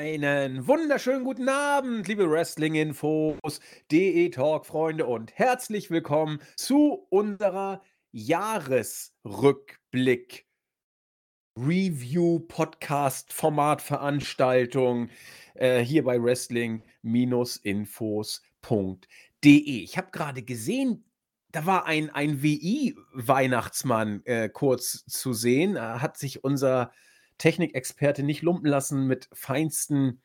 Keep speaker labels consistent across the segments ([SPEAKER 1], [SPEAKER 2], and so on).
[SPEAKER 1] Einen wunderschönen guten Abend, liebe Wrestling-Infos, DE-Talk-Freunde und herzlich willkommen zu unserer Jahresrückblick. Review-Podcast-Formatveranstaltung äh, hier bei Wrestling-Infos.de. Ich habe gerade gesehen, da war ein, ein WI-Weihnachtsmann äh, kurz zu sehen. Da hat sich unser Technikexperte nicht lumpen lassen, mit feinsten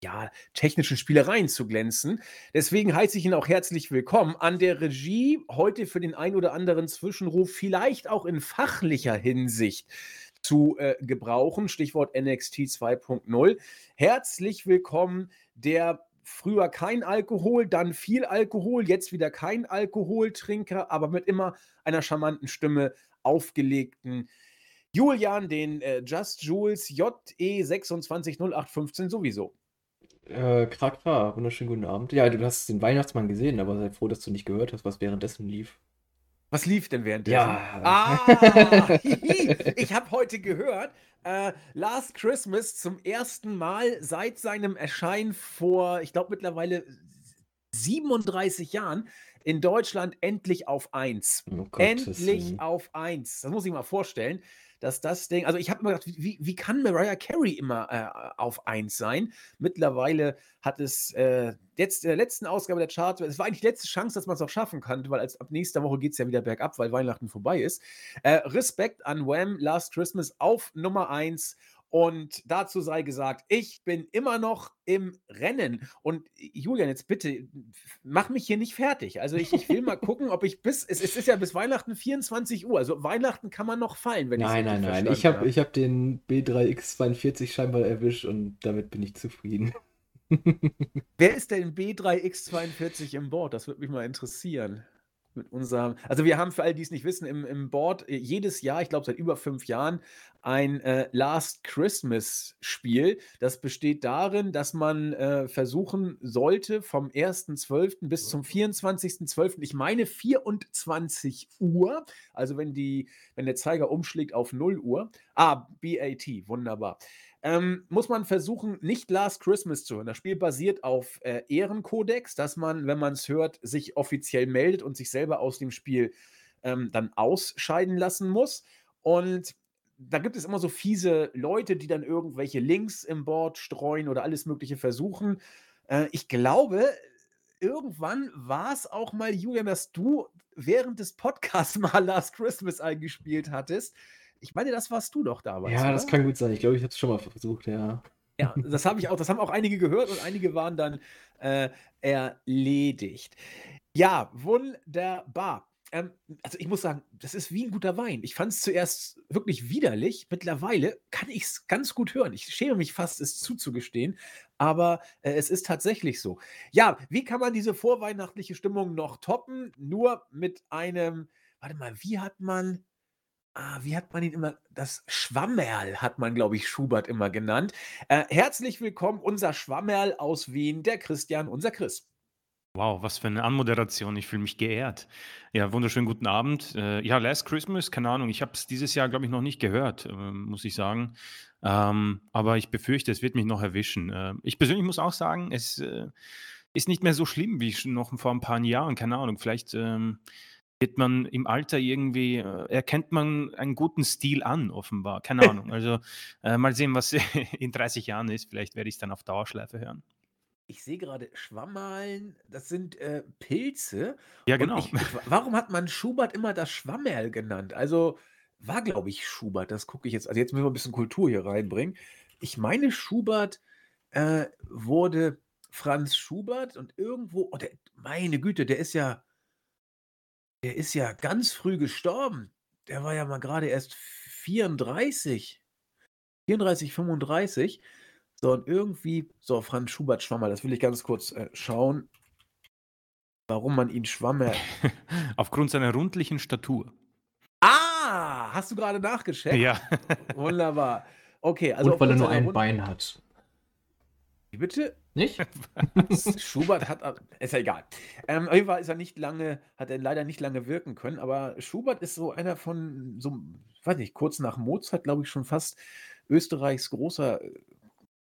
[SPEAKER 1] ja, technischen Spielereien zu glänzen. Deswegen heiße ich ihn auch herzlich willkommen an der Regie heute für den ein oder anderen Zwischenruf, vielleicht auch in fachlicher Hinsicht zu äh, gebrauchen. Stichwort NXT 2.0. Herzlich willkommen, der früher kein Alkohol, dann viel Alkohol, jetzt wieder kein Alkoholtrinker, aber mit immer einer charmanten Stimme aufgelegten Julian, den äh, Just Jules JE260815 sowieso.
[SPEAKER 2] Äh, Krakra, wunderschönen guten Abend. Ja, du hast den Weihnachtsmann gesehen, aber sei froh, dass du nicht gehört hast, was währenddessen lief.
[SPEAKER 1] Was lief denn währenddessen?
[SPEAKER 2] Ja.
[SPEAKER 1] Ah, ich habe heute gehört, äh, Last Christmas zum ersten Mal seit seinem Erscheinen vor, ich glaube mittlerweile 37 Jahren in Deutschland endlich auf 1.
[SPEAKER 2] Oh
[SPEAKER 1] endlich auf 1. Das muss ich mal vorstellen dass das Ding, also ich habe mir gedacht, wie, wie kann Mariah Carey immer äh, auf 1 sein? Mittlerweile hat es äh, jetzt der letzten Ausgabe der Charts, es war eigentlich die letzte Chance, dass man es auch schaffen kann, weil als, ab nächster Woche geht es ja wieder bergab, weil Weihnachten vorbei ist. Äh, Respekt an Wham! Last Christmas auf Nummer 1 und dazu sei gesagt, ich bin immer noch im Rennen. Und Julian, jetzt bitte, mach mich hier nicht fertig. Also ich, ich will mal gucken, ob ich bis, es, es, ist ja bis Weihnachten 24 Uhr. Also Weihnachten kann man noch fallen, wenn
[SPEAKER 2] ich Nein, nein, nein. Ich habe hab den B3X42 scheinbar erwischt und damit bin ich zufrieden.
[SPEAKER 1] Wer ist denn B3X42 im Board? Das würde mich mal interessieren mit unserem, also wir haben für all die es nicht wissen, im, im Board äh, jedes Jahr, ich glaube seit über fünf Jahren, ein äh, Last Christmas Spiel. Das besteht darin, dass man äh, versuchen sollte, vom 1.12. bis zum 24.12., ich meine 24 Uhr, also wenn, die, wenn der Zeiger umschlägt auf 0 Uhr, ah, BAT, wunderbar ähm, muss man versuchen, nicht Last Christmas zu hören. Das Spiel basiert auf äh, Ehrenkodex, dass man, wenn man es hört, sich offiziell meldet und sich selber aus dem Spiel ähm, dann ausscheiden lassen muss. Und da gibt es immer so fiese Leute, die dann irgendwelche Links im Board streuen oder alles Mögliche versuchen. Äh, ich glaube, irgendwann war es auch mal, Julian, dass du während des Podcasts mal Last Christmas eingespielt hattest. Ich meine, das warst du doch damals.
[SPEAKER 2] Ja, das kann gut sein. Ich glaube, ich habe es schon mal versucht, ja.
[SPEAKER 1] Ja, das habe ich auch, das haben auch einige gehört und einige waren dann äh, erledigt. Ja, wunderbar. Ähm, also ich muss sagen, das ist wie ein guter Wein. Ich fand es zuerst wirklich widerlich. Mittlerweile kann ich es ganz gut hören. Ich schäme mich fast, es zuzugestehen, aber äh, es ist tatsächlich so. Ja, wie kann man diese vorweihnachtliche Stimmung noch toppen? Nur mit einem, warte mal, wie hat man, ah, wie hat man ihn immer, das Schwammerl hat man, glaube ich, Schubert immer genannt. Äh, herzlich willkommen, unser Schwammerl aus Wien, der Christian, unser Chris.
[SPEAKER 3] Wow, was für eine Anmoderation. Ich fühle mich geehrt. Ja, wunderschönen guten Abend. Äh, ja, Last Christmas, keine Ahnung. Ich habe es dieses Jahr, glaube ich, noch nicht gehört, äh, muss ich sagen. Ähm, aber ich befürchte, es wird mich noch erwischen. Äh, ich persönlich muss auch sagen, es äh, ist nicht mehr so schlimm wie noch vor ein paar Jahren. Keine Ahnung. Vielleicht ähm, wird man im Alter irgendwie, äh, erkennt man einen guten Stil an, offenbar. Keine Ahnung. Also äh, mal sehen, was in 30 Jahren ist. Vielleicht werde ich es dann auf Dauerschleife hören.
[SPEAKER 1] Ich sehe gerade Schwammalen, das sind äh, Pilze.
[SPEAKER 3] Ja, genau.
[SPEAKER 1] Ich, warum hat man Schubert immer das Schwammerl genannt? Also war, glaube ich, Schubert. Das gucke ich jetzt. Also jetzt müssen wir ein bisschen Kultur hier reinbringen. Ich meine, Schubert äh, wurde Franz Schubert und irgendwo, oh, der, meine Güte, der ist ja der ist ja ganz früh gestorben. Der war ja mal gerade erst 34. 34, 35. So, und irgendwie, so, Franz Schubert Schwammer, das will ich ganz kurz äh, schauen, warum man ihn Schwammer.
[SPEAKER 3] Aufgrund seiner rundlichen Statur.
[SPEAKER 1] Ah, hast du gerade nachgeschickt?
[SPEAKER 3] Ja.
[SPEAKER 1] Wunderbar. Okay, also.
[SPEAKER 2] Und weil er nur ein Bein hat.
[SPEAKER 1] Wie bitte?
[SPEAKER 2] Nicht?
[SPEAKER 1] Schubert hat, ist ja egal. Ähm, auf jeden Fall ist er nicht lange, hat er leider nicht lange wirken können, aber Schubert ist so einer von, so, weiß nicht, kurz nach Mozart, glaube ich, schon fast Österreichs großer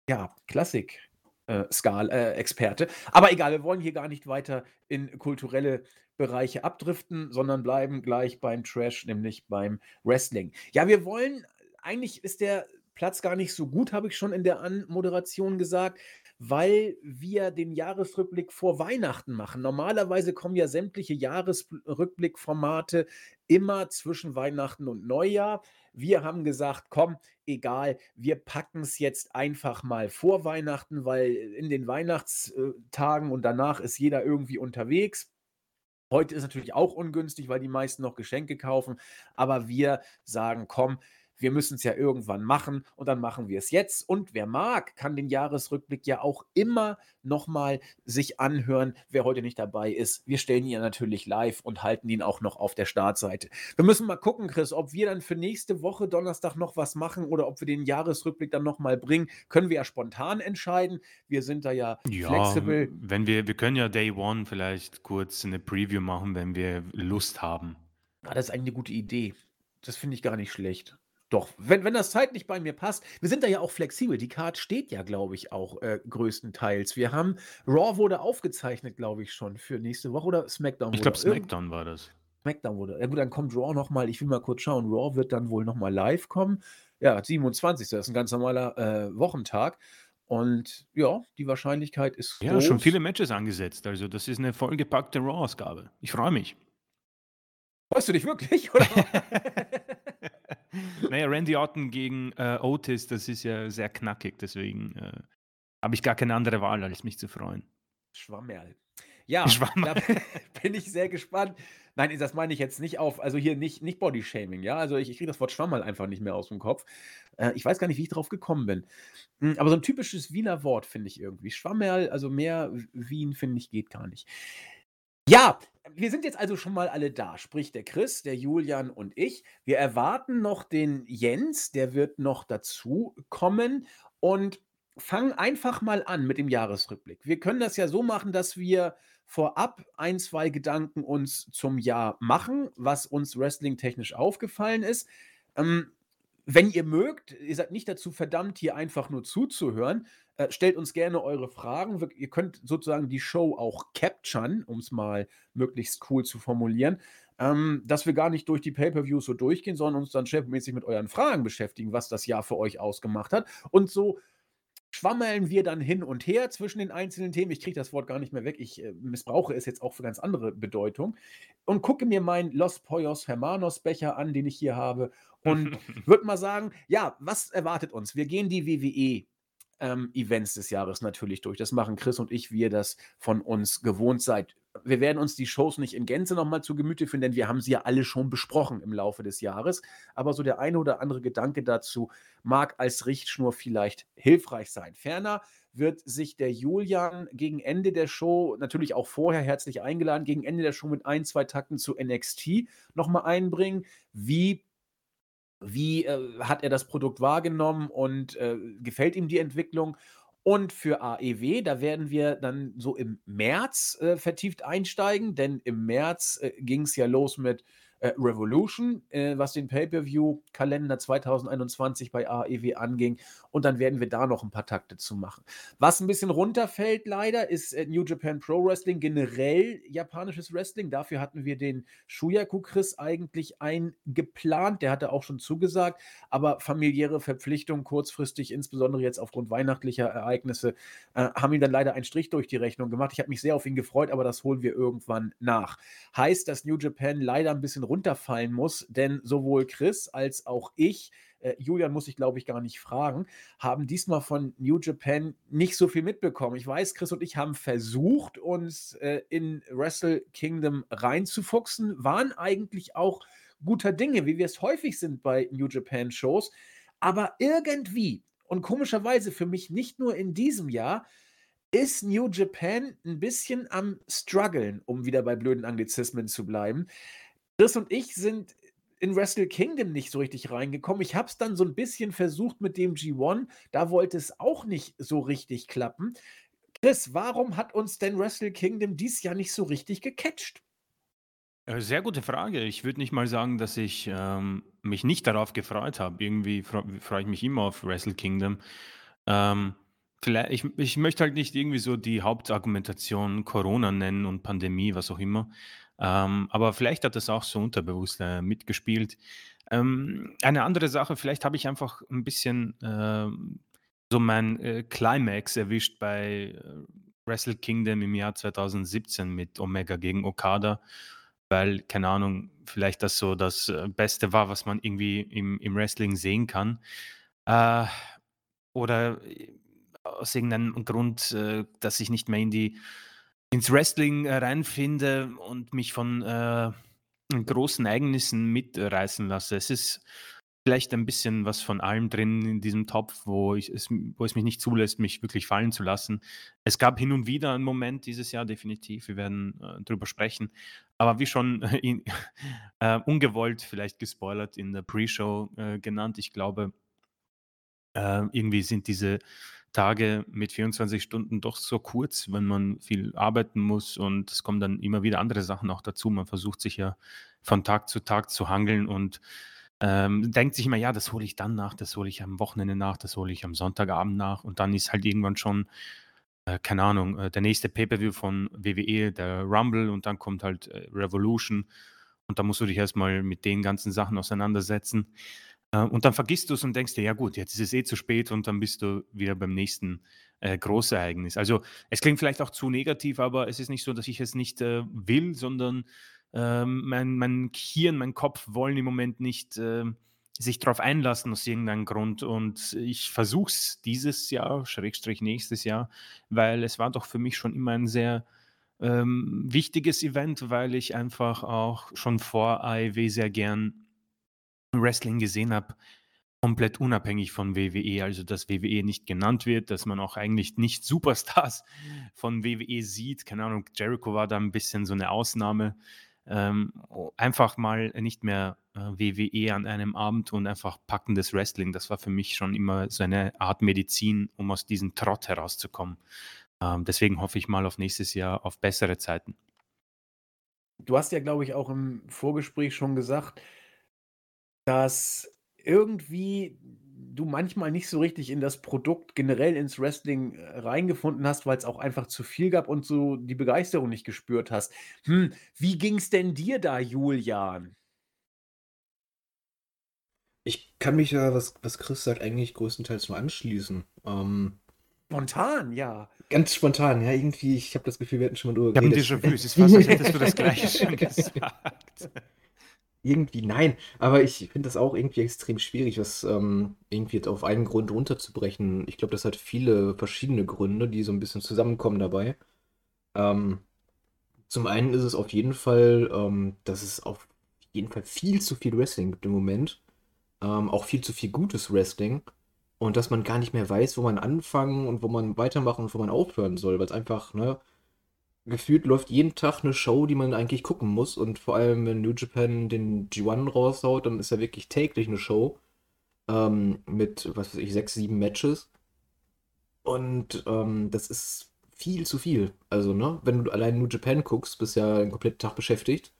[SPEAKER 1] ja, Klassik. Äh, Skal äh. Aber egal, wir wollen hier gar nicht weiter in kulturelle Bereiche abdriften, sondern bleiben gleich beim Trash, nämlich beim Wrestling. Ja, wir wollen, eigentlich ist der Platz gar nicht so gut, habe ich schon in der Anmoderation gesagt, weil wir den Jahresrückblick vor Weihnachten machen. Normalerweise kommen ja sämtliche Jahresrückblickformate immer zwischen Weihnachten und Neujahr. Wir haben gesagt, komm, egal, wir packen es jetzt einfach mal vor Weihnachten, weil in den Weihnachtstagen und danach ist jeder irgendwie unterwegs. Heute ist natürlich auch ungünstig, weil die meisten noch Geschenke kaufen, aber wir sagen, komm, wir müssen es ja irgendwann machen und dann machen wir es jetzt. Und wer mag, kann den Jahresrückblick ja auch immer nochmal sich anhören, wer heute nicht dabei ist. Wir stellen ihn ja natürlich live und halten ihn auch noch auf der Startseite. Wir müssen mal gucken, Chris, ob wir dann für nächste Woche Donnerstag noch was machen oder ob wir den Jahresrückblick dann nochmal bringen. Können wir ja spontan entscheiden. Wir sind da ja,
[SPEAKER 3] Ja,
[SPEAKER 1] flexibel.
[SPEAKER 3] wenn wir, wir können ja Day One vielleicht kurz eine Preview machen, wenn wir Lust haben.
[SPEAKER 1] Ah, das ist eigentlich eine gute Idee. Das finde ich gar nicht schlecht. Doch, wenn, wenn das zeitlich bei mir passt, wir sind da ja auch flexibel. Die Card steht ja, glaube ich, auch äh, größtenteils. Wir haben, Raw wurde aufgezeichnet, glaube ich, schon für nächste Woche oder SmackDown
[SPEAKER 3] Ich
[SPEAKER 1] wurde.
[SPEAKER 3] glaube,
[SPEAKER 1] Irgend-
[SPEAKER 3] SmackDown war das.
[SPEAKER 1] SmackDown wurde. Ja gut, dann kommt Raw nochmal. Ich will mal kurz schauen. Raw wird dann wohl nochmal live kommen. Ja, 27. Das ist ein ganz normaler äh, Wochentag. Und ja, die Wahrscheinlichkeit ist
[SPEAKER 3] Ja,
[SPEAKER 1] groß.
[SPEAKER 3] schon viele Matches angesetzt. Also, das ist eine vollgepackte Raw-Ausgabe. Ich freue mich.
[SPEAKER 1] Freust du dich wirklich? Oder?
[SPEAKER 3] naja, Randy Orton gegen äh, Otis, das ist ja sehr knackig. Deswegen äh, habe ich gar keine andere Wahl, als mich zu freuen.
[SPEAKER 1] Schwammerl. Ja,
[SPEAKER 3] Schwammerl.
[SPEAKER 1] da bin ich sehr gespannt. Nein, das meine ich jetzt nicht auf, also hier nicht, nicht Bodyshaming, ja. Also ich, ich kriege das Wort Schwammerl einfach nicht mehr aus dem Kopf. Äh, ich weiß gar nicht, wie ich drauf gekommen bin. Hm, Aber so ein typisches Wiener Wort finde ich irgendwie. Schwammerl, also mehr Wien, finde ich, geht gar nicht. Ja, wir sind jetzt also schon mal alle da, sprich der Chris, der Julian und ich. Wir erwarten noch den Jens, der wird noch dazu kommen und fangen einfach mal an mit dem Jahresrückblick. Wir können das ja so machen, dass wir vorab ein, zwei Gedanken uns zum Jahr machen, was uns wrestling-technisch aufgefallen ist. Ähm, wenn ihr mögt, ihr seid nicht dazu verdammt, hier einfach nur zuzuhören, äh, stellt uns gerne eure Fragen. Wir, ihr könnt sozusagen die Show auch capturen, um es mal möglichst cool zu formulieren, ähm, dass wir gar nicht durch die Pay-Per-Views so durchgehen, sondern uns dann chefmäßig mit euren Fragen beschäftigen, was das Jahr für euch ausgemacht hat. Und so schwammeln wir dann hin und her zwischen den einzelnen Themen. Ich kriege das Wort gar nicht mehr weg. Ich äh, missbrauche es jetzt auch für ganz andere Bedeutung. Und gucke mir meinen Los Poyos Hermanos Becher an, den ich hier habe. Und würde mal sagen, ja, was erwartet uns? Wir gehen die WWE ähm, Events des Jahres natürlich durch. Das machen Chris und ich, wie ihr das von uns gewohnt seid. Wir werden uns die Shows nicht in Gänze nochmal zu Gemüte führen, denn wir haben sie ja alle schon besprochen im Laufe des Jahres. Aber so der eine oder andere Gedanke dazu mag als Richtschnur vielleicht hilfreich sein. Ferner wird sich der Julian gegen Ende der Show, natürlich auch vorher herzlich eingeladen, gegen Ende der Show mit ein, zwei Takten zu NXT nochmal einbringen. Wie wie äh, hat er das Produkt wahrgenommen und äh, gefällt ihm die Entwicklung? Und für AEW, da werden wir dann so im März äh, vertieft einsteigen, denn im März äh, ging es ja los mit Revolution, äh, was den Pay-Per-View-Kalender 2021 bei AEW anging. Und dann werden wir da noch ein paar Takte zu machen. Was ein bisschen runterfällt leider, ist äh, New Japan Pro Wrestling, generell japanisches Wrestling. Dafür hatten wir den Shuyaku Chris eigentlich eingeplant. Der hatte auch schon zugesagt, aber familiäre Verpflichtungen kurzfristig, insbesondere jetzt aufgrund weihnachtlicher Ereignisse, äh, haben ihm dann leider einen Strich durch die Rechnung gemacht. Ich habe mich sehr auf ihn gefreut, aber das holen wir irgendwann nach. Heißt, dass New Japan leider ein bisschen runterfallen muss, denn sowohl Chris als auch ich äh, Julian muss ich, glaube ich, gar nicht fragen, haben diesmal von New Japan nicht so viel mitbekommen. Ich weiß, Chris und ich haben versucht, uns äh, in Wrestle Kingdom reinzufuchsen, waren eigentlich auch guter Dinge, wie wir es häufig sind bei New Japan Shows. Aber irgendwie und komischerweise für mich nicht nur in diesem Jahr, ist New Japan ein bisschen am struggeln, um wieder bei blöden Anglizismen zu bleiben. Chris und ich sind in Wrestle Kingdom nicht so richtig reingekommen. Ich habe es dann so ein bisschen versucht mit dem G1. Da wollte es auch nicht so richtig klappen. Chris, warum hat uns denn Wrestle Kingdom dies Jahr nicht so richtig gecatcht?
[SPEAKER 3] Äh, Sehr gute Frage. Ich würde nicht mal sagen, dass ich ähm, mich nicht darauf gefreut habe. Irgendwie fre- freue ich mich immer auf Wrestle Kingdom. Ähm, Vielleicht, ich, ich möchte halt nicht irgendwie so die Hauptargumentation Corona nennen und Pandemie, was auch immer. Ähm, aber vielleicht hat das auch so unterbewusst äh, mitgespielt. Ähm, eine andere Sache, vielleicht habe ich einfach ein bisschen ähm, so mein äh, Climax erwischt bei äh, Wrestle Kingdom im Jahr 2017 mit Omega gegen Okada, weil, keine Ahnung, vielleicht das so das äh, Beste war, was man irgendwie im, im Wrestling sehen kann. Äh, oder äh, aus irgendeinem Grund, dass ich nicht mehr in die, ins Wrestling äh, reinfinde und mich von äh, großen Ereignissen mitreißen lasse. Es ist vielleicht ein bisschen was von allem drin in diesem Topf, wo, ich es, wo es mich nicht zulässt, mich wirklich fallen zu lassen. Es gab hin und wieder einen Moment dieses Jahr, definitiv. Wir werden äh, darüber sprechen. Aber wie schon in, äh, ungewollt vielleicht gespoilert in der Pre-Show äh, genannt, ich glaube, äh, irgendwie sind diese Tage mit 24 Stunden doch so kurz, wenn man viel arbeiten muss und es kommen dann immer wieder andere Sachen auch dazu. Man versucht sich ja von Tag zu Tag zu hangeln und ähm, denkt sich immer, ja, das hole ich dann nach, das hole ich am Wochenende nach, das hole ich am Sonntagabend nach und dann ist halt irgendwann schon, äh, keine Ahnung, äh, der nächste Pay-Per-View von WWE, der Rumble und dann kommt halt äh, Revolution und da musst du dich erstmal mit den ganzen Sachen auseinandersetzen. Äh, und dann vergisst du es und denkst dir, ja gut, jetzt ist es eh zu spät und dann bist du wieder beim nächsten äh, Großereignis. Also es klingt vielleicht auch zu negativ, aber es ist nicht so, dass ich es nicht äh, will, sondern ähm, mein, mein Hirn, mein Kopf wollen im Moment nicht äh, sich darauf einlassen aus irgendeinem Grund. Und ich versuche es dieses Jahr, Schrägstrich nächstes Jahr, weil es war doch für mich schon immer ein sehr ähm, wichtiges Event, weil ich einfach auch schon vor AEW sehr gern Wrestling gesehen habe, komplett unabhängig von WWE, also dass WWE nicht genannt wird, dass man auch eigentlich nicht Superstars von WWE sieht. Keine Ahnung, Jericho war da ein bisschen so eine Ausnahme. Ähm, einfach mal nicht mehr äh, WWE an einem Abend und einfach packendes Wrestling. Das war für mich schon immer so eine Art Medizin, um aus diesem Trott herauszukommen. Ähm, deswegen hoffe ich mal auf nächstes Jahr auf bessere Zeiten.
[SPEAKER 1] Du hast ja, glaube ich, auch im Vorgespräch schon gesagt, dass irgendwie du manchmal nicht so richtig in das Produkt generell ins Wrestling äh, reingefunden hast, weil es auch einfach zu viel gab und so die Begeisterung nicht gespürt hast. Hm, wie ging's denn dir da, Julian?
[SPEAKER 2] Ich kann mich ja, was, was Chris sagt, eigentlich größtenteils nur anschließen. Ähm,
[SPEAKER 1] Spontan, ja.
[SPEAKER 2] ganz spontan, ja, irgendwie, ich habe das Gefühl, wir hatten schon mal drüber
[SPEAKER 3] Ich habe ein
[SPEAKER 2] geredet.
[SPEAKER 3] Déjà-vu. Es ist fast, als hättest du das Gleiche schon gesagt.
[SPEAKER 2] Irgendwie nein, aber ich finde das auch irgendwie extrem schwierig, das ähm, irgendwie jetzt auf einen Grund runterzubrechen. Ich glaube, das hat viele verschiedene Gründe, die so ein bisschen zusammenkommen dabei. Ähm, zum einen ist es auf jeden Fall, ähm, dass es auf jeden Fall viel zu viel Wrestling gibt im Moment. Ähm, auch viel zu viel gutes Wrestling. Und dass man gar nicht mehr weiß, wo man anfangen und wo man weitermachen und wo man aufhören soll, weil es einfach, ne, gefühlt läuft jeden Tag eine Show, die man eigentlich gucken muss. Und vor allem, wenn New Japan den G1 raushaut, dann ist ja wirklich täglich eine Show. Ähm, mit, was weiß ich, sechs, sieben Matches. Und ähm, das ist viel zu viel. Also, ne, wenn du allein New Japan guckst, bist ja einen kompletten Tag beschäftigt.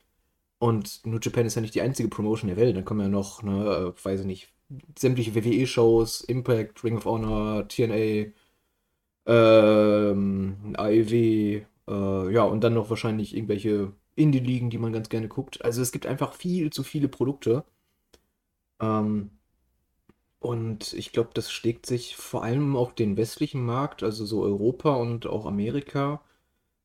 [SPEAKER 2] Und New Japan ist ja nicht die einzige Promotion der Welt. Dann kommen ja noch, ne, äh, weiß ich nicht, sämtliche WWE-Shows, Impact, Ring of Honor, TNA, ähm, AEW, äh, ja, und dann noch wahrscheinlich irgendwelche Indie-Ligen, die man ganz gerne guckt. Also es gibt einfach viel zu viele Produkte. Ähm, und ich glaube, das schlägt sich vor allem auf den westlichen Markt, also so Europa und auch Amerika.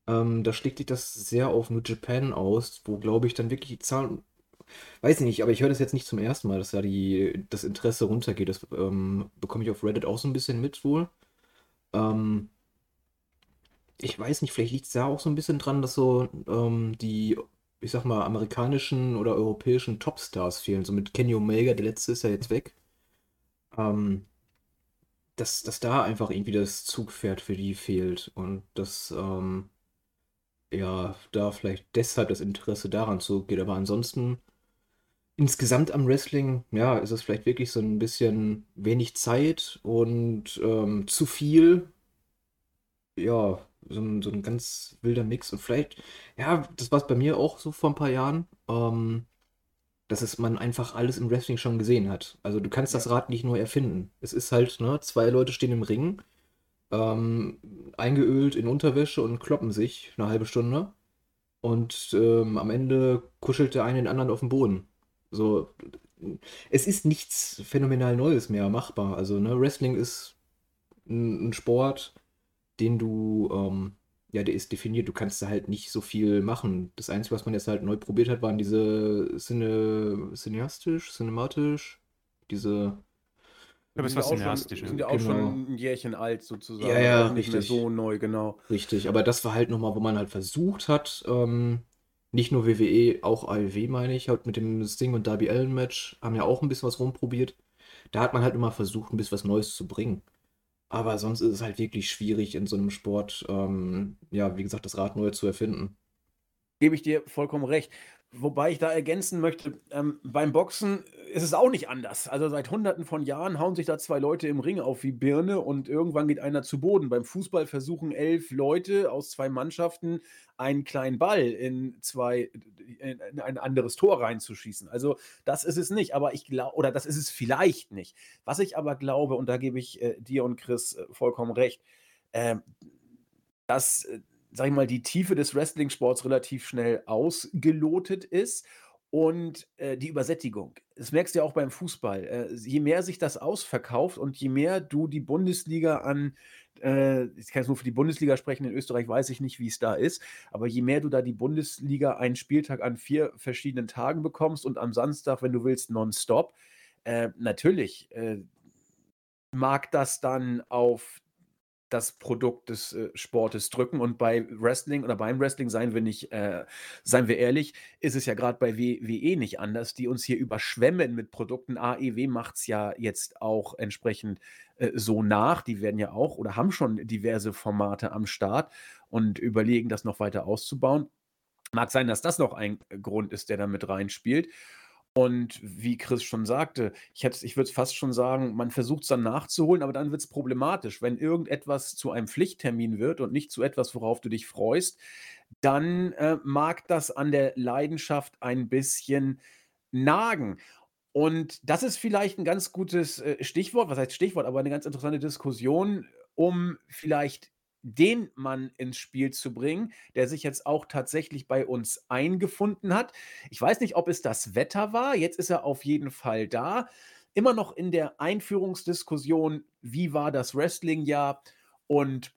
[SPEAKER 2] Ähm, da schlägt sich das sehr auf New Japan aus, wo, glaube ich, dann wirklich die Zahlen. Weiß ich nicht, aber ich höre das jetzt nicht zum ersten Mal, dass da die, das Interesse runtergeht. Das ähm, bekomme ich auf Reddit auch so ein bisschen mit wohl. Ähm, ich weiß nicht, vielleicht liegt es da auch so ein bisschen dran, dass so ähm, die, ich sag mal, amerikanischen oder europäischen Topstars fehlen. So mit Kenny Omega, der letzte ist ja jetzt weg. Ähm, dass, dass da einfach irgendwie das Zugpferd für die fehlt und dass, ähm, ja, da vielleicht deshalb das Interesse daran zurückgeht. Aber ansonsten, insgesamt am Wrestling, ja, ist es vielleicht wirklich so ein bisschen wenig Zeit und ähm, zu viel. Ja, so ein, so ein ganz wilder Mix. Und vielleicht, ja, das war es bei mir auch so vor ein paar Jahren, ähm, dass es man einfach alles im Wrestling schon gesehen hat. Also du kannst das Rad nicht nur erfinden. Es ist halt, ne, zwei Leute stehen im Ring, ähm, eingeölt in Unterwäsche und kloppen sich eine halbe Stunde. Und ähm, am Ende kuschelt der eine den anderen auf den Boden. So, es ist nichts phänomenal Neues mehr machbar. Also, ne, Wrestling ist ein Sport, den du, ähm, ja, der ist definiert. Du kannst da halt nicht so viel machen. Das Einzige, was man jetzt halt neu probiert hat, waren diese Cine, cineastisch, cinematisch, diese
[SPEAKER 3] ja, aber es war cineastisch.
[SPEAKER 1] Sind ja auch genau. schon ein Jährchen alt sozusagen.
[SPEAKER 2] Ja, ja,
[SPEAKER 1] nicht
[SPEAKER 2] richtig.
[SPEAKER 1] mehr so neu, genau.
[SPEAKER 2] Richtig, aber das war halt nochmal, wo man halt versucht hat, ähm, nicht nur WWE, auch AEW meine ich, halt mit dem Sting und Darby Allen Match, haben ja auch ein bisschen was rumprobiert. Da hat man halt immer versucht, ein bisschen was Neues zu bringen. Aber sonst ist es halt wirklich schwierig in so einem Sport, ähm, ja, wie gesagt, das Rad neu zu erfinden.
[SPEAKER 1] Gebe ich dir vollkommen recht. Wobei ich da ergänzen möchte, ähm, beim Boxen ist es auch nicht anders. Also seit Hunderten von Jahren hauen sich da zwei Leute im Ring auf wie Birne und irgendwann geht einer zu Boden. Beim Fußball versuchen elf Leute aus zwei Mannschaften einen kleinen Ball in zwei in ein anderes Tor reinzuschießen. Also das ist es nicht, aber ich glaube, oder das ist es vielleicht nicht. Was ich aber glaube, und da gebe ich äh, dir und Chris äh, vollkommen recht, äh, dass sag ich mal, die Tiefe des Wrestling-Sports relativ schnell ausgelotet ist und äh, die Übersättigung. Das merkst du ja auch beim Fußball. Äh, je mehr sich das ausverkauft und je mehr du die Bundesliga an, äh, ich kann jetzt nur für die Bundesliga sprechen, in Österreich weiß ich nicht, wie es da ist, aber je mehr du da die Bundesliga einen Spieltag an vier verschiedenen Tagen bekommst und am Samstag, wenn du willst, nonstop, äh, natürlich äh, mag das dann auf das Produkt des äh, Sportes drücken. Und bei Wrestling oder beim Wrestling, seien wir nicht, äh, seien wir ehrlich, ist es ja gerade bei WWE nicht anders, die uns hier überschwemmen mit Produkten. AEW macht es ja jetzt auch entsprechend äh, so nach. Die werden ja auch oder haben schon diverse Formate am Start und überlegen, das noch weiter auszubauen. Mag sein, dass das noch ein Grund ist, der da mit reinspielt. Und wie Chris schon sagte, ich, ich würde fast schon sagen, man versucht es dann nachzuholen, aber dann wird es problematisch. Wenn irgendetwas zu einem Pflichttermin wird und nicht zu etwas, worauf du dich freust, dann äh, mag das an der Leidenschaft ein bisschen nagen. Und das ist vielleicht ein ganz gutes äh, Stichwort, was heißt Stichwort, aber eine ganz interessante Diskussion, um vielleicht den Mann ins Spiel zu bringen, der sich jetzt auch tatsächlich bei uns eingefunden hat. Ich weiß nicht, ob es das Wetter war. Jetzt ist er auf jeden Fall da. Immer noch in der Einführungsdiskussion, wie war das Wrestling-Jahr? Und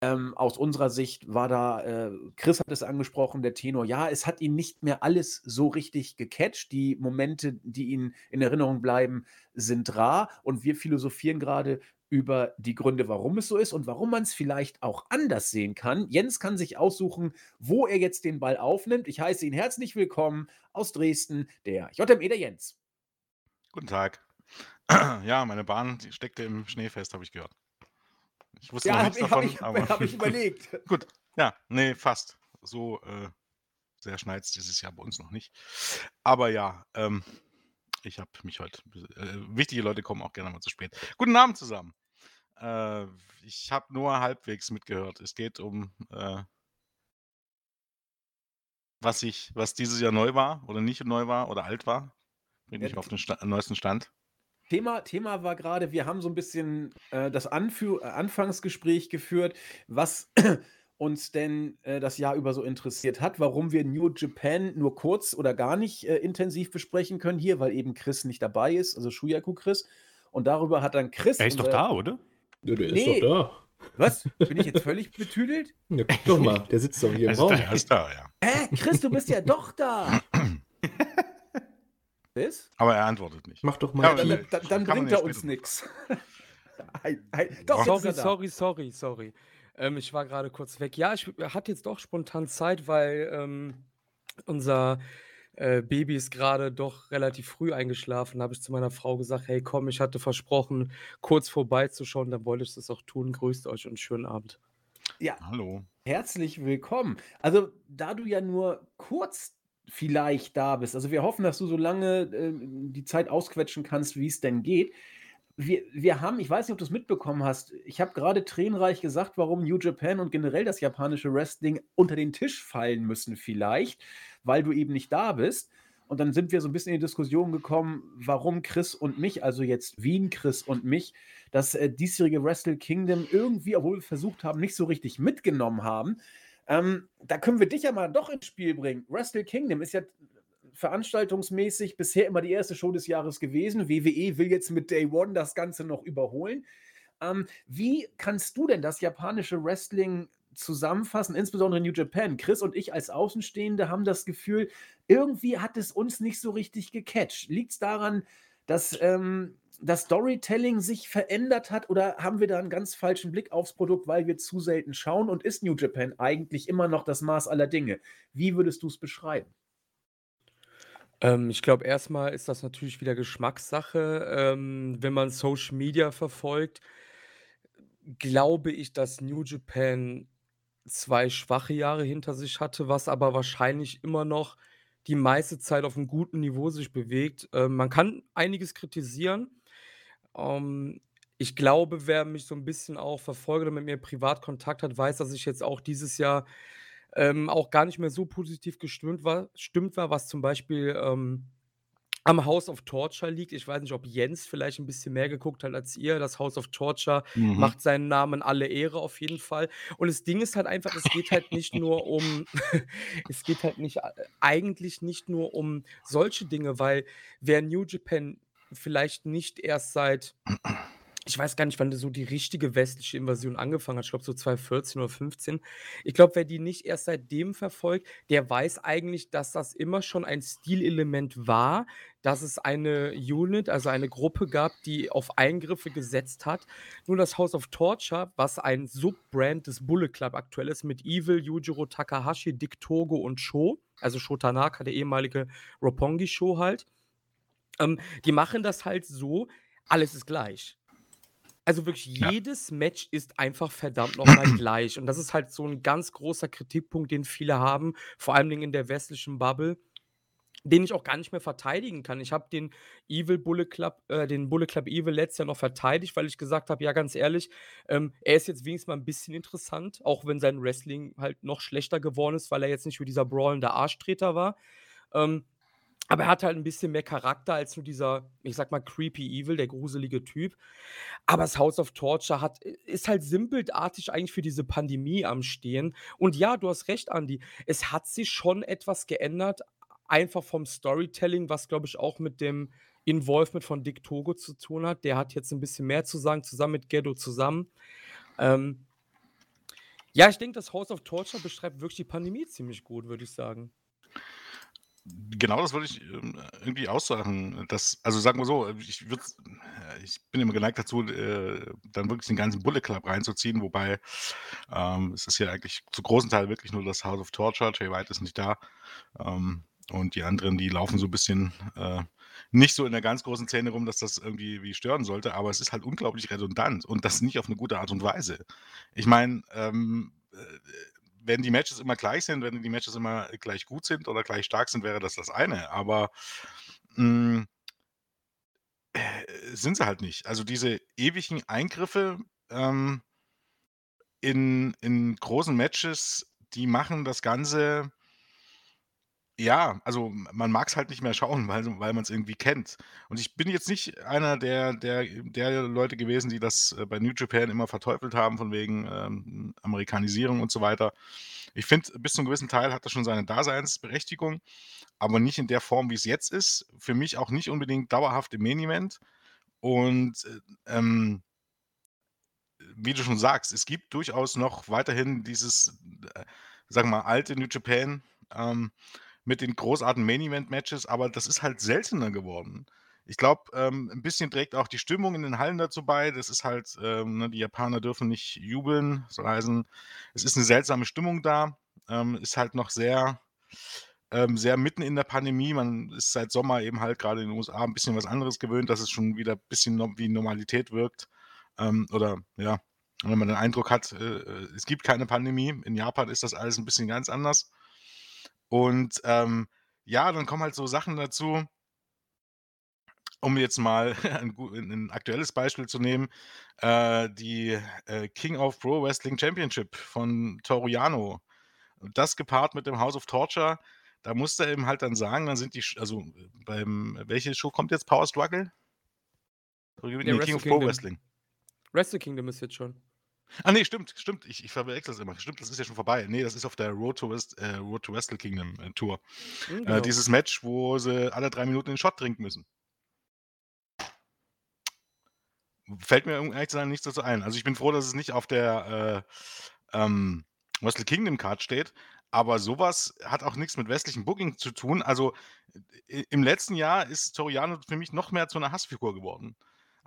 [SPEAKER 1] ähm, aus unserer Sicht war da, äh, Chris hat es angesprochen, der Tenor, ja, es hat ihn nicht mehr alles so richtig gecatcht. Die Momente, die ihn in Erinnerung bleiben, sind rar. Und wir philosophieren gerade über die Gründe, warum es so ist und warum man es vielleicht auch anders sehen kann. Jens kann sich aussuchen, wo er jetzt den Ball aufnimmt. Ich heiße ihn herzlich willkommen aus Dresden, der JME der Jens.
[SPEAKER 4] Guten Tag. Ja, meine Bahn steckte im Schnee fest, habe ich gehört. Ich wusste
[SPEAKER 1] ja,
[SPEAKER 4] noch nichts
[SPEAKER 1] hab,
[SPEAKER 4] davon,
[SPEAKER 1] habe ich, hab ich überlegt.
[SPEAKER 4] gut. Ja, nee, fast. So äh, sehr schneit es dieses Jahr bei uns noch nicht. Aber ja, ähm, ich habe mich heute. Äh, wichtige Leute kommen auch gerne mal zu spät. Guten Abend zusammen. Äh, ich habe nur halbwegs mitgehört. Es geht um äh, was ich, was dieses Jahr neu war oder nicht neu war oder alt war. Bin
[SPEAKER 1] Ja,
[SPEAKER 4] ich auf dem Sta neuesten Stand.
[SPEAKER 1] Thema, Thema war gerade, wir haben so ein bisschen äh, das Anführ äh, Anfangsgespräch geführt, was uns denn äh, das Jahr über so interessiert hat, warum wir New Japan nur kurz oder gar nicht äh, intensiv besprechen können hier, weil eben Chris nicht dabei ist, also Shuyaku Chris. Und darüber hat dann Chris.
[SPEAKER 3] Er ist doch da, oder?
[SPEAKER 2] Ja, der
[SPEAKER 1] Nee.
[SPEAKER 2] ist doch
[SPEAKER 1] Was? Bin ich jetzt völlig betüdelt?
[SPEAKER 2] da. Ja, guck doch mal, der sitzt doch hier im
[SPEAKER 3] Also
[SPEAKER 2] Raum.
[SPEAKER 3] da-
[SPEAKER 4] Er ist da, ja.
[SPEAKER 1] Hä? Chris, du bist ja doch da. Chris?
[SPEAKER 4] Aber er antwortet nicht.
[SPEAKER 2] Mach doch mal
[SPEAKER 1] Dann, dann, dann bringt er uns nichts. Doch,
[SPEAKER 5] Sorry,
[SPEAKER 1] da.
[SPEAKER 5] sorry, sorry, sorry. Ähm, ich war gerade kurz weg. Ja, ich hatte jetzt doch spontan Zeit, weil ähm, unser äh, Baby ist gerade doch relativ früh eingeschlafen. Da habe ich zu meiner Frau gesagt, hey komm, ich hatte versprochen, kurz vorbeizuschauen. Dann wollte ich das auch tun. Grüßt euch und schönen Abend.
[SPEAKER 1] Ja,
[SPEAKER 4] Hallo.
[SPEAKER 1] Herzlich willkommen. Also, da du ja nur kurz vielleicht da bist, also wir hoffen, dass du so lange äh, die Zeit ausquetschen kannst, wie es denn geht. Wir, wir haben, ich weiß nicht, ob du es mitbekommen hast, ich habe gerade tränenreich gesagt, warum New Japan und generell das japanische Wrestling unter den Tisch fallen müssen, vielleicht, weil du eben nicht da bist. Und dann sind wir so ein bisschen in die Diskussion gekommen, warum Chris und mich, also jetzt Wien, Chris und mich, das äh, diesjährige Wrestle Kingdom irgendwie, obwohl wir versucht haben, nicht so richtig mitgenommen haben. Ähm, da können wir dich ja mal doch ins Spiel bringen. Wrestle Kingdom ist ja veranstaltungsmäßig bisher immer die erste Show des Jahres gewesen. WWE will jetzt mit Day One das Ganze noch überholen. Ähm, wie kannst du denn das japanische Wrestling zusammenfassen, insbesondere New Japan? Chris und ich als Außenstehende haben das Gefühl, irgendwie hat es uns nicht so richtig gecatcht. Liegt es daran, dass ähm, das Storytelling sich verändert hat oder haben wir da einen ganz falschen Blick aufs Produkt, weil wir zu selten schauen und ist New Japan eigentlich immer noch das Maß aller Dinge? Wie würdest du es beschreiben?
[SPEAKER 5] Ähm, ich glaube, erstmal ist das natürlich wieder Geschmackssache. Ähm, wenn man Social Media verfolgt, glaube ich, dass New Japan zwei schwache Jahre hinter sich hatte, was aber wahrscheinlich immer noch die meiste Zeit auf einem guten Niveau sich bewegt. Ähm, man kann einiges kritisieren. Ähm, ich glaube, wer mich so ein bisschen auch verfolgt oder mit mir privat Kontakt hat, weiß, dass ich jetzt auch dieses Jahr ähm, auch gar nicht mehr so positiv gestimmt war, stimmt war, was zum Beispiel ähm, am House of Torture liegt. Ich weiß nicht, ob Jens vielleicht ein bisschen mehr geguckt hat als ihr. Das House of Torture
[SPEAKER 4] Mhm.
[SPEAKER 5] macht seinen Namen alle Ehre auf jeden Fall. Und das Ding ist halt einfach, es geht halt nicht nur um, es geht halt nicht, äh, eigentlich nicht nur um solche Dinge, weil wer New Japan vielleicht nicht erst seit ich weiß gar nicht, wann so die richtige westliche Invasion angefangen hat. Ich glaube, so 2014 oder 15. Ich glaube, wer die nicht erst seitdem verfolgt, der weiß eigentlich, dass das immer schon ein Stilelement war, dass es eine Unit, also eine Gruppe gab, die auf Eingriffe gesetzt hat. Nur das House of Torture, was ein Subbrand des Bullet Club aktuell ist, mit Evil, Yujiro Takahashi, Dick Togo und Sho, also Sho Tanaka, der ehemalige Roppongi-Show halt. Ähm, die machen das halt so, alles ist gleich. Also wirklich
[SPEAKER 4] Ja.
[SPEAKER 5] jedes Match ist einfach verdammt nochmal gleich. Und das ist halt so ein ganz großer Kritikpunkt, den viele haben, vor allen Dingen in der westlichen Bubble, den ich auch gar nicht mehr verteidigen kann. Ich habe den Evil Bullet Club, äh, den Bullet Club Evil letztes Jahr noch verteidigt, weil ich gesagt habe, ja, ganz ehrlich, ähm, er ist jetzt wenigstens mal ein bisschen interessant, auch wenn sein Wrestling halt noch schlechter geworden ist, weil er jetzt nicht wie dieser brawlende Arschtreter war. Ähm, aber er hat halt ein bisschen mehr Charakter als nur dieser, ich sag mal, creepy Evil, der gruselige Typ. Aber das House of Torture hat, ist halt simpeltartig eigentlich für diese Pandemie am Stehen. Und ja, du hast recht, Andi. Es hat sich schon etwas geändert, einfach vom Storytelling, was glaube ich auch mit dem Involvement von Dick Togo zu tun hat. Der hat jetzt ein bisschen mehr zu sagen, zusammen mit Ghetto zusammen. Ähm, ja, ich denke, das House of Torture beschreibt wirklich die Pandemie ziemlich gut, würde ich sagen.
[SPEAKER 4] Genau das würde ich ähm, irgendwie aussagen. Dass, also sagen wir so, ich, würd, ich bin immer geneigt dazu, äh, dann wirklich den ganzen Bullet Club reinzuziehen, wobei ähm, es ist ja eigentlich zu großen Teil wirklich nur das House of Torture. Jay White ist nicht da. Ähm, und die anderen, die laufen so ein bisschen äh, nicht so in der ganz großen Szene rum, dass das irgendwie wie stören sollte, aber es ist halt unglaublich redundant und das nicht auf eine gute Art und Weise. Ich meine, ähm, äh, wenn die Matches immer gleich sind, wenn die Matches immer gleich gut sind oder gleich stark sind, wäre das das eine. Aber mh, äh, sind sie halt nicht. Also diese ewigen Eingriffe ähm, in, in großen Matches, die machen das Ganze ja, also man mag es halt nicht mehr schauen, weil weil es irgendwie kennt. Und ich bin jetzt nicht einer der der der Leute gewesen, die das, äh, bei New Japan immer verteufelt haben von wegen, ähm, Amerikanisierung und so weiter. Ich finde, bis zu einem gewissen Teil hat das schon seine Daseinsberechtigung, aber nicht in der Form, wie es jetzt ist. Für mich auch nicht unbedingt dauerhaft im Main Event. Und, äh, ähm wie du schon sagst, es gibt durchaus noch weiterhin dieses, äh, sagen wir mal, alte New Japan, ähm mit den großartigen Main-Event-Matches, aber das ist halt seltener geworden. Ich glaube, ähm, 'n bisschen trägt auch die Stimmung in den Hallen dazu bei. Das ist halt, ähm, ne, die Japaner dürfen nicht jubeln, soll heißen, es ist eine seltsame Stimmung da. Ähm, ist halt noch sehr ähm, sehr mitten in der Pandemie. Man ist seit Sommer eben halt gerade in den USA ein bisschen was anderes gewöhnt, dass es schon wieder ein bisschen wie Normalität wirkt. Ähm, oder ja, wenn man den Eindruck hat, äh, äh, es gibt keine Pandemie. In Japan ist das alles ein bisschen ganz anders. Und, ähm, ja, dann kommen halt so Sachen dazu um jetzt mal ein, ein aktuelles Beispiel zu nehmen, äh, die äh, King of Pro Wrestling Championship von Toru Yano. Das gepaart mit dem House of Torture, da musst du eben halt dann sagen, dann sind die, also beim, welche Show kommt jetzt? Power Struggle? Nee,
[SPEAKER 5] Wrestle
[SPEAKER 4] King of Pro. Wrestling.
[SPEAKER 5] Wrestle Kingdom ist jetzt schon.
[SPEAKER 4] Ah, nee, stimmt, stimmt. Ich, ich verwechsel das immer. Stimmt, das ist ja schon vorbei. Nee, das ist auf der Road to, West, äh, Road to Wrestle Kingdom äh, Tour.
[SPEAKER 5] Hm,
[SPEAKER 4] Äh,
[SPEAKER 5] genau.
[SPEAKER 4] dieses Match, wo sie alle drei Minuten den Shot trinken müssen. Fällt mir um ehrlich zu sein nichts dazu ein. Also ich bin froh, dass es nicht auf der äh, ähm, Wrestle Kingdom Card steht. Aber sowas hat auch nichts mit westlichem Booking zu tun. Also im letzten Jahr ist Toriano für mich noch mehr zu einer Hassfigur geworden.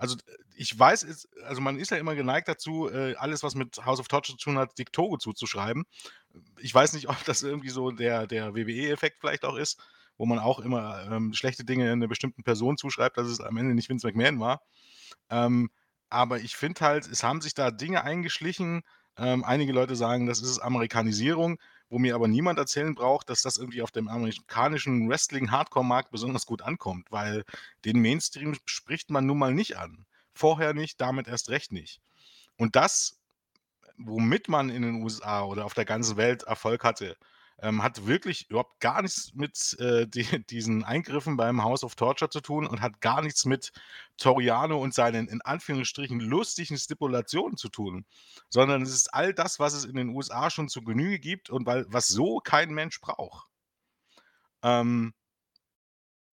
[SPEAKER 4] Also ich weiß, es, also man ist ja immer geneigt dazu, äh, alles, was mit House of Torture zu tun hat, Dick Togo zuzuschreiben. Ich weiß nicht, ob das irgendwie so der, der WWE-Effekt vielleicht auch ist, wo man auch immer ähm, schlechte Dinge einer bestimmten Person zuschreibt, dass es am Ende nicht Vince McMahon war. Ähm, aber ich finde halt, es haben sich da Dinge eingeschlichen. Ähm, einige Leute sagen, das ist Amerikanisierung, wo mir aber niemand erzählen braucht, dass das irgendwie auf dem amerikanischen Wrestling-Hardcore-Markt besonders gut ankommt, weil den Mainstream spricht man nun mal nicht an. Vorher nicht, damit erst recht nicht. Und das, womit man in den USA oder auf der ganzen Welt Erfolg hatte, ähm, hat wirklich überhaupt gar nichts mit äh, die, diesen Eingriffen beim House of Torture zu tun und hat gar nichts mit Toriano und seinen in Anführungsstrichen lustigen Stipulationen zu tun, sondern es ist all das, was es in den USA schon zu Genüge gibt und weil, was so kein Mensch braucht. Ähm,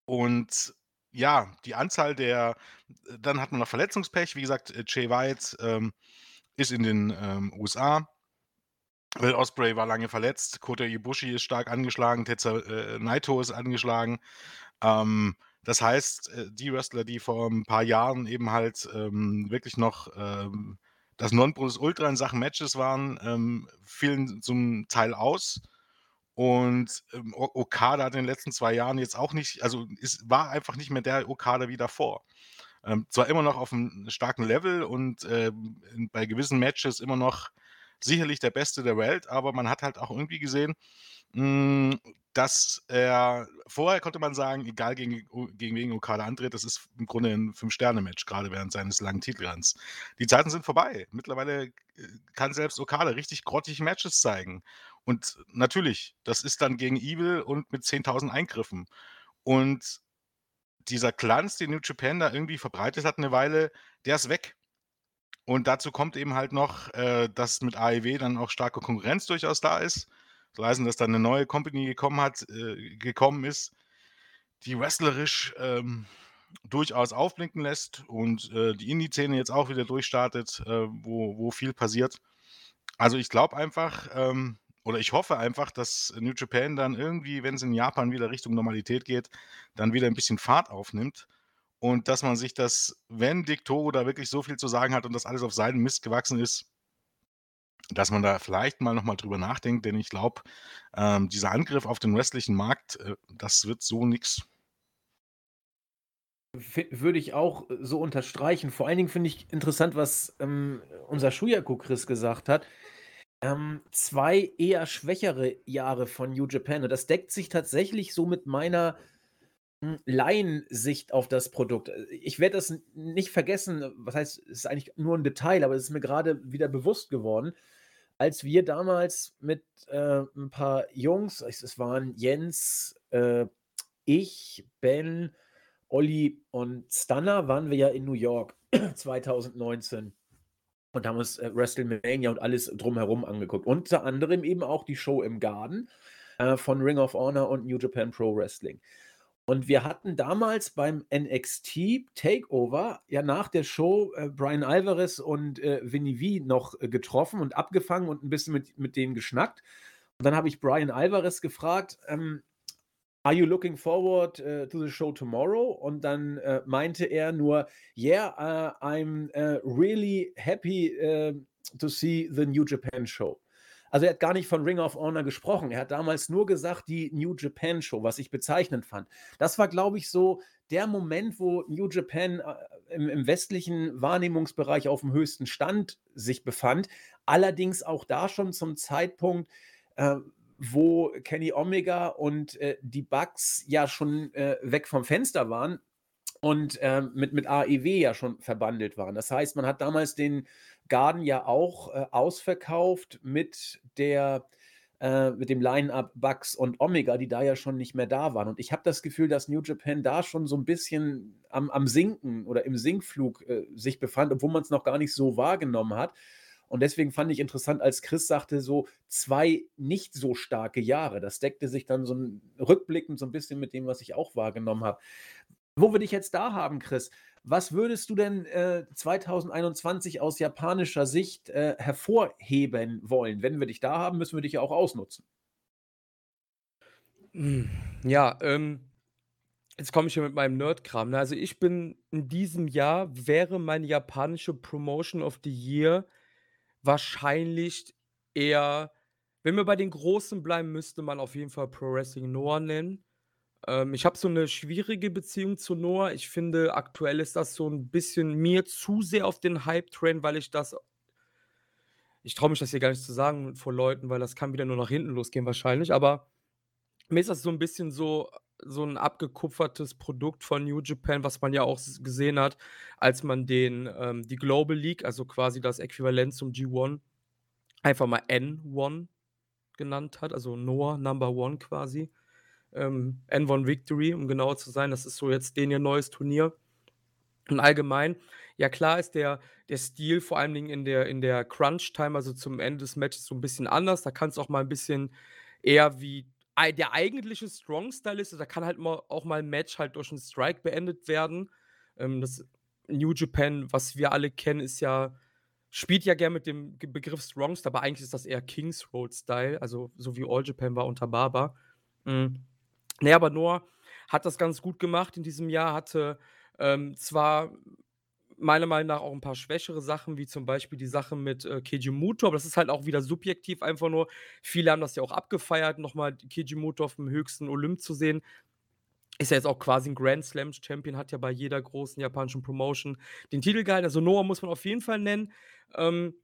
[SPEAKER 4] und ja, die Anzahl der, dann hat man noch Verletzungspech, wie gesagt, äh, Jay White ähm, ist in den ähm, USA. Will Osprey war lange verletzt, Kota Ibushi ist stark angeschlagen, Tetsuya äh, Naito ist angeschlagen. Ähm, das heißt, äh, die Wrestler, die vor ein paar Jahren eben halt ähm, wirklich noch ähm, das Nonplusultra in Sachen Matches waren, ähm, fielen zum Teil aus. Und ähm, Okada hat in den letzten zwei Jahren jetzt auch nicht, also es war einfach nicht mehr der Okada wie davor. Ähm, zwar immer noch auf einem starken Level und in- bei gewissen Matches immer noch sicherlich der Beste der Welt, aber man hat halt auch irgendwie gesehen, mh, dass er, vorher konnte man sagen, egal gegen, gegen wen Okada antritt, das ist im Grunde ein Fünf-Sterne-Match, gerade während seines langen Titelruns. Die Zeiten sind vorbei. Mittlerweile äh, kann selbst Okada richtig grottige Matches zeigen. Und natürlich, das ist dann gegen Evil und mit 10.000 Eingriffen. Und dieser Glanz, den New Japan da irgendwie verbreitet hat eine Weile, der ist weg. Und dazu kommt eben halt noch, äh, dass mit AEW dann auch starke Konkurrenz durchaus da ist. So heißen, dass dann eine neue Company gekommen hat, äh, gekommen ist, die wrestlerisch ähm, durchaus aufblinken lässt und äh, die Indie-Szene jetzt auch wieder durchstartet, äh, wo, wo viel passiert. Also ich glaube einfach, ähm, oder ich hoffe einfach, dass New Japan dann irgendwie, wenn es in Japan wieder Richtung Normalität geht, dann wieder ein bisschen Fahrt aufnimmt. Und dass man sich das, wenn Dick Togo da wirklich so viel zu sagen hat und das alles auf seinen Mist gewachsen ist, dass man da vielleicht mal nochmal drüber nachdenkt, denn ich glaube, ähm, dieser Angriff auf den restlichen Markt, äh, das wird so.
[SPEAKER 1] Fi- Würde ich auch äh, so unterstreichen. Vor allen Dingen finde ich interessant, was ähm, unser Shuyaku Chris gesagt hat. Ähm, zwei eher schwächere Jahre von New Japan. Und das deckt sich tatsächlich so mit meiner Laiensicht auf das Produkt. Äh, Ich werde das nicht vergessen. Was heißt, es ist eigentlich nur ein Detail, aber es ist mir gerade wieder bewusst geworden, als wir damals mit äh, ein paar Jungs, es waren Jens, äh, ich, Ben, Olli und Stunner waren wir ja in New York 2019 und haben uns äh, WrestleMania und alles drumherum angeguckt. Unter anderem eben auch die Show im Garden äh, von Ring of Honor und New Japan Pro Wrestling. Und wir hatten damals beim NXT Takeover ja nach der Show äh, Brian Alvarez und äh, Vinny V noch äh, getroffen und abgefangen und ein bisschen mit, mit denen geschnackt. Und dann habe ich Brian Alvarez gefragt, ähm, Are you looking forward uh, to the show tomorrow? Und dann äh, meinte er nur, Yeah, uh, I'm uh, really happy uh, to see the New Japan Show. Also er hat gar nicht von Ring of Honor gesprochen. Er hat damals nur gesagt, die New Japan Show, was ich bezeichnend fand. Das war, glaube ich, so der Moment, wo New Japan äh, im, im westlichen Wahrnehmungsbereich auf dem höchsten Stand sich befand. Allerdings auch da schon zum Zeitpunkt, äh, wo Kenny Omega und äh, die Bucks ja schon äh, weg vom Fenster waren und ähm, mit, mit AEW ja schon verbandelt waren. Das heißt, man hat damals den Garden ja auch äh, ausverkauft mit der äh, mit dem Line-Up Bugs und Omega, die da ja schon nicht mehr da waren. Und ich habe das Gefühl, dass New Japan da schon so ein bisschen am, am Sinken oder im Sinkflug äh, sich befand, obwohl man es noch gar nicht so wahrgenommen hat. Und deswegen fand ich interessant, als Chris sagte, so zwei nicht so starke Jahre. Das deckte sich dann so ein, rückblickend so ein bisschen mit dem, was ich auch wahrgenommen habe. Wo wir dich jetzt da haben, Chris, was würdest du denn äh, 2021 aus japanischer Sicht äh, hervorheben wollen? Wenn wir dich da haben, müssen wir dich ja auch ausnutzen.
[SPEAKER 5] Hm, ja, ähm, jetzt komme ich hier mit meinem Nerdkram. Ne? Also ich bin in diesem Jahr, wäre meine japanische Promotion of the Year wahrscheinlich eher, wenn wir bei den Großen bleiben, müsste man auf jeden Fall Pro Wrestling Noah nennen. Ähm, ich habe so eine schwierige Beziehung zu Noah. Ich finde, aktuell ist das so ein bisschen mir zu sehr auf den Hype-Train, weil ich das ich traue mich das hier gar nicht zu sagen vor Leuten, weil das kann wieder nur nach hinten losgehen wahrscheinlich, aber mir ist das so ein bisschen so so 'n abgekupfertes Produkt von New Japan, was man ja auch gesehen hat, als man den ähm, die Global League, also quasi das Äquivalent zum G1, einfach mal N1 genannt hat, also Noah Number One quasi. Ähm, N1 Victory, um genauer zu sein. Das ist so jetzt denen ihr neues Turnier. Und allgemein, ja klar ist der der Stil vor allen Dingen in der in der Crunch Time, also zum Ende des Matches so ein bisschen anders. Da kann es auch mal ein bisschen eher wie der eigentliche Strong-Style ist, da kann halt auch mal ein Match halt durch einen Strike beendet werden. Ähm, das New Japan, was wir alle kennen, ist ja spielt ja gerne mit dem Begriff Strongst, aber eigentlich ist das eher Kings Road Style, also so wie All Japan war unter Baba. Mhm. Ne, aber Noah hat das ganz gut gemacht in diesem Jahr, hatte ähm, zwar meiner Meinung nach auch ein paar schwächere Sachen, wie zum Beispiel die Sache mit äh, Keijimoto, aber das ist halt auch wieder subjektiv einfach nur. Viele haben das ja auch abgefeiert, nochmal Keijimoto auf dem höchsten Olymp zu sehen. Ist ja jetzt auch quasi ein Grand Slam Champion, hat ja bei jeder großen japanischen Promotion den Titel gehalten. Also Noah muss man auf jeden Fall nennen. Ähm,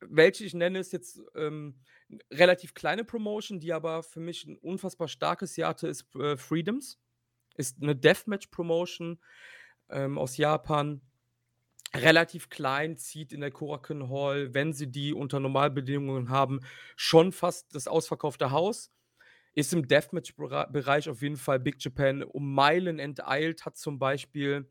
[SPEAKER 5] welche ich nenne, ist jetzt ähm, relativ kleine Promotion, die aber für mich ein unfassbar starkes Jahr hatte, ist äh, Freedoms. Ist eine Deathmatch-Promotion ähm, aus Japan relativ klein, zieht in der Korakuen Hall, wenn sie die unter Normalbedingungen haben, schon fast das ausverkaufte Haus. Ist im Deathmatch-Bereich auf jeden Fall Big Japan um Meilen enteilt, hat zum Beispiel,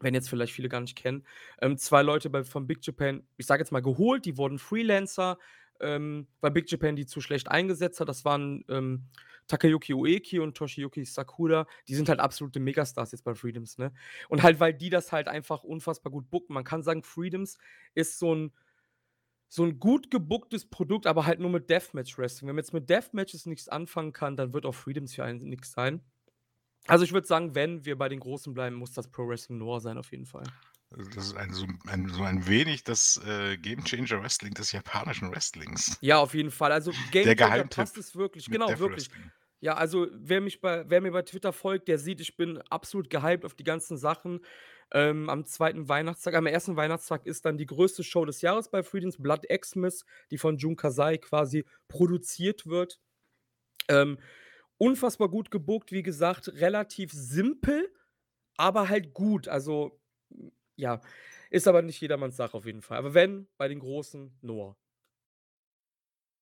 [SPEAKER 5] wenn jetzt vielleicht viele gar nicht kennen, ähm, zwei Leute bei, von Big Japan, ich sage jetzt mal, geholt, die wurden Freelancer, ähm, weil Big Japan die zu schlecht eingesetzt hat. Das waren ähm, Takayuki Ueki und Toshiyuki Sakura, die sind halt absolute Megastars jetzt bei Freedoms, ne? Und halt, weil die das halt einfach unfassbar gut booken. Man kann sagen, Freedoms ist so ein so ein gut gebucktes Produkt, aber halt nur mit Deathmatch-Wrestling. Wenn man jetzt mit Deathmatches nichts anfangen kann, dann wird auch Freedoms für einen nichts sein. Also ich würde sagen, wenn wir bei den Großen bleiben, muss das Pro Wrestling Noah sein, auf jeden Fall.
[SPEAKER 4] Also das ist ein, so, ein, so ein wenig das äh, Game Changer Wrestling des japanischen Wrestlings.
[SPEAKER 5] Ja, auf jeden Fall. Also
[SPEAKER 4] Game Der
[SPEAKER 5] Changer passt es wirklich. Genau,
[SPEAKER 4] Death
[SPEAKER 5] wirklich.
[SPEAKER 4] Wrestling.
[SPEAKER 5] Ja, also wer mich bei, wer mir bei Twitter folgt, der sieht, ich bin absolut gehypt auf die ganzen Sachen. Ähm, am zweiten Weihnachtstag, am ersten Weihnachtstag ist dann die größte Show des Jahres bei Freedoms, Blood Xmas, die von Jun Kasai quasi produziert wird. Ähm, unfassbar gut gebuckt, wie gesagt, relativ simpel, aber halt gut. Also, ja, ist aber nicht jedermanns Sache auf jeden Fall. Aber wenn, bei den Großen, Noah.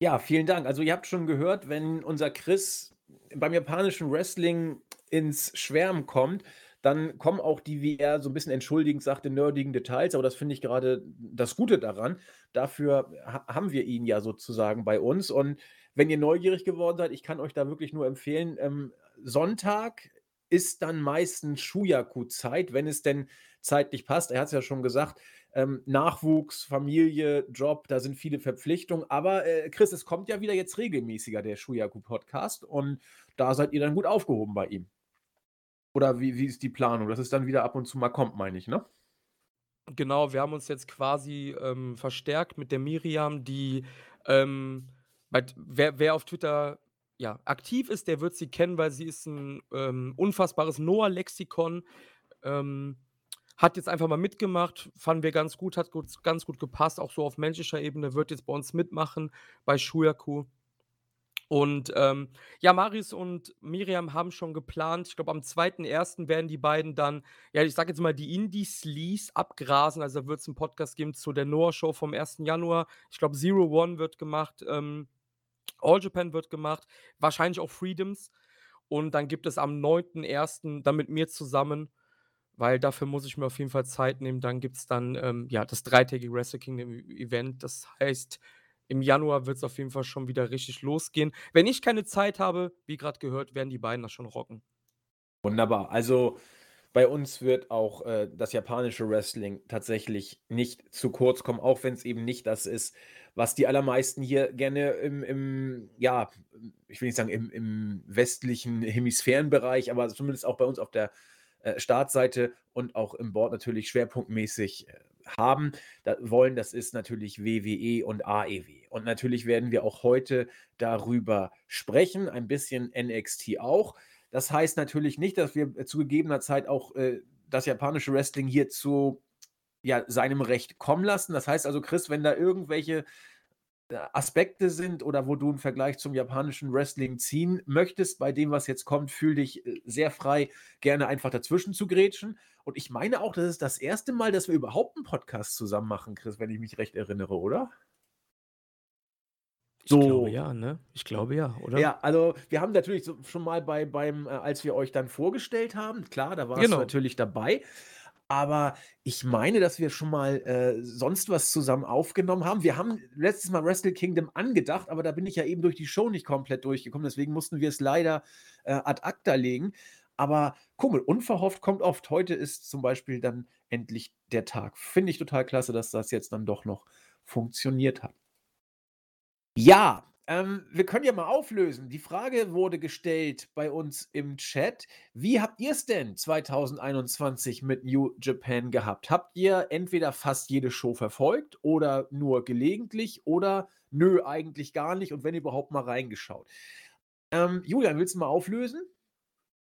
[SPEAKER 1] Ja, vielen Dank. Also ihr habt schon gehört, wenn unser Chris beim japanischen Wrestling ins Schwärmen kommt, dann kommen auch die, wie er so ein bisschen entschuldigend sagte, nerdigen Details. Aber das finde ich gerade das Gute daran. Dafür ha haben wir ihn ja sozusagen bei uns. Und wenn ihr neugierig geworden seid, ich kann euch da wirklich nur empfehlen, ähm, Sonntag ist dann meistens Shuyaku-Zeit, wenn es denn zeitlich passt. Er hat es ja schon gesagt, ähm, Nachwuchs, Familie, Job, da sind viele Verpflichtungen. Aber äh, Chris, es kommt ja wieder jetzt regelmäßiger, der Shuyaku-Podcast. Und da seid ihr dann gut aufgehoben bei ihm. Oder wie, wie ist die Planung? Dass es dann wieder ab und zu mal kommt, meine ich, ne?
[SPEAKER 5] Genau, wir haben uns jetzt quasi ähm, verstärkt mit der Miriam, die, ähm, wer, wer auf Twitter ja, aktiv ist, der wird sie kennen, weil sie ist ein ähm, unfassbares Noah-Lexikon. Ähm, hat jetzt einfach mal mitgemacht, fanden wir ganz gut, hat gut, ganz gut gepasst, auch so auf menschlicher Ebene, wird jetzt bei uns mitmachen bei Shuyaku. Und ähm, ja, Marius und Miriam haben schon geplant, ich glaube, am 2.1. werden die beiden dann, ja, ich sage jetzt mal, die Indie-Sleaze abgrasen. Also wird es einen Podcast geben zu der Noah-Show vom 1. Januar. Ich glaube, Zero One wird gemacht. Ähm, All Japan wird gemacht, wahrscheinlich auch Freedoms. Und dann gibt es am 9.1. dann mit mir zusammen, weil dafür muss ich mir auf jeden Fall Zeit nehmen. Dann gibt es dann ähm, ja, das dreitägige Wrestle Kingdom E- Event. Das heißt, im Januar wird es auf jeden Fall schon wieder richtig losgehen. Wenn ich keine Zeit habe, wie gerade gehört, werden die beiden das schon rocken.
[SPEAKER 1] Wunderbar. Also bei uns wird auch äh, das japanische Wrestling tatsächlich nicht zu kurz kommen, auch wenn es eben nicht das ist, was die allermeisten hier gerne im, im ja, ich will nicht sagen im, im westlichen Hemisphärenbereich, aber zumindest auch bei uns auf der äh, Startseite und auch im Board natürlich schwerpunktmäßig äh, haben, da wollen, das ist natürlich WWE und AEW. Und natürlich werden wir auch heute darüber sprechen, ein bisschen NXT auch. Das heißt natürlich nicht, dass wir zu gegebener Zeit auch äh, das japanische Wrestling hier zu ja, seinem Recht kommen lassen. Das heißt also, Chris, wenn da irgendwelche äh, Aspekte sind oder wo du einen Vergleich zum japanischen Wrestling ziehen möchtest, bei dem, was jetzt kommt, fühl dich äh, sehr frei, gerne einfach dazwischen zu grätschen. Und ich meine auch, das ist das erste Mal, dass wir überhaupt einen Podcast zusammen machen, Chris, wenn ich mich recht erinnere, oder?
[SPEAKER 5] Ich
[SPEAKER 1] So.
[SPEAKER 5] glaube ja, ne? Ich glaube ja, oder?
[SPEAKER 1] Ja, also wir haben natürlich so schon mal bei beim, äh, als wir euch dann vorgestellt haben, klar, da warst du
[SPEAKER 5] Genau.
[SPEAKER 1] natürlich dabei. Aber ich meine, dass wir schon mal äh, sonst was zusammen aufgenommen haben. Wir haben letztes Mal Wrestle Kingdom angedacht, aber da bin ich ja eben durch die Show nicht komplett durchgekommen. Deswegen mussten wir es leider äh, ad acta legen. Aber guck mal, unverhofft kommt oft. Heute ist zum Beispiel dann endlich der Tag. Finde ich total klasse, dass das jetzt dann doch noch funktioniert hat. Ja, ähm, wir können ja mal auflösen. Die Frage wurde gestellt bei uns im Chat. Wie habt ihr es denn 2021 mit New Japan gehabt? Habt ihr entweder fast jede Show verfolgt oder nur gelegentlich oder nö, eigentlich gar nicht und wenn überhaupt mal reingeschaut? Ähm, Julian, willst du mal auflösen?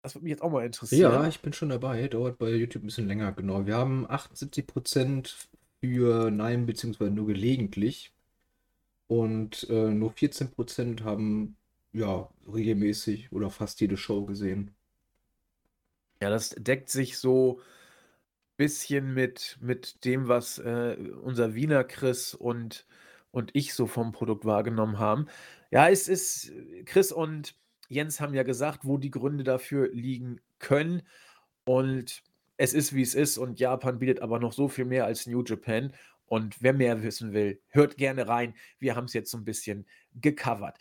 [SPEAKER 1] Das würde mich jetzt auch mal interessieren.
[SPEAKER 2] Ja, ich bin schon dabei. Dauert bei YouTube ein bisschen länger, genau. Wir haben 78% für Nein, beziehungsweise nur gelegentlich. Und äh, nur 14% haben ja regelmäßig oder fast jede Show gesehen.
[SPEAKER 1] Ja, das deckt sich so ein bisschen mit, mit dem, was äh, unser Wiener Chris und, und ich so vom Produkt wahrgenommen haben. Ja, es ist, Chris und Jens haben ja gesagt, wo die Gründe dafür liegen können. Und es ist, wie es ist. Und Japan bietet aber noch so viel mehr als New Japan. Und wer mehr wissen will, hört gerne rein. Wir haben es jetzt so ein bisschen gecovert.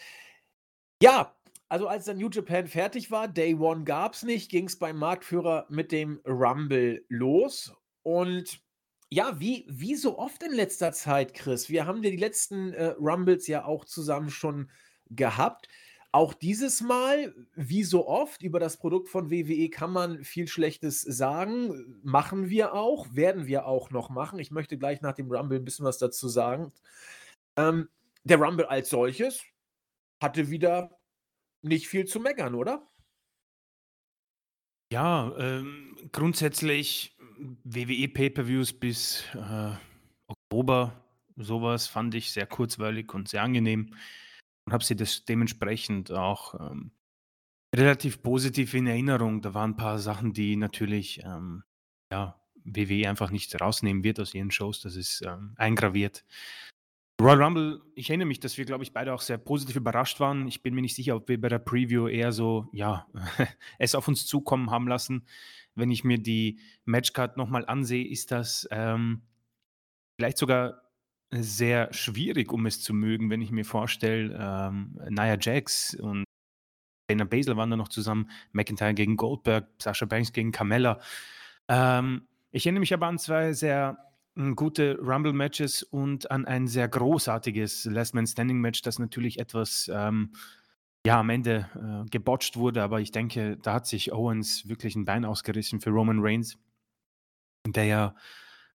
[SPEAKER 1] Ja, also als dann New Japan fertig war, Day One gab es nicht, ging es beim Marktführer mit dem Rumble los. Und ja, wie, wie so oft in letzter Zeit, Chris, wir haben ja die letzten äh, Rumbles ja auch zusammen schon gehabt. Auch dieses Mal, wie so oft, über das Produkt von WWE kann man viel Schlechtes sagen. Machen wir auch, werden wir auch noch machen. Ich möchte gleich nach dem Rumble ein bisschen was dazu sagen. Ähm, der Rumble als solches hatte wieder nicht viel zu meckern, oder?
[SPEAKER 3] Ja, ähm, grundsätzlich WWE Pay-per-Views bis äh, Oktober, sowas fand ich sehr kurzweilig und sehr angenehm und habe sie das dementsprechend auch ähm, relativ positiv in Erinnerung. Da waren ein paar Sachen, die natürlich ähm, ja, WWE einfach nicht rausnehmen wird aus ihren Shows. Das ist ähm, eingraviert. Royal Rumble, ich erinnere mich, dass wir, glaube ich, beide auch sehr positiv überrascht waren. Ich bin mir nicht sicher, ob wir bei der Preview eher so, ja, es auf uns zukommen haben lassen. Wenn ich mir die Matchcard nochmal ansehe, ist das ähm, vielleicht sogar sehr schwierig, um es zu mögen, wenn ich mir vorstelle, ähm, Nia Jax und Dana Basel waren da noch zusammen, McIntyre gegen Goldberg, Sasha Banks gegen Carmella. Ähm, ich erinnere mich aber an zwei sehr mm, gute Rumble-Matches und an ein sehr großartiges Last Man Standing-Match, das natürlich etwas ähm, ja, am Ende äh, gebotcht wurde, aber ich denke, da hat sich Owens wirklich ein Bein ausgerissen für Roman Reigns, der ja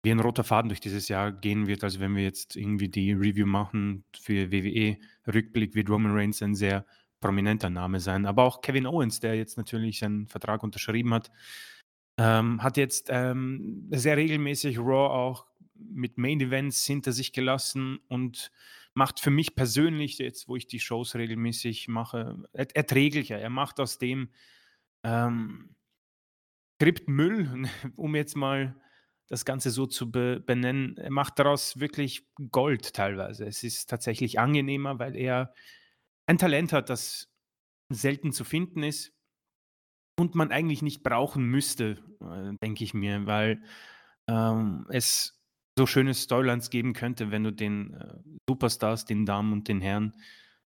[SPEAKER 3] wie ein roter Faden durch dieses Jahr gehen wird. Also wenn wir jetzt irgendwie die Review machen für WWE-Rückblick, wird Roman Reigns ein sehr prominenter Name sein. Aber auch Kevin Owens, der jetzt natürlich seinen Vertrag unterschrieben hat, ähm, hat jetzt ähm, sehr regelmäßig Raw auch mit Main Events hinter sich gelassen und macht für mich persönlich, jetzt wo ich die Shows regelmäßig mache, er erträglicher. Er macht aus dem ähm, Skript Müll, um jetzt mal das Ganze so zu be benennen, er macht daraus wirklich Gold teilweise. Es ist tatsächlich angenehmer, weil er ein Talent hat, das selten zu finden ist und man eigentlich nicht brauchen müsste, äh, denke ich mir, weil ähm, es so schöne Storylines geben könnte, wenn du den äh, Superstars, den Damen und den Herren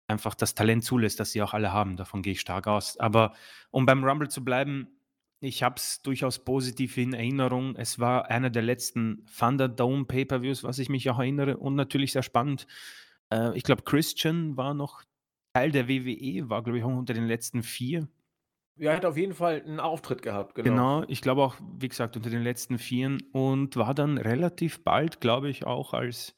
[SPEAKER 3] einfach das Talent zulässt, das sie auch alle haben. Davon gehe ich stark aus. Aber um beim Rumble zu bleiben, ich habe es durchaus positiv in Erinnerung. Es war einer der letzten Thunderdome Pay-per-Views, was ich mich auch erinnere und natürlich sehr spannend. Äh, ich glaube, Christian war noch Teil der WWE, war glaube ich auch unter den letzten vier.
[SPEAKER 1] Ja, er hat auf jeden Fall einen Auftritt gehabt, genau.
[SPEAKER 3] Genau, ich glaube auch, wie gesagt, unter den letzten Vieren und war dann relativ bald, glaube ich, auch als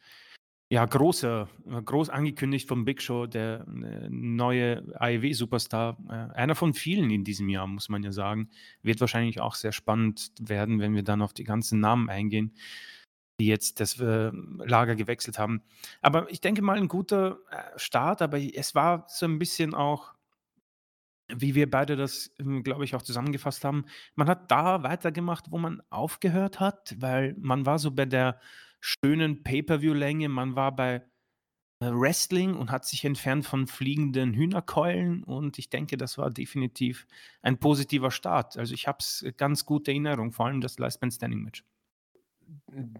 [SPEAKER 3] ja, großer, äh, groß angekündigt vom Big Show, der äh, neue AEW-Superstar. Äh, einer von vielen in diesem Jahr, muss man ja sagen. Wird wahrscheinlich auch sehr spannend werden, wenn wir dann auf die ganzen Namen eingehen, die jetzt das Lager gewechselt haben. Aber ich denke mal, ein guter Start, aber es war so ein bisschen auch wie wir beide das, ähm, glaube ich, auch zusammengefasst haben, man hat da weitergemacht, wo man aufgehört hat, weil man war so bei der schönen Pay-per-view-Länge, man war bei äh, Wrestling und hat sich entfernt von fliegenden Hühnerkeulen und ich denke, das war definitiv ein positiver Start. Also ich habe es ganz gute Erinnerung, vor allem das Last Man Standing Match.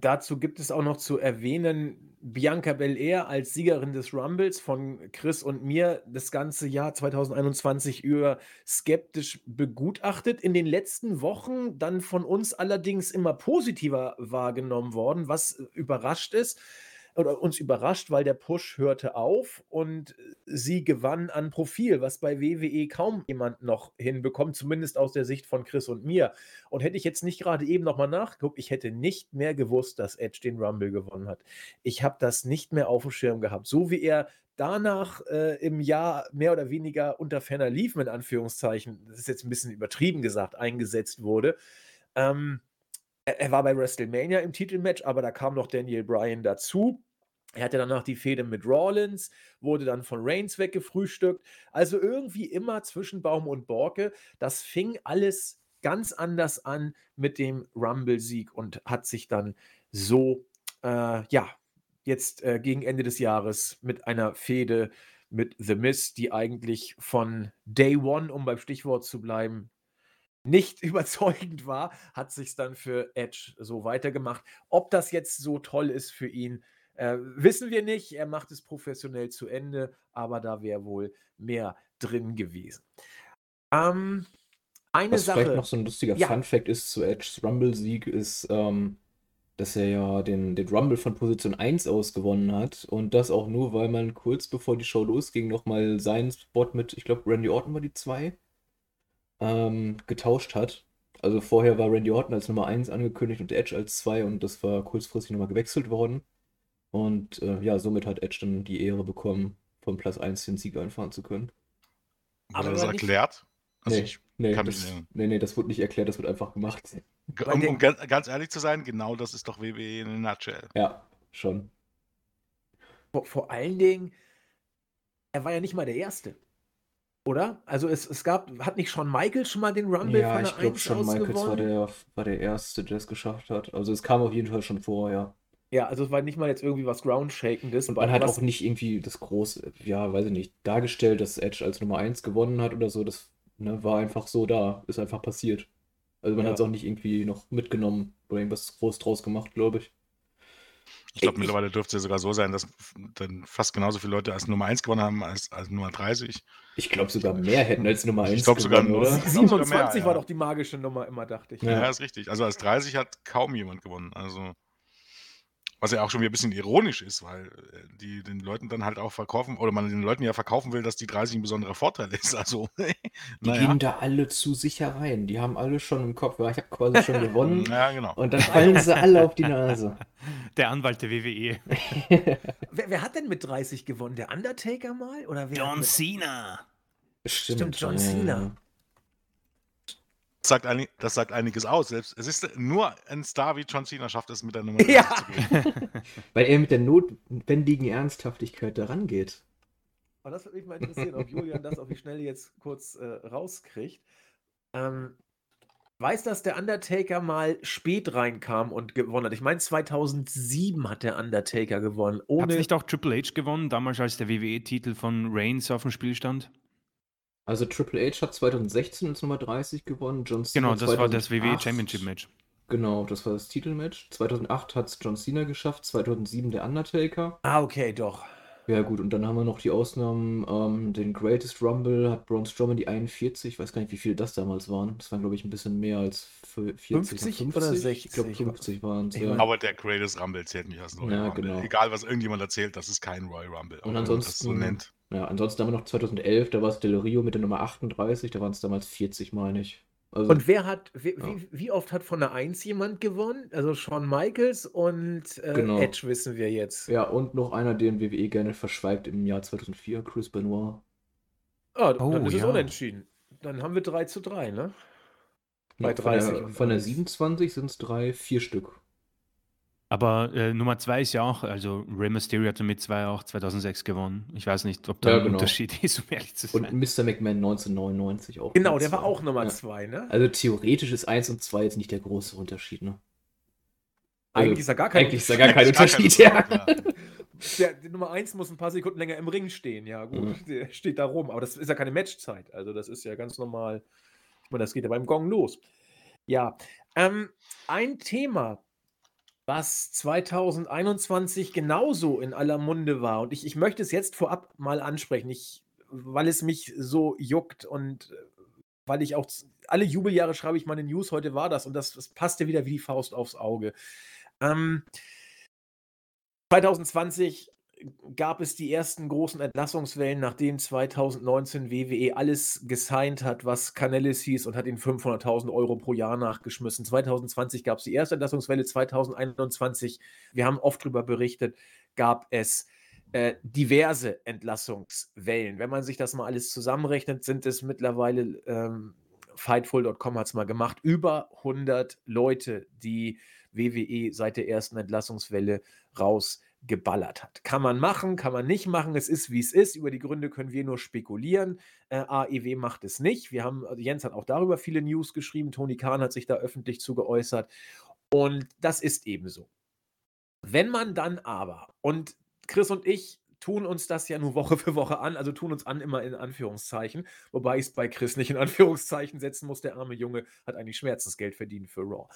[SPEAKER 1] Dazu gibt es auch noch zu erwähnen, Bianca Belair als Siegerin des Rumbles von Chris und mir das ganze Jahr 2021 über skeptisch begutachtet. In den letzten Wochen dann von uns allerdings immer positiver wahrgenommen worden, was überrascht ist oder uns überrascht, weil der Push hörte auf und sie gewann an Profil, was bei WWE kaum jemand noch hinbekommt, zumindest aus der Sicht von Chris und mir. Und hätte ich jetzt nicht gerade eben nochmal nachgeguckt, ich hätte nicht mehr gewusst, dass Edge den Rumble gewonnen hat. Ich habe das nicht mehr auf dem Schirm gehabt. So wie er danach äh, im Jahr mehr oder weniger unter ferner Liefen, in Anführungszeichen, das ist jetzt ein bisschen übertrieben gesagt, eingesetzt wurde. Ähm, er war bei WrestleMania im Titelmatch, aber da kam noch Daniel Bryan dazu. Er hatte danach die Fehde mit Rawlins, wurde dann von Reigns weggefrühstückt. Also irgendwie immer zwischen Baum und Borke. Das fing alles ganz anders an mit dem Rumble-Sieg und hat sich dann so, äh, ja, jetzt äh, gegen Ende des Jahres mit einer Fehde mit The Miz, die eigentlich von Day One, um beim Stichwort zu bleiben, nicht überzeugend war, hat sich dann für Edge so weitergemacht. Ob das jetzt so toll ist für ihn, äh, wissen wir nicht. Er macht es professionell zu Ende, aber da wäre wohl mehr drin gewesen. Ähm, eine
[SPEAKER 2] Was
[SPEAKER 1] Sache.
[SPEAKER 2] vielleicht noch so ein lustiger
[SPEAKER 1] Ja.
[SPEAKER 2] Fun-Fact ist zu Edges Rumble-Sieg, ist, ähm, dass er ja den, den Rumble von Position 1 aus gewonnen hat. Und das auch nur, weil man kurz bevor die Show losging, nochmal seinen Spot mit, ich glaube, Randy Orton war die 2, ähm, getauscht hat. Also vorher war Randy Orton als Nummer 1 angekündigt und Edge als 2 und das war kurzfristig nochmal gewechselt worden. Und äh, ja, somit hat Edge dann die Ehre bekommen, von Platz 1 den Sieg einfahren zu können.
[SPEAKER 1] Aber
[SPEAKER 4] das erklärt? Also
[SPEAKER 2] Nee,
[SPEAKER 4] ich,
[SPEAKER 2] nee,
[SPEAKER 4] kann
[SPEAKER 2] das,
[SPEAKER 4] mich-
[SPEAKER 2] nee, nee, das wurde nicht erklärt, das wird einfach gemacht.
[SPEAKER 4] Um, um ganz, ganz ehrlich zu sein, genau das ist doch WWE in a nutshell.
[SPEAKER 2] Ja, schon.
[SPEAKER 1] Vor, vor allen Dingen, er war ja nicht mal der Erste. Oder? Also es, es gab, hat nicht schon Michael schon mal den Rumble
[SPEAKER 2] Ja,
[SPEAKER 1] von
[SPEAKER 2] ich
[SPEAKER 1] der
[SPEAKER 2] glaube
[SPEAKER 1] 1
[SPEAKER 2] schon, Michaels war der, war der Erste, der es geschafft hat. Also es kam auf jeden Fall schon vor, ja.
[SPEAKER 1] Also es war nicht mal jetzt irgendwie was Groundshakendes.
[SPEAKER 2] Und man hat auch nicht irgendwie das große, ja, weiß ich nicht, dargestellt, dass Edge als Nummer 1 gewonnen hat oder so. Das ne, war einfach so da, ist einfach passiert. Also man
[SPEAKER 1] Ja.
[SPEAKER 2] hat es auch nicht irgendwie noch mitgenommen oder irgendwas groß draus gemacht, glaube ich.
[SPEAKER 4] Ich glaube,
[SPEAKER 1] Ich-
[SPEAKER 4] mittlerweile dürfte es ja sogar so sein, dass dann fast genauso viele Leute als Nummer 1 gewonnen haben als, als Nummer 30.
[SPEAKER 2] Ich glaube sogar mehr hätten als Nummer
[SPEAKER 4] Ich
[SPEAKER 2] 1
[SPEAKER 4] glaub sogar
[SPEAKER 2] gewonnen,
[SPEAKER 4] nur-
[SPEAKER 2] oder?
[SPEAKER 4] Ich glaub sogar
[SPEAKER 1] 27
[SPEAKER 4] mehr,
[SPEAKER 1] war
[SPEAKER 4] ja.
[SPEAKER 1] doch die magische Nummer immer, dachte ich.
[SPEAKER 2] Ja.
[SPEAKER 4] Ja. ist richtig. Also als 30 hat kaum jemand gewonnen. Also was ja auch schon wieder ein bisschen ironisch ist, weil äh, die den Leuten dann halt auch verkaufen, oder man den Leuten ja verkaufen will, dass die 30 ein besonderer Vorteil ist. Also,
[SPEAKER 2] Die
[SPEAKER 4] naja.
[SPEAKER 2] gehen da alle zu sicher rein. Die haben alle schon im Kopf, ich habe quasi schon gewonnen.
[SPEAKER 4] Ja, genau.
[SPEAKER 2] Und dann fallen sie alle auf die Nase.
[SPEAKER 3] Der Anwalt der WWE.
[SPEAKER 1] Wer, wer hat denn mit 30 gewonnen? Der Undertaker mal? Oder
[SPEAKER 3] John Cena.
[SPEAKER 1] Stimmt, John
[SPEAKER 2] ja,
[SPEAKER 1] Cena.
[SPEAKER 4] Sagt, einig, das sagt einiges aus. Selbst, es ist nur ein Star wie John Cena schafft es mit der Nummer 30
[SPEAKER 1] Ja.
[SPEAKER 4] zu gehen.
[SPEAKER 2] Weil er mit der notwendigen Ernsthaftigkeit daran geht.
[SPEAKER 1] Aber das würde mich mal interessieren, ob Julian das auf die Schnelle jetzt kurz äh, rauskriegt. Ähm, weiß, dass der Undertaker mal spät reinkam und gewonnen hat. Ich meine, 2007 hat der Undertaker gewonnen.
[SPEAKER 3] Hat
[SPEAKER 1] Ohne
[SPEAKER 3] nicht auch Triple H gewonnen, damals als der WWE-Titel von Reigns auf dem Spiel stand?
[SPEAKER 2] Also Triple H hat 2016 als Nummer 30 gewonnen, John Cena
[SPEAKER 3] Genau, das war das WWE
[SPEAKER 2] 2008
[SPEAKER 3] Championship Match.
[SPEAKER 2] Genau, das war das Titelmatch. 2008 hat es John Cena geschafft, 2007 der Undertaker.
[SPEAKER 1] Ah, okay, doch.
[SPEAKER 2] Ja gut, und dann haben wir noch die Ausnahmen, ähm, den Greatest Rumble hat Braun Strowman die 41, ich weiß gar nicht, wie viele das damals waren. Das waren, glaube ich, ein bisschen mehr als f- 40
[SPEAKER 1] 50 oder
[SPEAKER 2] Ich glaube,
[SPEAKER 1] 60?
[SPEAKER 2] 50 waren es, ja.
[SPEAKER 4] Aber der Greatest Rumble zählt nicht als Royal
[SPEAKER 2] Ja,
[SPEAKER 4] Rumble.
[SPEAKER 2] genau.
[SPEAKER 4] Egal, was irgendjemand erzählt, das ist kein Royal Rumble.
[SPEAKER 2] Und
[SPEAKER 4] wenn man das so
[SPEAKER 2] ansonsten-
[SPEAKER 4] nennt.
[SPEAKER 2] Ja, ansonsten haben wir noch 2011, da war es Del Rio mit der Nummer 38, da waren es damals 40, meine ich. Also,
[SPEAKER 1] Und wer hat, wie,
[SPEAKER 2] Ja.
[SPEAKER 1] wie, wie oft hat von der 1 jemand gewonnen? Also Shawn Michaels und äh,
[SPEAKER 2] Genau.
[SPEAKER 1] Edge wissen wir jetzt.
[SPEAKER 2] ja, und noch einer, den WWE gerne verschweigt im Jahr 2004, Chris Benoit.
[SPEAKER 1] Ah,
[SPEAKER 3] Oh,
[SPEAKER 1] dann ist es
[SPEAKER 3] ja.
[SPEAKER 1] unentschieden. Dann haben wir 3 zu 3, ne? Bei
[SPEAKER 2] Ja,
[SPEAKER 1] 30
[SPEAKER 2] Von der, von der
[SPEAKER 1] 1.
[SPEAKER 2] 27 sind es drei, vier Stück.
[SPEAKER 3] Aber äh, Nummer zwei ist ja auch, also Rey Mysterio hatte mit zwei auch 2006 gewonnen. Ich weiß nicht, ob da
[SPEAKER 2] Ja,
[SPEAKER 3] ein
[SPEAKER 2] genau.
[SPEAKER 3] Unterschied ist, um ehrlich zu
[SPEAKER 2] Und
[SPEAKER 3] sein.
[SPEAKER 2] Mr. McMahon 1999 auch.
[SPEAKER 1] Genau, der war
[SPEAKER 2] zwei.
[SPEAKER 1] auch Nummer
[SPEAKER 2] Ja.
[SPEAKER 1] 2, ne?
[SPEAKER 2] Also theoretisch ist 1 und 2 jetzt nicht der große Unterschied, ne? Also,
[SPEAKER 1] Eigentlich ist da gar kein
[SPEAKER 2] Eigentlich ist da gar kein
[SPEAKER 4] Eigentlich gar
[SPEAKER 2] Unterschied,
[SPEAKER 4] kein
[SPEAKER 2] ja.
[SPEAKER 1] Der, der Nummer 1 muss ein paar Sekunden länger im Ring stehen, ja gut,
[SPEAKER 2] Mhm.
[SPEAKER 1] der steht da rum, aber das ist ja keine Matchzeit, also das ist ja ganz normal. Ich meine, das geht ja beim Gong los. Ja, ähm, ein Thema, was 2021 genauso in aller Munde war. Und ich, ich möchte es jetzt vorab mal ansprechen, ich, weil es mich so juckt und äh, weil ich auch alle Jubeljahre schreibe ich meine News, heute war das und das, das passte wieder wie die Faust aufs Auge. Ähm, 2020 gab es die ersten großen Entlassungswellen, nachdem 2019 WWE alles gesigned hat, was Canellis hieß und hat ihn 500.000 Euro pro Jahr nachgeschmissen. 2020 gab es die erste Entlassungswelle, 2021, wir haben oft darüber berichtet, gab es äh, diverse Entlassungswellen. Wenn man sich das mal alles zusammenrechnet, sind es mittlerweile, ähm, Fightful.com hat es mal gemacht, über 100 Leute, die WWE seit der ersten Entlassungswelle rausgeballert hat. Kann man machen, kann man nicht machen. Es ist, wie es ist. Über die Gründe können wir nur spekulieren. Äh, AEW macht es nicht. Wir haben, also Jens hat auch darüber viele News geschrieben. Toni Kahn hat sich da öffentlich zu geäußert. Und das ist ebenso. Wenn man dann aber, und Chris und ich tun uns das ja nur Woche für Woche an, also tun uns an immer in Anführungszeichen, wobei ich es bei Chris nicht in Anführungszeichen setzen muss. Der arme Junge hat eigentlich Schmerzensgeld verdient für Raw.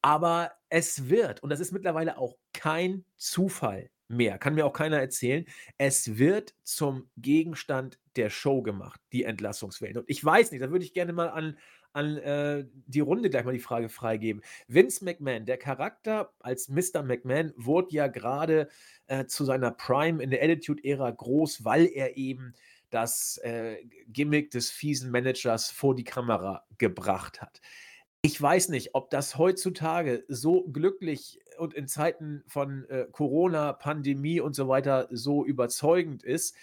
[SPEAKER 1] Aber es wird, und das ist mittlerweile auch kein Zufall mehr, kann mir auch keiner erzählen, es wird zum Gegenstand der Show gemacht, die Entlassungswellen. Und ich weiß nicht, da würde ich gerne mal an, an äh, die Runde gleich mal die Frage freigeben. Vince McMahon, der Charakter als Mr. McMahon, wurde ja gerade äh, zu seiner Prime in der Attitude-Ära groß, weil er eben das äh, Gimmick des fiesen Managers vor die Kamera gebracht hat. Ich weiß nicht, ob das heutzutage so glücklich und in Zeiten von äh, Corona, Pandemie und so weiter so überzeugend ist,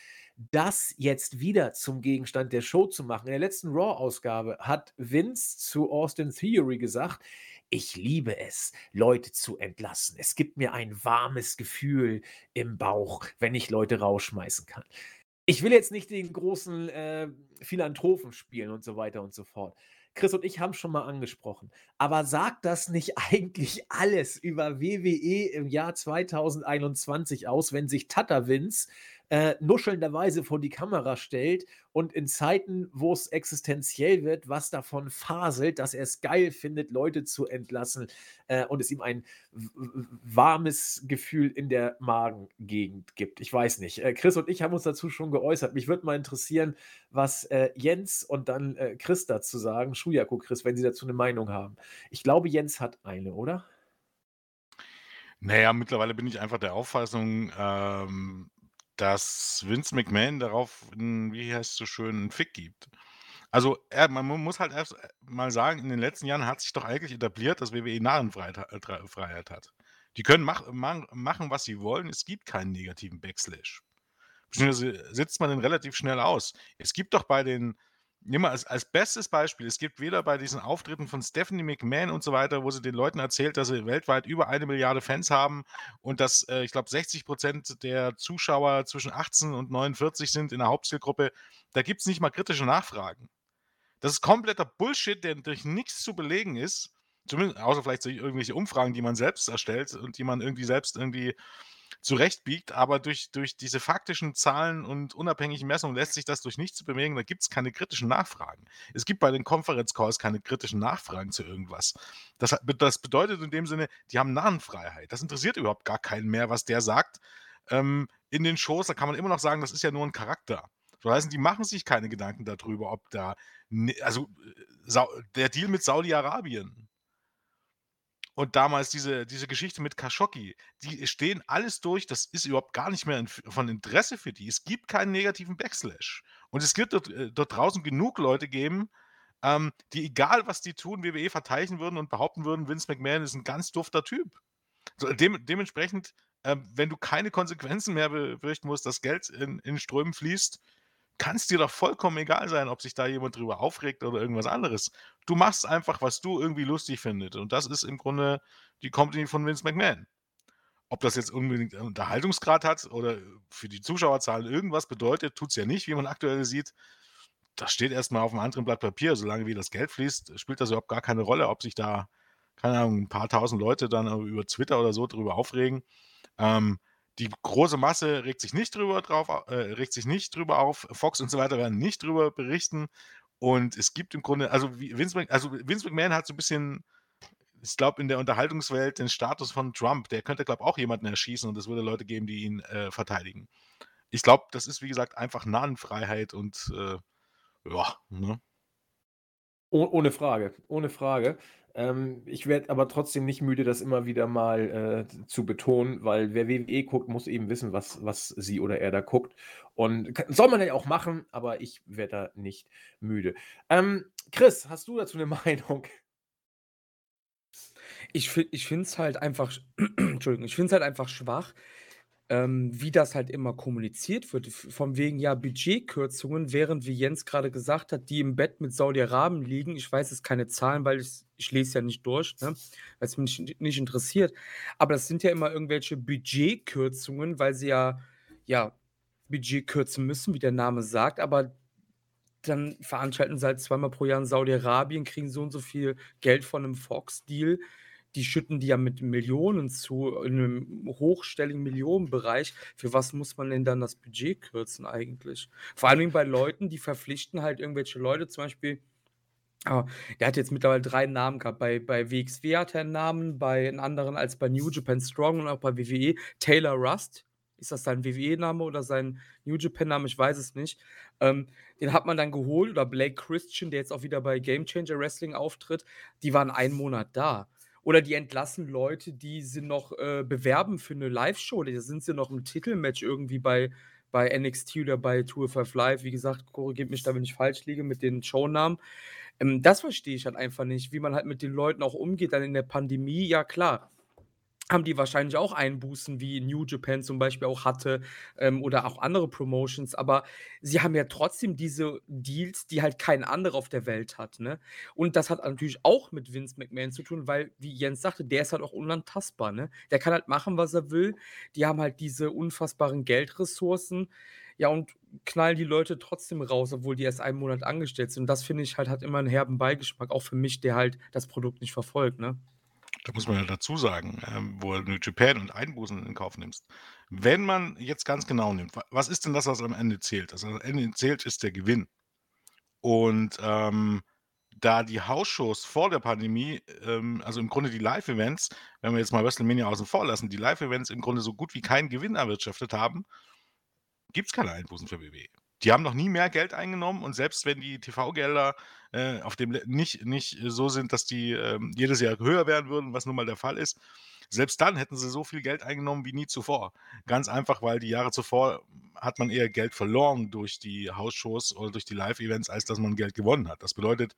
[SPEAKER 1] das jetzt wieder zum Gegenstand der Show zu machen. In der letzten Raw-Ausgabe hat Vince zu Austin Theory gesagt, ich liebe es, Leute zu entlassen. Es gibt mir ein warmes Gefühl im Bauch, wenn ich Leute rausschmeißen kann. Ich will jetzt nicht den großen äh, Philanthropen spielen und so weiter und so fort. Chris und ich haben schon mal angesprochen. Aber sagt das nicht eigentlich alles über WWE im Jahr 2021 aus, wenn sich Tata Vince äh, nuschelnderweise vor die Kamera stellt und in Zeiten, wo es existenziell wird, was davon faselt, dass er es geil findet, Leute zu entlassen äh, und es ihm ein warmes Gefühl in der Magengegend gibt. Ich weiß nicht. Äh, Chris und ich haben uns dazu schon geäußert. Mich würde mal interessieren, was äh, Jens und dann äh, Chris dazu sagen. Schujaku, Chris, wenn sie dazu eine Meinung haben. Ich glaube, Jens hat eine, oder?
[SPEAKER 4] Naja, mittlerweile bin ich einfach der Auffassung, ähm, dass Vince McMahon darauf 'n, wie heißt es so schön, 'n Fick gibt. Also, er man mu muss halt erst mal sagen, in den letzten Jahren hat sich doch eigentlich etabliert, dass WWE Narrenfreiheit äh, hat. Die können mach man machen, was sie wollen. Es gibt keinen negativen Backslash. Beziehungsweise sitzt man den relativ schnell aus. Es gibt doch bei den nimm mal als als bestes Beispiel, es gibt weder bei diesen Auftritten von Stephanie McMahon und so weiter, wo sie den Leuten erzählt, dass sie weltweit über 1.000.000.000 Fans haben und dass, äh, ich glaube, 60% der Zuschauer zwischen 18 und 49 sind in der Hauptzielgruppe. Da gibt's nicht mal kritische Nachfragen. Das ist kompletter Bullshit, der durch nichts zu belegen ist. Zumindest außer vielleicht durch irgendwelche Umfragen, die man selbst erstellt und die man irgendwie selbst irgendwie zurechtbiegt, aber durch, durch diese faktischen Zahlen und unabhängigen Messungen lässt sich das durch nichts bewegen. Da gibt es keine kritischen Nachfragen. Es gibt bei den Conference Calls keine kritischen Nachfragen zu irgendwas. Das, das bedeutet in dem Sinne, die haben Narrenfreiheit. Das interessiert überhaupt gar keinen mehr, was der sagt. Ähm, in den Shows, da kann man immer noch sagen, das ist ja nur ein Charakter. Das heißt, die machen sich keine Gedanken darüber, ob da, also äh, der Deal mit Saudi-Arabien, und damals diese, diese Geschichte mit Khashoggi, die stehen alles durch, das ist überhaupt gar nicht mehr von Interesse für die. Es gibt keinen negativen Backslash. Und es wird dort, äh, dort draußen genug Leute geben, ähm, die, egal was die tun, WWE verteidigen würden und behaupten würden, Vince McMahon ist ein ganz dufter Typ. So, dem, dementsprechend, ähm, wenn du keine Konsequenzen mehr befürchten musst, dass Geld in, in Strömen fließt, kann es dir doch vollkommen egal sein, ob sich da jemand drüber aufregt oder irgendwas anderes. Du machst einfach, was du irgendwie lustig findest. Und das ist im Grunde die Company von Vince McMahon. Ob das jetzt unbedingt einen Unterhaltungsgrad hat oder für die Zuschauerzahlen irgendwas bedeutet, tut es ja nicht, wie man aktuell sieht. Das steht erstmal auf einem anderen Blatt Papier. Solange wie das Geld fließt, spielt das überhaupt gar keine Rolle, ob sich da, keine Ahnung, ein paar tausend Leute dann über Twitter oder so drüber aufregen. Ähm, die große Masse regt sich nicht drüber drauf, äh, regt sich nicht drüber auf. Fox und so weiter werden nicht drüber berichten. Und es gibt im Grunde, also Vince, also Vince McMahon hat so ein bisschen, ich glaube, in der Unterhaltungswelt den Status von Trump. Der könnte, glaube ich, auch jemanden erschießen und es würde Leute geben, die ihn äh, verteidigen. Ich glaube, das ist, wie gesagt, einfach Nahenfreiheit und äh, ja, ne?
[SPEAKER 1] Oh, ohne Frage, ohne Frage. Ähm, ich werde aber trotzdem nicht müde, das immer wieder mal äh, zu betonen, weil wer WWE guckt, muss eben wissen, was, was sie oder er da guckt. Und soll man ja auch machen, aber ich werde da nicht müde. Ähm, Chris, hast du dazu eine Meinung?
[SPEAKER 5] Ich, ich finde es halt einfach, Entschuldigung, ich finde es halt einfach schwach, ähm, wie das halt immer kommuniziert wird. Von wegen ja Budgetkürzungen, während wie Jens gerade gesagt hat, die im Bett mit Saudi-Arabien liegen. Ich weiß jetzt keine Zahlen, weil ich, ich lese ja nicht durch, ne? weil es mich nicht, nicht interessiert. Aber das sind ja immer irgendwelche Budgetkürzungen, weil sie ja, ja Budget kürzen müssen, wie der Name sagt. Aber dann veranstalten sie halt zweimal pro Jahr in Saudi-Arabien, kriegen so und so viel Geld von einem Fox-Deal die schütten die ja mit Millionen zu, in einem hochstelligen Millionenbereich. Für was muss man denn dann das Budget kürzen eigentlich? Vor allem bei Leuten, die verpflichten halt irgendwelche Leute, zum Beispiel, oh, der hat jetzt mittlerweile drei Namen gehabt. Bei, bei WXW hat er einen Namen, bei einem anderen als bei New Japan Strong und auch bei WWE. Taylor Rust, ist das sein WWE-Name oder sein New Japan-Name? Ich weiß es nicht. Ähm, den hat man dann geholt oder Blake Christian, der jetzt auch wieder bei Game Changer Wrestling auftritt. Die waren einen Monat da. Oder die entlassen Leute, die sie noch äh, bewerben für eine Live-Show. Da sind sie noch im Titelmatch irgendwie bei, bei NXT oder bei Tour 5 Live. Wie gesagt, korrigiert mich da, wenn ich falsch liege mit den Shownamen. Ähm, das verstehe ich halt einfach nicht, wie man halt mit den Leuten auch umgeht. Dann in der Pandemie, ja klar haben die wahrscheinlich auch Einbußen, wie New Japan zum Beispiel auch hatte, ähm, oder auch andere Promotions, aber sie haben ja trotzdem diese Deals, die halt kein anderer auf der Welt hat, ne? Und das hat natürlich auch mit Vince McMahon zu tun, weil, wie Jens sagte, der ist halt auch unantastbar, ne? Der kann halt machen, was er will. Die haben halt diese unfassbaren Geldressourcen, ja, und knallen die Leute trotzdem raus, obwohl die erst einen Monat angestellt sind. Und das finde ich halt hat immer einen herben Beigeschmack, auch für mich, der halt das Produkt nicht verfolgt, ne?
[SPEAKER 4] Da muss man ja dazu sagen, ähm, wo du Japan und Einbußen in Kauf nimmst. Wenn man jetzt ganz genau nimmt, was ist denn das, was am Ende zählt? Also am Ende zählt ist der Gewinn. Und ähm, da die Hausshows vor der Pandemie, ähm, also im Grunde die Live-Events, wenn wir jetzt mal WrestleMania außen vor lassen, die Live-Events im Grunde so gut wie keinen Gewinn erwirtschaftet haben, gibt es keine Einbußen für WWE. Die haben noch nie mehr Geld eingenommen und selbst wenn die TV-Gelder äh, auf dem nicht, nicht so sind, dass die äh, jedes Jahr höher werden würden, was nun mal der Fall ist, selbst dann hätten sie so viel Geld eingenommen wie nie zuvor. Ganz einfach, weil die Jahre zuvor hat man eher Geld verloren durch die Hausshows oder durch die Live-Events, als dass man Geld gewonnen hat. Das bedeutet,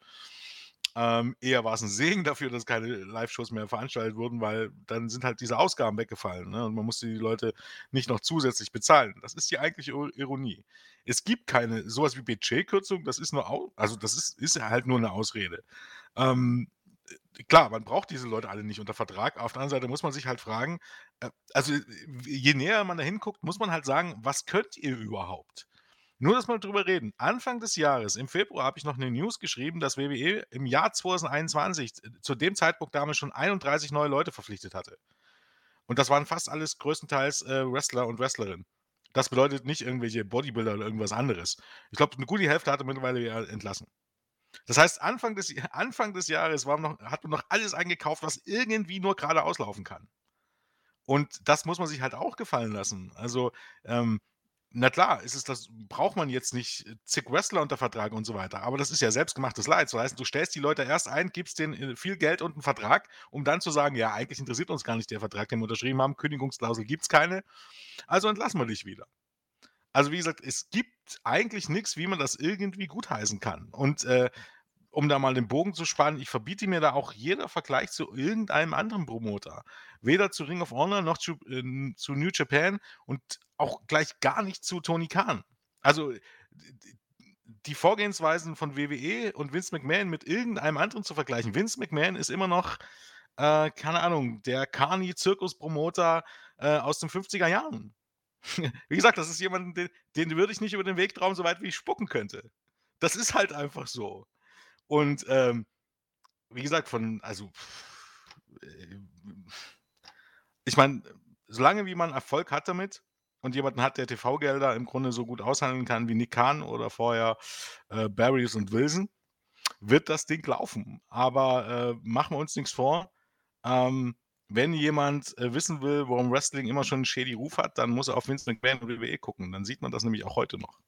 [SPEAKER 4] ähm, eher war es ein Segen dafür, dass keine Live-Shows mehr veranstaltet wurden, weil dann sind halt diese Ausgaben weggefallen ne? und man musste die Leute nicht noch zusätzlich bezahlen. Das ist die eigentliche Ironie. Es gibt keine, sowas wie Budgetkürzung, das ist nur, also das ist, ist halt nur eine Ausrede. Ähm, klar, man braucht diese Leute alle nicht unter Vertrag. Auf der anderen Seite muss man sich halt fragen, äh, also je näher man da hinguckt, muss man halt sagen, was könnt ihr überhaupt? Nur, dass wir drüber reden. Anfang des Jahres, im Februar, habe ich noch eine News geschrieben, dass WWE im Jahr 2021 äh, zu dem Zeitpunkt damals schon 31 neue Leute verpflichtet hatte. Und das waren fast alles größtenteils äh, Wrestler und Wrestlerinnen. Das bedeutet nicht irgendwelche Bodybuilder oder irgendwas anderes. Ich glaube, eine gute Hälfte hatte mittlerweile entlassen. Das heißt, Anfang des, Anfang des Jahres war noch, hat man noch alles eingekauft, was irgendwie nur gerade auslaufen kann. Und das muss man sich halt auch gefallen lassen. Also, ähm, na klar, ist es das, braucht man jetzt nicht zig Wrestler unter Vertrag und so weiter. Aber das ist ja selbstgemachtes Leid. So heißt, du stellst die Leute erst ein, gibst denen äh, viel Geld und einen Vertrag, um dann zu sagen, ja, eigentlich interessiert uns gar nicht der Vertrag, den wir unterschrieben haben. Kündigungsklausel gibt es keine. Also entlassen wir dich wieder. Also wie gesagt, es gibt eigentlich nichts, wie man das irgendwie gutheißen kann. Und äh, um da mal den Bogen zu spannen, ich verbiete mir da auch jeder Vergleich zu irgendeinem anderen Promoter. Weder zu Ring of Honor noch zu, äh, zu New Japan und auch gleich gar nicht zu Tony Khan. Also die Vorgehensweisen von WWE und Vince McMahon mit irgendeinem anderen zu vergleichen. Vince McMahon ist immer noch, äh, keine Ahnung, der Carney-Zirkus-Promoter äh, aus den 50er Jahren. Wie gesagt, das ist jemand, den, den würde ich nicht über den Weg trauen, so weit wie ich spucken könnte. Das ist halt einfach so. Und ähm, wie gesagt, von, also, äh, ich meine, solange wie man Erfolg hat damit und jemanden hat, der TV-Gelder im Grunde so gut aushandeln kann wie Nick Khan oder vorher äh, Barrys und Wilson, wird das Ding laufen. Aber äh, machen wir uns nichts vor. Ähm, wenn jemand äh, wissen will, warum Wrestling immer schon einen shady Ruf hat, dann muss er auf Vince McMahon und WWE gucken. Dann sieht man das nämlich auch heute noch.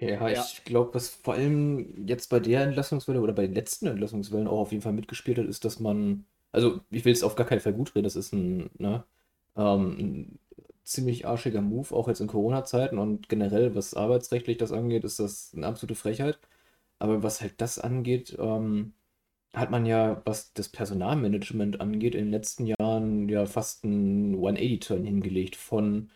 [SPEAKER 2] Ja, ja. ich glaube, was vor allem jetzt bei der Entlassungswelle oder bei den letzten Entlassungswellen auch auf jeden Fall mitgespielt hat, ist, dass man, also ich will es auf gar keinen Fall gut reden, das ist ein, ne, ähm, ein ziemlich arschiger Move, auch jetzt in Corona-Zeiten und generell, was arbeitsrechtlich das angeht, ist das eine absolute Frechheit. Aber was halt das angeht, ähm, hat man ja, was das Personalmanagement angeht, in den letzten Jahren ja fast einen 180-Turn hingelegt von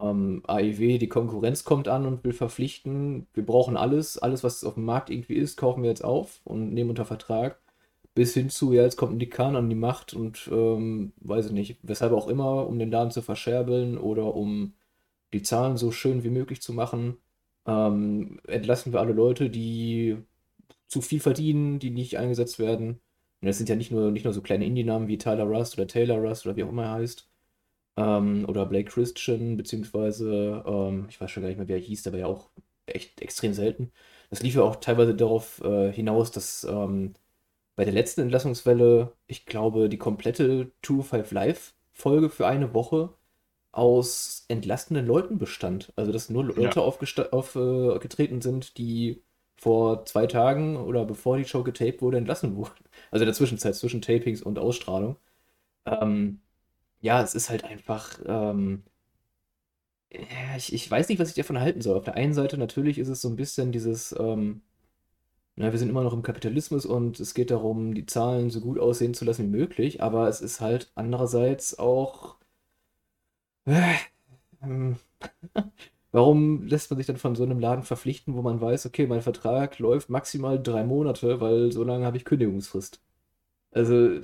[SPEAKER 2] ähm, AEW, die Konkurrenz kommt an und will verpflichten, wir brauchen alles, alles, was auf dem Markt irgendwie ist, kaufen wir jetzt auf und nehmen unter Vertrag. Bis hin zu, ja, jetzt kommt ein Dekan an die Macht und ähm, weiß ich nicht, weshalb auch immer, um den Laden zu verscherbeln oder um die Zahlen so schön wie möglich zu machen, ähm, entlassen wir alle Leute, die zu viel verdienen, die nicht eingesetzt werden. Und das sind ja nicht nur, nicht nur so kleine Indie-Namen wie Tyler Rust oder Taylor Rust oder wie auch immer er heißt. Ähm, oder Blake Christian, beziehungsweise, ähm, ich weiß schon gar nicht mehr, wie er hieß, der war ja auch echt extrem selten. Das lief ja auch teilweise darauf äh, hinaus, dass ähm, bei der letzten Entlassungswelle, ich glaube, die komplette 205 Live-Folge für eine Woche aus entlastenden Leuten bestand. Also, dass nur Leute ja. aufgetreten äh, sind, die vor zwei Tagen oder bevor die Show getaped wurde, entlassen wurden. Also in der Zwischenzeit, zwischen Tapings und Ausstrahlung. Ähm, ja, es ist halt einfach. Ähm, ich, ich weiß nicht, was ich davon halten soll. Auf der einen Seite natürlich ist es so ein bisschen dieses, ähm, na, wir sind immer noch im Kapitalismus und es geht darum, die Zahlen so gut aussehen zu lassen wie möglich, aber es ist halt andererseits auch. Äh, ähm, Warum lässt man sich dann von so einem Laden verpflichten, wo man weiß, okay, mein Vertrag läuft maximal drei Monate, weil so lange habe ich Kündigungsfrist? Also.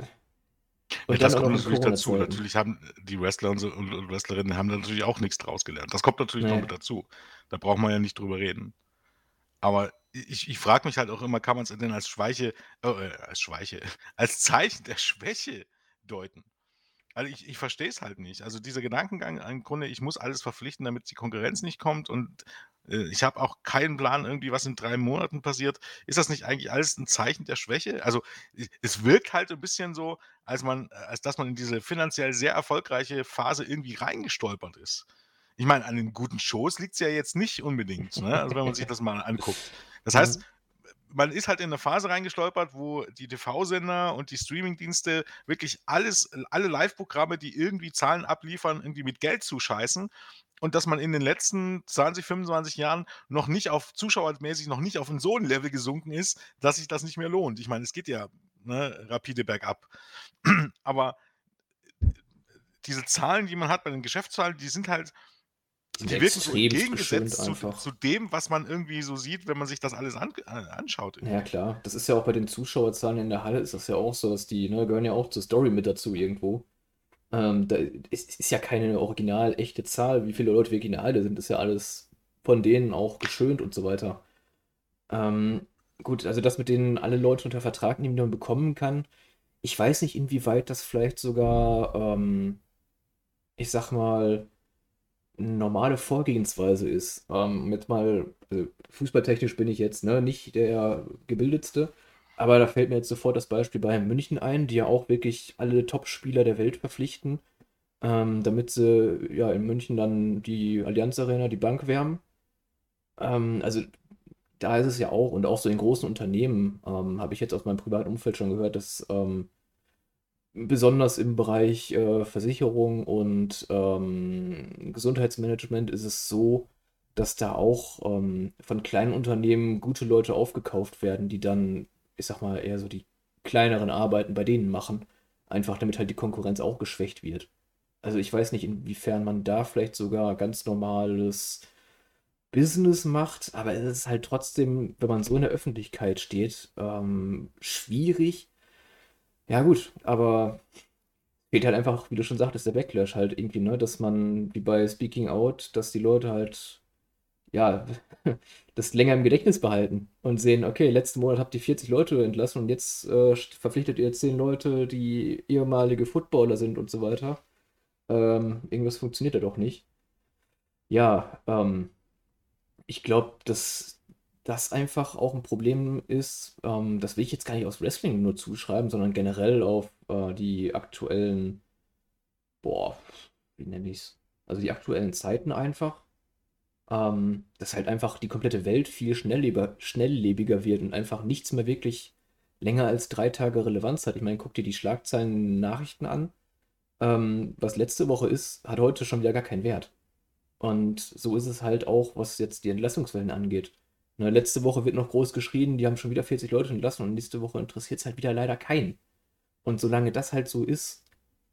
[SPEAKER 4] Ja, das kommt natürlich dazu. Natürlich haben die Wrestler und, so, und, Wrestlerinnen haben da natürlich auch nichts draus gelernt. Das kommt natürlich nee. noch mit dazu. Da braucht man ja nicht drüber reden. Aber ich, ich frage mich halt auch immer, kann man es denn als Schweiche, äh, als Schweiche, als Zeichen der Schwäche deuten? Also ich, ich verstehe es halt nicht. Also dieser Gedankengang im Grunde, ich muss alles verpflichten, damit die Konkurrenz nicht kommt und ich habe auch keinen Plan irgendwie, was in drei Monaten passiert. Ist das nicht eigentlich alles ein Zeichen der Schwäche? Also es wirkt halt ein bisschen so, als man, als dass man in diese finanziell sehr erfolgreiche Phase irgendwie reingestolpert ist. Ich meine, an den guten Shows liegt es ja jetzt nicht unbedingt, ne? also wenn man sich das mal anguckt. Das heißt, man ist halt in eine Phase reingestolpert, wo die TV-Sender und die Streaming-Dienste wirklich alles, alle Live-Programme, die irgendwie Zahlen abliefern, irgendwie mit Geld zuscheißen. Und dass man in den letzten 20, 25 Jahren noch nicht auf zuschauermäßig noch nicht auf ein so ein Level gesunken ist, dass sich das nicht mehr lohnt. Ich meine, es geht ja ne, rapide bergab. Aber diese Zahlen, die man hat bei den Geschäftszahlen, die sind halt die wirken so entgegengesetzt zu, zu, dem, was man irgendwie so sieht, wenn man sich das alles an, anschaut.
[SPEAKER 2] Irgendwie. Ja, klar. Das ist ja auch bei den Zuschauerzahlen in der Halle, ist das ja auch so, dass die ne, gehören ja auch zur Story mit dazu irgendwo. Ähm, da ist, ist, ja keine original echte Zahl, wie viele Leute original da sind, ist ja alles von denen auch geschönt und so weiter. Ähm, gut, also das mit denen alle Leute unter Vertrag nehmen, die man bekommen kann. Ich weiß nicht, inwieweit das vielleicht sogar, ähm, ich sag mal, eine normale Vorgehensweise ist. Ähm, jetzt mal, also fußballtechnisch bin ich jetzt ne, nicht der gebildetste, aber da fällt mir jetzt sofort das Beispiel Bayern München ein, die ja auch wirklich alle Top-Spieler der Welt verpflichten, ähm, damit sie ja in München dann die Allianz Arena, die Bank wärmen. Ähm, also da ist es ja auch, und auch so in großen Unternehmen, ähm, habe ich jetzt aus meinem privaten Umfeld schon gehört, dass ähm, besonders im Bereich äh, Versicherung und ähm, Gesundheitsmanagement ist es so, dass da auch ähm, von kleinen Unternehmen gute Leute aufgekauft werden, die dann, ich sag mal, eher so die kleineren Arbeiten bei denen machen. Einfach damit halt die Konkurrenz auch geschwächt wird. Also ich weiß nicht, inwiefern man da vielleicht sogar ganz normales Business macht, aber es ist halt trotzdem, wenn man so in der Öffentlichkeit steht, ähm, schwierig. Ja, gut, aber fehlt halt einfach, wie du schon sagtest, der Backlash halt irgendwie, ne, dass man, wie bei Speaking Out, dass die Leute halt, ja, das länger im Gedächtnis behalten und sehen, okay, letzten Monat habt ihr 40 Leute entlassen und jetzt äh, verpflichtet ihr 10 Leute, die ehemalige Footballer sind und so weiter. Ähm, irgendwas funktioniert da doch nicht. Ja, ähm, ich glaube, dass das einfach auch ein Problem ist. Ähm, das will ich jetzt gar nicht aus Wrestling nur zuschreiben, sondern generell auf äh, die aktuellen, boah, wie nenne ich es? Also die aktuellen Zeiten einfach. Ähm, dass halt einfach die komplette Welt viel schnelllebiger, schnelllebiger wird und einfach nichts mehr wirklich länger als drei Tage Relevanz hat. Ich meine, guck dir die Schlagzeilen Nachrichten an. Ähm, was letzte Woche ist, hat heute schon wieder gar keinen Wert. Und so ist es halt auch, was jetzt die Entlassungswellen angeht. Ne, letzte Woche wird noch groß geschrien, die haben schon wieder 40 Leute entlassen und nächste Woche interessiert es halt wieder leider keinen. Und solange das halt so ist,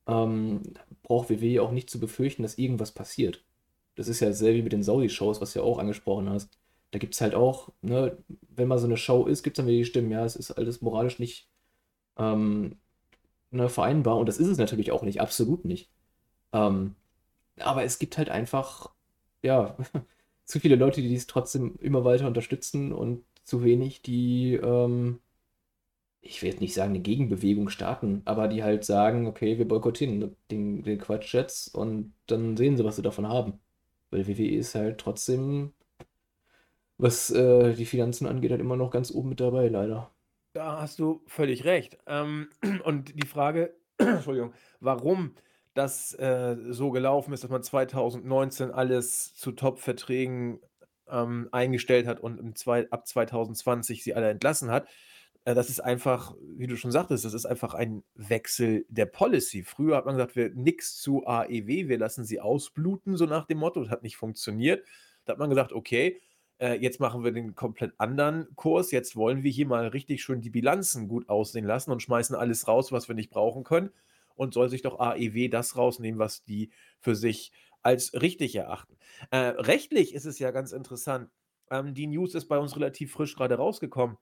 [SPEAKER 2] ähm, braucht WWE auch nicht zu befürchten, dass irgendwas passiert. Das ist ja dasselbe wie mit den Saudi-Shows, was du ja auch angesprochen hast. Da gibt es halt auch, ne, wenn mal so eine Show ist, gibt es dann wieder die Stimmen, ja, es ist alles moralisch nicht ähm, ne, vereinbar. Und das ist es natürlich auch nicht, absolut nicht. Ähm, aber es gibt halt einfach ja, zu viele Leute, die dies trotzdem immer weiter unterstützen und zu wenig, die, ähm, ich will jetzt nicht sagen, eine Gegenbewegung starten, aber die halt sagen, okay, wir boykottieren den, den Quatsch jetzt und dann sehen sie, was sie davon haben. Weil WWE ist halt trotzdem, was äh, die Finanzen angeht, halt immer noch ganz oben mit dabei, leider.
[SPEAKER 1] Da hast du völlig recht. Ähm, und die Frage, Entschuldigung, warum das äh, so gelaufen ist, dass man 2019 alles zu Top-Verträgen ähm, eingestellt hat und zwei, ab 2020 sie alle entlassen hat. Äh, das ist einfach, wie du schon sagtest, das ist einfach ein Wechsel der Policy. Früher hat man gesagt, wir nix zu AEW, wir lassen sie ausbluten, so nach dem Motto. Das hat nicht funktioniert. Da hat man gesagt, okay, äh, jetzt machen wir den komplett anderen Kurs. Jetzt wollen wir hier mal richtig schön die Bilanzen gut aussehen lassen und schmeißen alles raus, was wir nicht brauchen können und soll sich doch AEW das rausnehmen, was die für sich als richtig erachten. Äh, rechtlich ist es ja ganz interessant. Ähm, die News ist bei uns relativ frisch gerade rausgekommen.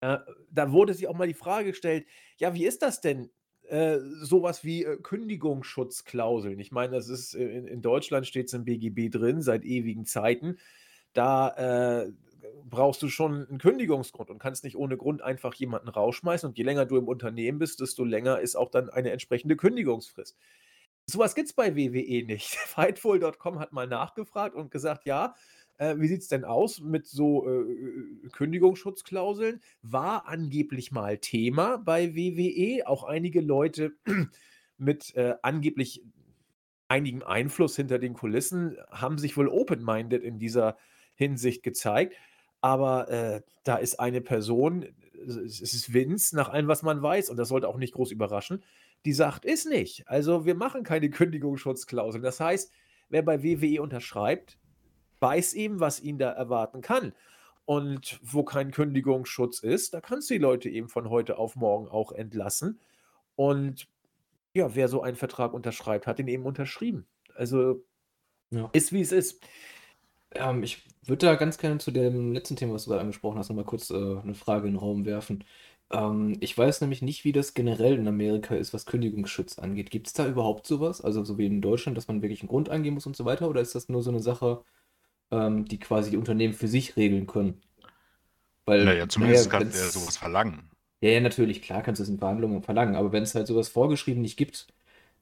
[SPEAKER 1] Äh, da wurde sich auch mal die Frage gestellt, ja, wie ist das denn? Äh, sowas wie äh, Kündigungsschutzklauseln. Ich meine, das ist äh, in, in Deutschland steht es im BGB drin seit ewigen Zeiten. Da äh, brauchst du schon einen Kündigungsgrund und kannst nicht ohne Grund einfach jemanden rausschmeißen. Und je länger du im Unternehmen bist, desto länger ist auch dann eine entsprechende Kündigungsfrist. Sowas gibt es bei WWE nicht. Fightful.com hat mal nachgefragt und gesagt, ja, äh, wie sieht es denn aus mit so äh, äh, Kündigungsschutzklauseln? War angeblich mal Thema bei WWE. Auch einige Leute mit äh, angeblich einigem Einfluss hinter den Kulissen haben sich wohl open-minded in dieser Hinsicht gezeigt. Aber äh, da ist eine Person, es ist Vince, nach allem, was man weiß, und das sollte auch nicht groß überraschen, die sagt, ist nicht. Also wir machen keine Kündigungsschutzklausel. Das heißt, wer bei WWE unterschreibt, weiß eben, was ihn da erwarten kann. Und wo kein Kündigungsschutz ist, da kannst du die Leute eben von heute auf morgen auch entlassen. Und ja, wer so einen Vertrag unterschreibt, hat ihn eben unterschrieben. Also ja. ist wie es ist.
[SPEAKER 2] Ähm, ich würde da ganz gerne zu dem letzten Thema, was du gerade angesprochen hast, nochmal kurz äh, eine Frage in den Raum werfen. Ähm, ich weiß nämlich nicht, wie das generell in Amerika ist, was Kündigungsschutz angeht. Gibt es da überhaupt sowas? Also so wie in Deutschland, dass man wirklich einen Grund angeben muss und so weiter? Oder ist das nur so eine Sache, ähm, die quasi die Unternehmen für sich regeln können. Weil,
[SPEAKER 4] Naja, zumindest
[SPEAKER 2] naja,
[SPEAKER 4] kann der
[SPEAKER 2] wenn's-
[SPEAKER 4] sowas verlangen.
[SPEAKER 2] Ja, ja, natürlich, klar kannst du es in Verhandlungen verlangen, aber wenn es halt sowas vorgeschrieben nicht gibt,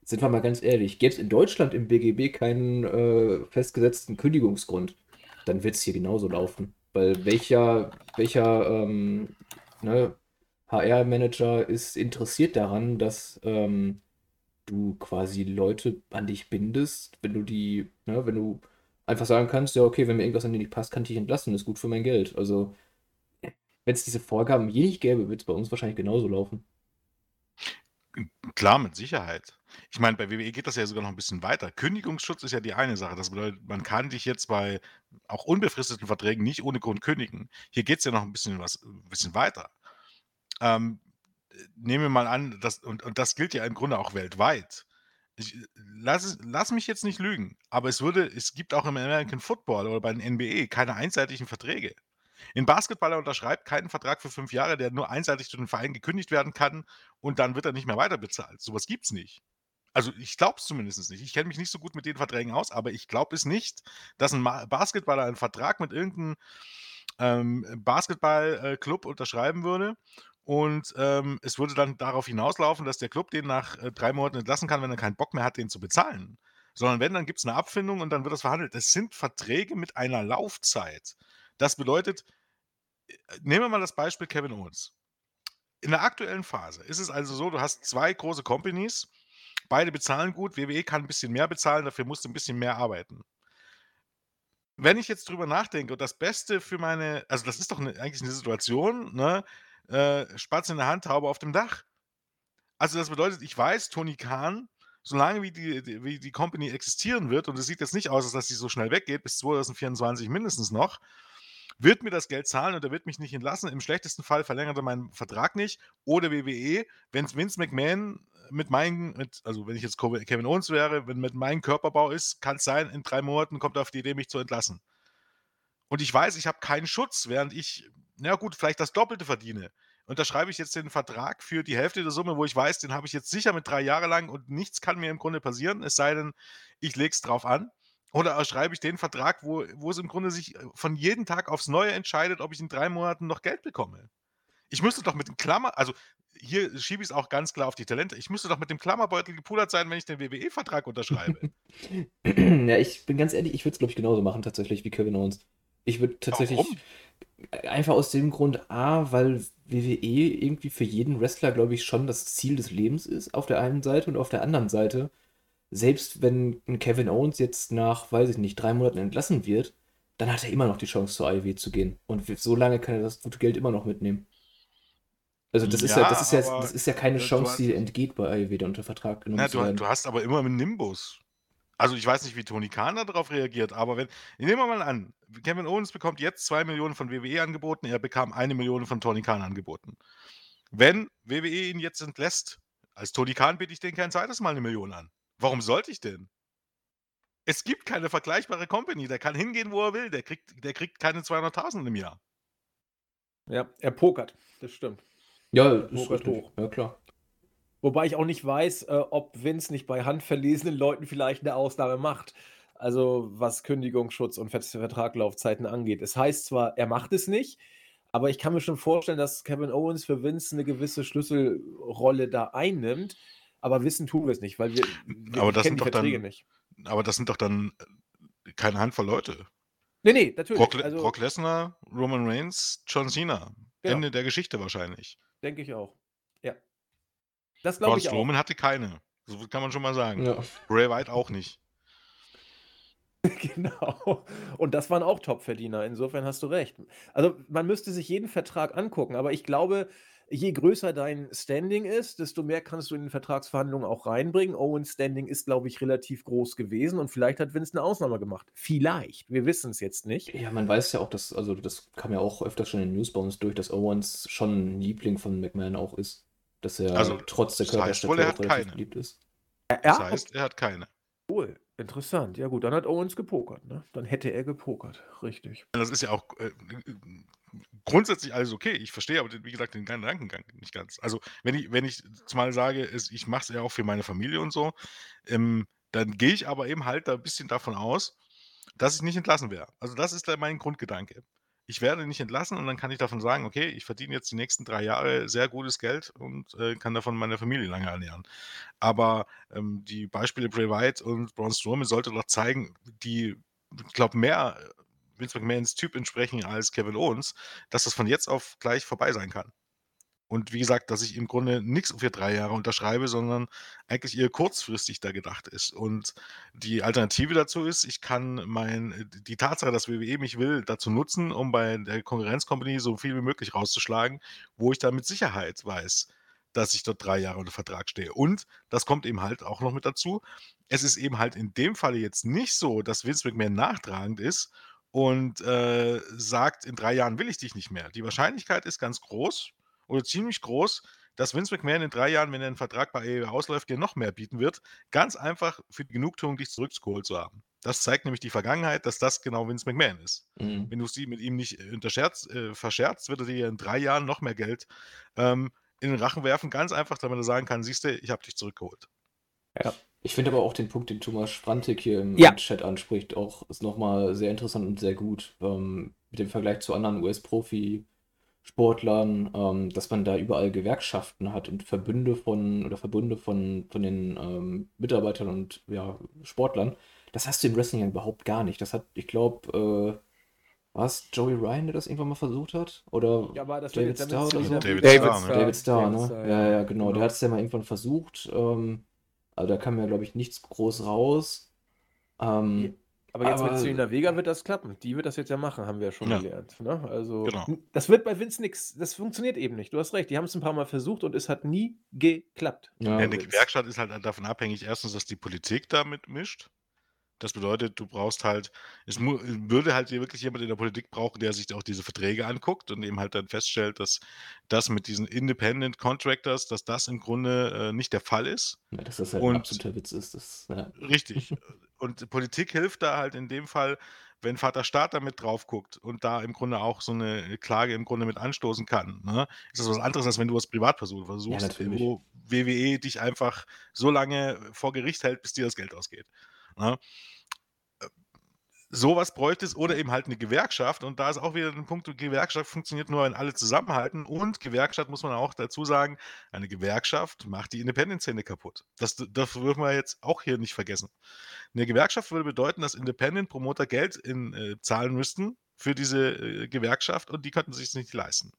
[SPEAKER 2] sind wir mal ganz ehrlich, gäbe es in Deutschland im BGB keinen äh, festgesetzten Kündigungsgrund, dann wird es hier genauso laufen. Weil welcher, welcher ähm, ne, HR-Manager ist interessiert daran, dass ähm, du quasi Leute an dich bindest, wenn du die, ne, wenn du einfach sagen kannst, ja, okay, wenn mir irgendwas an dir nicht passt, kann ich dich entlassen, ist gut für mein Geld. Also, wenn es diese Vorgaben je nicht gäbe, wird es bei uns wahrscheinlich genauso laufen.
[SPEAKER 4] Klar, mit Sicherheit. Ich meine, bei WWE geht das ja sogar noch ein bisschen weiter. Kündigungsschutz ist ja die eine Sache. Das bedeutet, man kann dich jetzt bei auch unbefristeten Verträgen nicht ohne Grund kündigen. Hier geht es ja noch ein bisschen was, ein bisschen weiter. Ähm, nehmen wir mal an, das, und, und das gilt ja im Grunde auch weltweit. Ich, lass, es- lass mich jetzt nicht lügen, aber es würde, es gibt auch im American Football oder bei den NBA keine einseitigen Verträge. In Basketball unterschreibt keinen Vertrag für fünf Jahre, der nur einseitig durch den Verein gekündigt werden kann und dann wird er nicht mehr weiterbezahlt. Sowas gibt es nicht. Also ich glaube es zumindest nicht. Ich kenne mich nicht so gut mit den Verträgen aus, aber ich glaube es nicht, dass ein Basketballer einen Vertrag mit irgendeinem ähm, Basketballclub unterschreiben würde und ähm, es würde dann darauf hinauslaufen, dass der Club den nach äh, drei Monaten entlassen kann, wenn er keinen Bock mehr hat, den zu bezahlen. Sondern wenn, dann gibt es eine Abfindung und dann wird das verhandelt. Das sind Verträge mit einer Laufzeit. Das bedeutet, äh, nehmen wir mal das Beispiel Kevin Owens. In der aktuellen Phase ist es also so, du hast zwei große Companies, beide bezahlen gut, WWE kann ein bisschen mehr bezahlen, dafür musst du ein bisschen mehr arbeiten. Wenn ich jetzt drüber nachdenke und das Beste für meine, also das ist doch 'ne eigentlich eine Situation, ne, äh, Spatz in der Hand, Taube auf dem Dach. Also, das bedeutet, ich weiß, Tony Khan, solange wie die die wie die Company existieren wird und es sieht jetzt nicht aus, als dass sie so schnell weggeht, bis 2024 mindestens noch, wird mir das Geld zahlen und er wird mich nicht entlassen. Im schlechtesten Fall verlängert er meinen Vertrag nicht. Oder WWE, wenn Vince McMahon mit meinen, mit, also wenn ich jetzt Kevin Owens wäre, wenn mit meinem Körperbau ist, kann es sein, in drei Monaten kommt er auf die Idee, mich zu entlassen. Und ich weiß, ich habe keinen Schutz, während ich, na gut, vielleicht das Doppelte verdiene. Unterschreibe ich jetzt den Vertrag für die Hälfte der Summe, wo ich weiß, den habe ich jetzt sicher mit drei Jahre lang und nichts kann mir im Grunde passieren, es sei denn, ich lege es drauf an. Oder schreibe ich den Vertrag, wo, wo es im Grunde sich äh, von jedem Tag aufs Neue entscheidet, ob ich in drei Monaten noch Geld bekomme. Ich müsste doch mit dem Klammer, also hier schiebe ich es auch ganz klar auf die Talente, ich müsste doch mit dem Klammerbeutel gepudert sein, wenn ich den WWE-Vertrag unterschreibe.
[SPEAKER 2] Ja, ich bin ganz ehrlich, ich würde es, glaube ich, genauso machen, tatsächlich, wie Kevin Owens. Ich würde tatsächlich
[SPEAKER 4] Warum?
[SPEAKER 2] Einfach aus dem Grund, A, weil WWE irgendwie für jeden Wrestler, glaube ich, schon das Ziel des Lebens ist, auf der einen Seite und auf der anderen Seite, selbst wenn ein Kevin Owens jetzt nach, weiß ich nicht, drei Monaten entlassen wird, dann hat er immer noch die Chance zur AEW zu gehen. Und so lange kann er das gute Geld immer noch mitnehmen. Also das ist ja,
[SPEAKER 4] Ja,
[SPEAKER 2] das ist ja, das ist ja keine
[SPEAKER 4] du
[SPEAKER 2] Chance,
[SPEAKER 4] hast-
[SPEAKER 2] die entgeht bei AEW, da unter Vertrag genommen
[SPEAKER 4] Na,
[SPEAKER 2] zu
[SPEAKER 4] du,
[SPEAKER 2] werden.
[SPEAKER 4] du hast aber immer einen Nimbus. Also ich weiß nicht, wie Tony Khan darauf reagiert, aber wenn, nehmen wir mal an, Kevin Owens bekommt jetzt 2 Millionen von WWE angeboten, er bekam eine Million von Tony Khan angeboten. Wenn WWE ihn jetzt entlässt, als Tony Khan biete ich den kein zweites Mal eine Million an. Warum sollte ich denn? Es gibt keine vergleichbare Company, der kann hingehen, wo er will, der kriegt, der kriegt keine 200.000 im Jahr.
[SPEAKER 1] Ja, er pokert, das stimmt.
[SPEAKER 2] Ja, ist
[SPEAKER 1] Pokert
[SPEAKER 2] richtig.
[SPEAKER 1] hoch.
[SPEAKER 2] Ja, klar.
[SPEAKER 1] Wobei ich auch nicht weiß, äh, ob Vince nicht bei handverlesenen Leuten vielleicht eine Ausnahme macht. Also was Kündigungsschutz und Vert- Vertraglaufzeiten angeht. Es heißt zwar, er macht es nicht, aber ich kann mir schon vorstellen, dass Kevin Owens für Vince eine gewisse Schlüsselrolle da einnimmt. Aber wissen tun wir es nicht, weil wir, wir
[SPEAKER 4] Aber das
[SPEAKER 1] kennen
[SPEAKER 4] sind
[SPEAKER 1] die
[SPEAKER 4] doch
[SPEAKER 1] Verträge
[SPEAKER 4] dann-
[SPEAKER 1] nicht.
[SPEAKER 4] Aber das sind doch dann äh, keine Handvoll Leute.
[SPEAKER 1] Nee, nee, natürlich.
[SPEAKER 4] Brock,
[SPEAKER 1] also
[SPEAKER 4] Brock Lesnar, Roman Reigns, John Cena.
[SPEAKER 1] Genau.
[SPEAKER 4] Ende der Geschichte wahrscheinlich.
[SPEAKER 1] denke ich auch. Das glaube ich auch.
[SPEAKER 4] Strowman hatte keine. So kann man schon mal sagen.
[SPEAKER 2] Ja.
[SPEAKER 4] Bray Wyatt auch nicht.
[SPEAKER 1] Genau. Und das waren auch Top-Verdiener. Insofern hast du recht. Also man müsste sich jeden Vertrag angucken, aber ich glaube, je größer dein Standing ist, desto mehr kannst du in den Vertragsverhandlungen auch reinbringen. Owens Standing ist, glaube ich, relativ groß gewesen und vielleicht hat Vince eine Ausnahme gemacht. Vielleicht. Wir wissen es jetzt nicht.
[SPEAKER 2] Ja, man weiß ja auch, dass, also das kam ja auch öfters schon in den News bei uns durch, dass Owens schon ein Liebling von McMahon auch ist. Dass er
[SPEAKER 4] Also,
[SPEAKER 2] trotz der
[SPEAKER 4] das heißt wohl,
[SPEAKER 2] Körperstatur
[SPEAKER 4] er
[SPEAKER 2] relativ
[SPEAKER 4] keine.
[SPEAKER 2] beliebt ist.
[SPEAKER 1] Ja,
[SPEAKER 4] Das heißt, er hat keine.
[SPEAKER 1] cool. Interessant. Ja gut, dann hat Owens gepokert. Ne? Dann hätte er gepokert. Richtig.
[SPEAKER 4] Das ist ja auch äh, grundsätzlich alles okay. Ich verstehe aber, den- wie gesagt, den Gedankengang nicht ganz. Also, wenn ich, wenn ich mal sage, ich mache es ja auch für meine Familie und so, ähm, dann gehe ich aber eben halt da ein bisschen davon aus, dass ich nicht entlassen wäre. Also das ist da mein Grundgedanke. Ich werde nicht entlassen und dann kann ich davon sagen, okay, ich verdiene jetzt die nächsten drei Jahre sehr gutes Geld und äh, kann davon meine Familie lange ernähren. Aber ähm, die Beispiele Bray Wyatt und Braun Strowman sollte doch zeigen, die, ich glaube, mehr äh, Vince McMahons Typ entsprechen als Kevin Owens, dass das von jetzt auf gleich vorbei sein kann. Und wie gesagt, dass ich im Grunde nichts für drei Jahre unterschreibe, sondern eigentlich eher kurzfristig da gedacht ist. Und die Alternative dazu ist, ich kann mein, die Tatsache, dass WWE mich will, dazu nutzen, um bei der Konkurrenzkompanie so viel wie möglich rauszuschlagen, wo ich dann mit Sicherheit weiß, dass ich dort drei Jahre unter Vertrag stehe. Und das kommt eben halt auch noch mit dazu. Es ist eben halt in dem Falle jetzt nicht so, dass Vince McMahon nachtragend ist und äh, sagt, in drei Jahren will ich dich nicht mehr. Die Wahrscheinlichkeit ist ganz groß, oder ziemlich groß, dass Vince McMahon in drei Jahren, wenn er einen Vertrag bei AEW ausläuft, dir noch mehr bieten wird. Ganz einfach für die Genugtuung, dich zurückgeholt zu haben. Das zeigt nämlich die Vergangenheit, dass das genau Vince McMahon ist. Mhm. Wenn du sie mit ihm nicht äh, äh, verscherzt, wird er dir in drei Jahren noch mehr Geld ähm, in den Rachen werfen. Ganz einfach, damit er sagen kann, siehst du, ich habe dich zurückgeholt.
[SPEAKER 2] Ja, ich finde aber auch den Punkt, den Thomas Sprantik hier im ja. Chat anspricht, auch ist nochmal sehr interessant und sehr gut. Ähm, mit dem Vergleich zu anderen US-Profi- Sportlern, ähm, dass man da überall Gewerkschaften hat und Verbünde von oder Verbünde von, von den ähm, Mitarbeitern und ja, Sportlern. Das hast du im Wrestling ja überhaupt gar nicht. Das hat, ich glaube, äh, war es Joey Ryan, der das irgendwann mal versucht hat? Oder
[SPEAKER 1] ja, war das
[SPEAKER 2] David Starr oder so?
[SPEAKER 4] David, David Starr,
[SPEAKER 2] ne? David Starr, ne? Starr, ja, ja, genau. genau. Der hat es ja mal irgendwann versucht. Ähm, aber da kam ja, glaube ich, nichts groß raus. Ähm,
[SPEAKER 1] aber jetzt mit Selena Vega wird das klappen. Die wird das jetzt ja machen, haben wir ja schon
[SPEAKER 4] Ja.
[SPEAKER 1] gelernt. Ne? Also,
[SPEAKER 4] Genau.
[SPEAKER 1] das wird bei Vince nix. Das funktioniert eben nicht. Du hast recht. Die haben es ein paar Mal versucht und es hat nie geklappt.
[SPEAKER 2] Ja,
[SPEAKER 4] eine Gewerkschaft ist halt davon abhängig, erstens, dass die Politik da mitmischt. Das bedeutet, du brauchst halt, es würde halt hier wirklich jemand in der Politik brauchen, der sich auch diese Verträge anguckt und eben halt dann feststellt, dass das mit diesen Independent Contractors, dass das im Grunde äh, nicht der Fall ist.
[SPEAKER 2] ja, dass das halt ein absoluter Witz ist. Das, ja.
[SPEAKER 4] richtig. Und Politik hilft da halt in dem Fall, wenn Vater Staat da mit drauf guckt und da im Grunde auch so eine Klage im Grunde mit anstoßen kann, ne? Ist das was anderes, als wenn du als Privatperson versuchst,
[SPEAKER 2] natürlich.
[SPEAKER 4] wo WWE dich einfach so lange vor Gericht hält, bis dir das Geld ausgeht. Ne? Sowas bräuchte es oder eben halt eine Gewerkschaft. Und da ist auch wieder ein Punkt, Gewerkschaft funktioniert nur, wenn alle zusammenhalten. Und Gewerkschaft muss man auch dazu sagen, eine Gewerkschaft macht die Independent-Szene kaputt. Das, das dürfen wir jetzt auch hier nicht vergessen. Eine Gewerkschaft würde bedeuten, dass Independent-Promoter Geld in, äh, zahlen müssten für diese äh, Gewerkschaft und die könnten sich nicht leisten.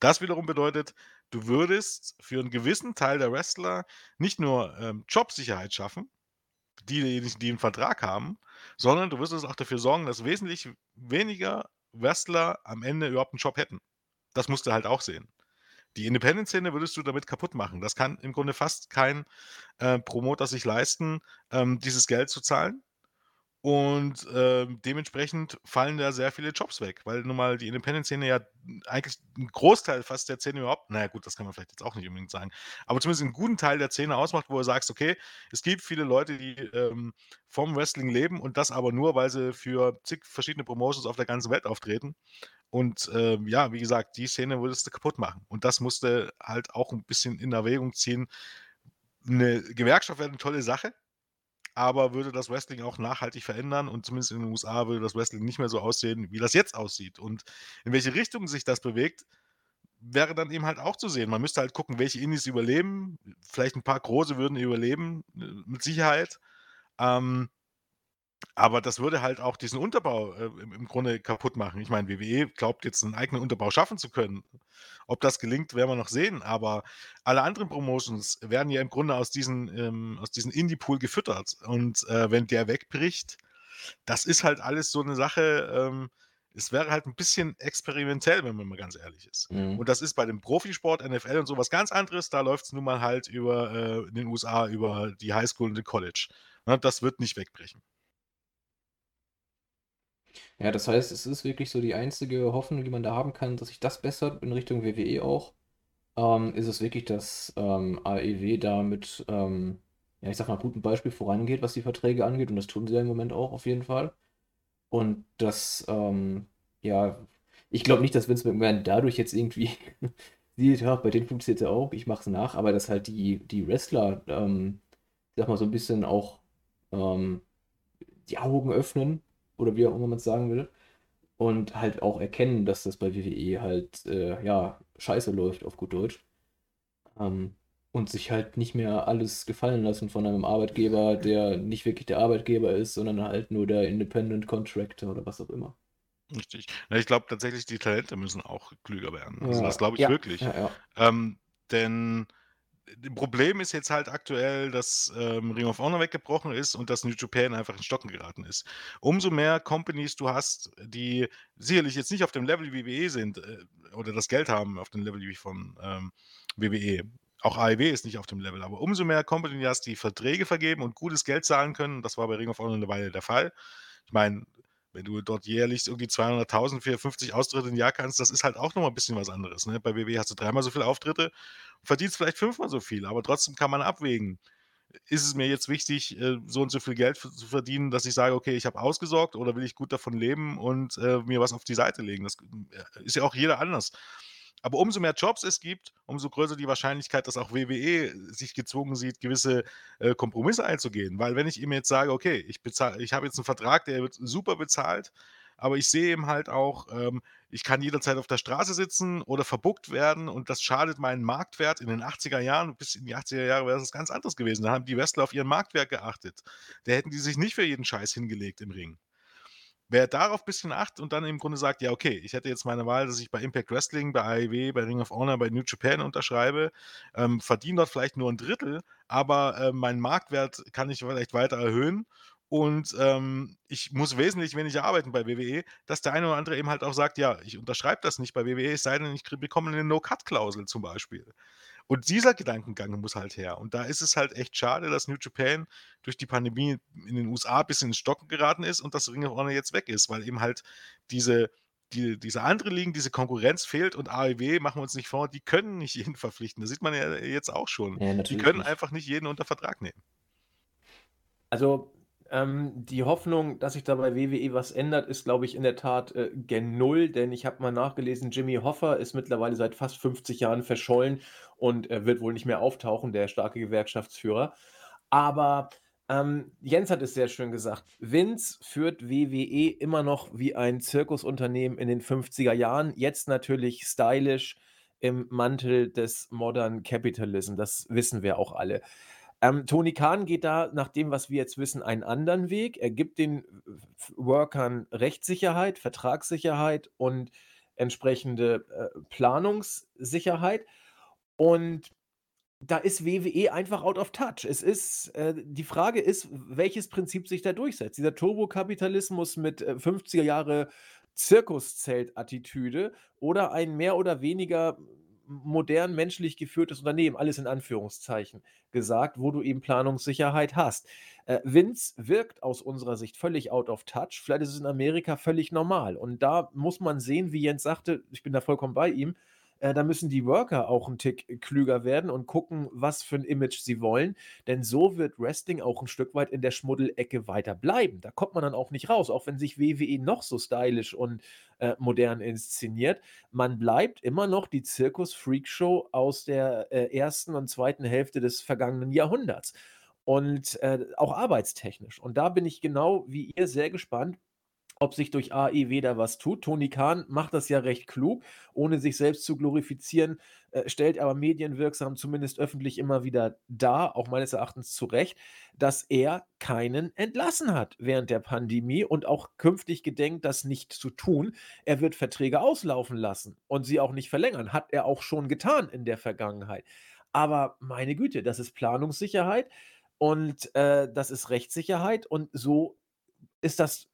[SPEAKER 4] Das wiederum bedeutet, du würdest für einen gewissen Teil der Wrestler nicht nur ähm, Jobsicherheit schaffen, die, die einen Vertrag haben, sondern du wirst es auch dafür sorgen, dass wesentlich weniger Wrestler am Ende überhaupt einen Job hätten. Das musst du halt auch sehen. Die Independent-Szene würdest du damit kaputt machen. Das kann im Grunde fast kein äh, Promoter sich leisten, ähm, dieses Geld zu zahlen. Und ähm, dementsprechend fallen da sehr viele Jobs weg, weil nun mal die Independent-Szene ja eigentlich ein Großteil fast der Szene überhaupt, naja gut, das kann man vielleicht jetzt auch nicht unbedingt sagen, aber zumindest einen guten Teil der Szene ausmacht, wo du sagst, okay, es gibt viele Leute, die ähm, vom Wrestling leben und das aber nur, weil sie für zig verschiedene Promotions auf der ganzen Welt auftreten. Und ähm, ja, wie gesagt, die Szene würdest du kaputt machen. Und das musste halt auch ein bisschen in Erwägung ziehen. Eine Gewerkschaft wäre eine tolle Sache, aber würde das Wrestling auch nachhaltig verändern und zumindest in den USA würde das Wrestling nicht mehr so aussehen, wie das jetzt aussieht. Und in welche Richtung sich das bewegt, wäre dann eben halt auch zu sehen. Man müsste halt gucken, welche Indies überleben. Vielleicht ein paar große würden überleben, äh, mit Sicherheit. Ähm, aber das würde halt auch diesen Unterbau äh, im, Grunde kaputt machen. Ich meine, WWE glaubt jetzt einen eigenen Unterbau schaffen zu können. Ob das gelingt, werden wir noch sehen. Aber alle anderen Promotions werden ja im Grunde aus diesen, ähm, diesen Indie-Pool gefüttert. Und äh, wenn der wegbricht, das ist halt alles so eine Sache. Ähm, es wäre halt ein bisschen experimentell, wenn man mal ganz ehrlich ist.
[SPEAKER 2] Mhm.
[SPEAKER 4] Und das ist bei dem Profisport, NFL und sowas ganz anderes. Da läuft es nun mal halt über äh, in den USA, über die Highschool und den College. Ne, das wird nicht wegbrechen.
[SPEAKER 2] Ja, das heißt, es ist wirklich so die einzige Hoffnung, die man da haben kann, dass sich das bessert in Richtung WWE auch. Ähm, ist es wirklich, dass ähm, AEW da mit, ähm, ja, ich sag mal, gutem Beispiel vorangeht, was die Verträge angeht. Und das tun sie ja im Moment auch auf jeden Fall. Und das, ähm, ja, ich glaube nicht, dass Vince McMahon dadurch jetzt irgendwie sieht, ja, bei denen funktioniert es ja auch, ich mach's nach, aber dass halt die, die Wrestler, ähm, ich sag mal, so ein bisschen auch ähm, die Augen öffnen oder wie auch immer man es sagen will. Und halt auch erkennen, dass das bei WWE halt, äh, ja, scheiße läuft, auf gut Deutsch. Ähm, und sich halt nicht mehr alles gefallen lassen von einem Arbeitgeber, der nicht wirklich der Arbeitgeber ist, sondern halt nur der Independent Contractor oder was auch immer.
[SPEAKER 4] Richtig. Ja, ich glaube tatsächlich, die Talente müssen auch klüger werden. Also
[SPEAKER 2] Ja,
[SPEAKER 4] das glaube ich
[SPEAKER 1] Ja.
[SPEAKER 4] wirklich.
[SPEAKER 2] ja, ja.
[SPEAKER 4] Ähm, denn Problem ist jetzt halt aktuell, dass ähm, Ring of Honor weggebrochen ist und dass New Japan einfach in Stocken geraten ist. Umso mehr Companies du hast, die sicherlich jetzt nicht auf dem Level wie WWE sind äh, oder das Geld haben auf dem Level wie von ähm, WWE. Auch AEW ist nicht auf dem Level, aber umso mehr Companies du hast, die Verträge vergeben und gutes Geld zahlen können. Das war bei Ring of Honor eine Weile der Fall. Ich meine, wenn du dort jährlich irgendwie 200.000 für 50 Austritte im Jahr kannst, das ist halt auch nochmal ein bisschen was anderes. Ne? Bei WWE hast du dreimal so viele Auftritte, verdienst vielleicht fünfmal so viel, aber trotzdem kann man abwägen. Ist es mir jetzt wichtig, äh, so und so viel Geld zu verdienen, dass ich sage, okay, ich habe ausgesorgt oder will ich gut davon leben und äh, mir was auf die Seite legen? Das äh, ist ja auch jeder anders. Aber umso mehr Jobs es gibt, umso größer die Wahrscheinlichkeit, dass auch WWE sich gezwungen sieht, gewisse äh, Kompromisse einzugehen. Weil wenn ich ihm jetzt sage, okay, ich, ich habe jetzt einen Vertrag, der wird super bezahlt, aber ich sehe eben halt auch, ähm, ich kann jederzeit auf der Straße sitzen oder verbuckt werden und das schadet meinen Marktwert. In den 80er Jahren, bis in die 80er Jahre wäre das ganz anderes gewesen. Da haben die Wrestler auf ihren Marktwert geachtet. Da hätten die sich nicht für jeden Scheiß hingelegt im Ring. Wer darauf ein bisschen achtet und dann im Grunde sagt, ja, okay, ich hätte jetzt meine Wahl, dass ich bei Impact Wrestling, bei AEW, bei Ring of Honor, bei New Japan unterschreibe, ähm, verdiene dort vielleicht nur ein Drittel, aber äh, meinen Marktwert kann ich vielleicht weiter erhöhen und ähm, ich muss wesentlich weniger arbeiten bei WWE, dass der eine oder andere eben halt auch sagt, ja, ich unterschreibe das nicht bei WWE, es sei denn, ich bekomme eine No-Cut-Klausel zum Beispiel. Und dieser Gedankengang muss halt her. Und da ist es halt echt schade, dass New Japan durch die Pandemie in den USA ein bisschen ins Stocken geraten ist und das Ring of Honor jetzt weg ist, weil eben halt diese, die, diese andere Ligen, diese Konkurrenz fehlt und AEW, machen wir uns nicht vor, die können nicht jeden verpflichten. Das sieht man ja jetzt auch schon.
[SPEAKER 2] Ja,
[SPEAKER 4] Die können
[SPEAKER 2] nicht.
[SPEAKER 4] einfach nicht jeden unter Vertrag nehmen.
[SPEAKER 1] Also ähm, die Hoffnung, dass sich da bei WWE was ändert, ist, glaube ich, in der Tat äh, gen Null, denn ich habe mal nachgelesen, Jimmy Hoffa ist mittlerweile seit fast 50 Jahren verschollen und äh, wird wohl nicht mehr auftauchen, der starke Gewerkschaftsführer. Aber ähm, Jens hat es sehr schön gesagt. Vince führt WWE immer noch wie ein Zirkusunternehmen in den 50er Jahren, jetzt natürlich stylisch im Mantel des Modern Capitalism. Das wissen wir auch alle. Ähm, Tony Khan geht da, nach dem, was wir jetzt wissen, einen anderen Weg. Er gibt den F- Workern Rechtssicherheit, Vertragssicherheit und entsprechende äh, Planungssicherheit. Und da ist WWE einfach out of touch. Es ist, äh, die Frage ist, welches Prinzip sich da durchsetzt. Dieser Turbokapitalismus mit äh, 50er Jahre Zirkuszelt-Attitüde oder ein mehr oder weniger modern menschlich geführtes Unternehmen, alles in Anführungszeichen gesagt, wo du eben Planungssicherheit hast. Äh, Vince wirkt aus unserer Sicht völlig out of touch. Vielleicht ist es in Amerika völlig normal. Und da muss man sehen, wie Jens sagte, ich bin da vollkommen bei ihm, äh, da müssen die Worker auch ein Tick klüger werden und gucken, was für ein Image sie wollen. Denn so wird Wrestling auch ein Stück weit in der Schmuddelecke weiter bleiben. Da kommt man dann auch nicht raus, auch wenn sich WWE noch so stylisch und äh, modern inszeniert. Man bleibt immer noch die Zirkus-Freakshow aus der äh, ersten und zweiten Hälfte des vergangenen Jahrhunderts. Und äh, auch arbeitstechnisch. Und da bin ich genau wie ihr sehr gespannt, ob sich durch AEW da was tut. Tony Khan macht das ja recht klug, ohne sich selbst zu glorifizieren, äh, stellt aber medienwirksam, zumindest öffentlich immer wieder dar, auch meines Erachtens zu Recht, dass er keinen entlassen hat während der Pandemie und auch künftig gedenkt, das nicht zu tun. Er wird Verträge auslaufen lassen und sie auch nicht verlängern. Hat er auch schon getan in der Vergangenheit. Aber meine Güte, das ist Planungssicherheit und äh, das ist Rechtssicherheit und so ist das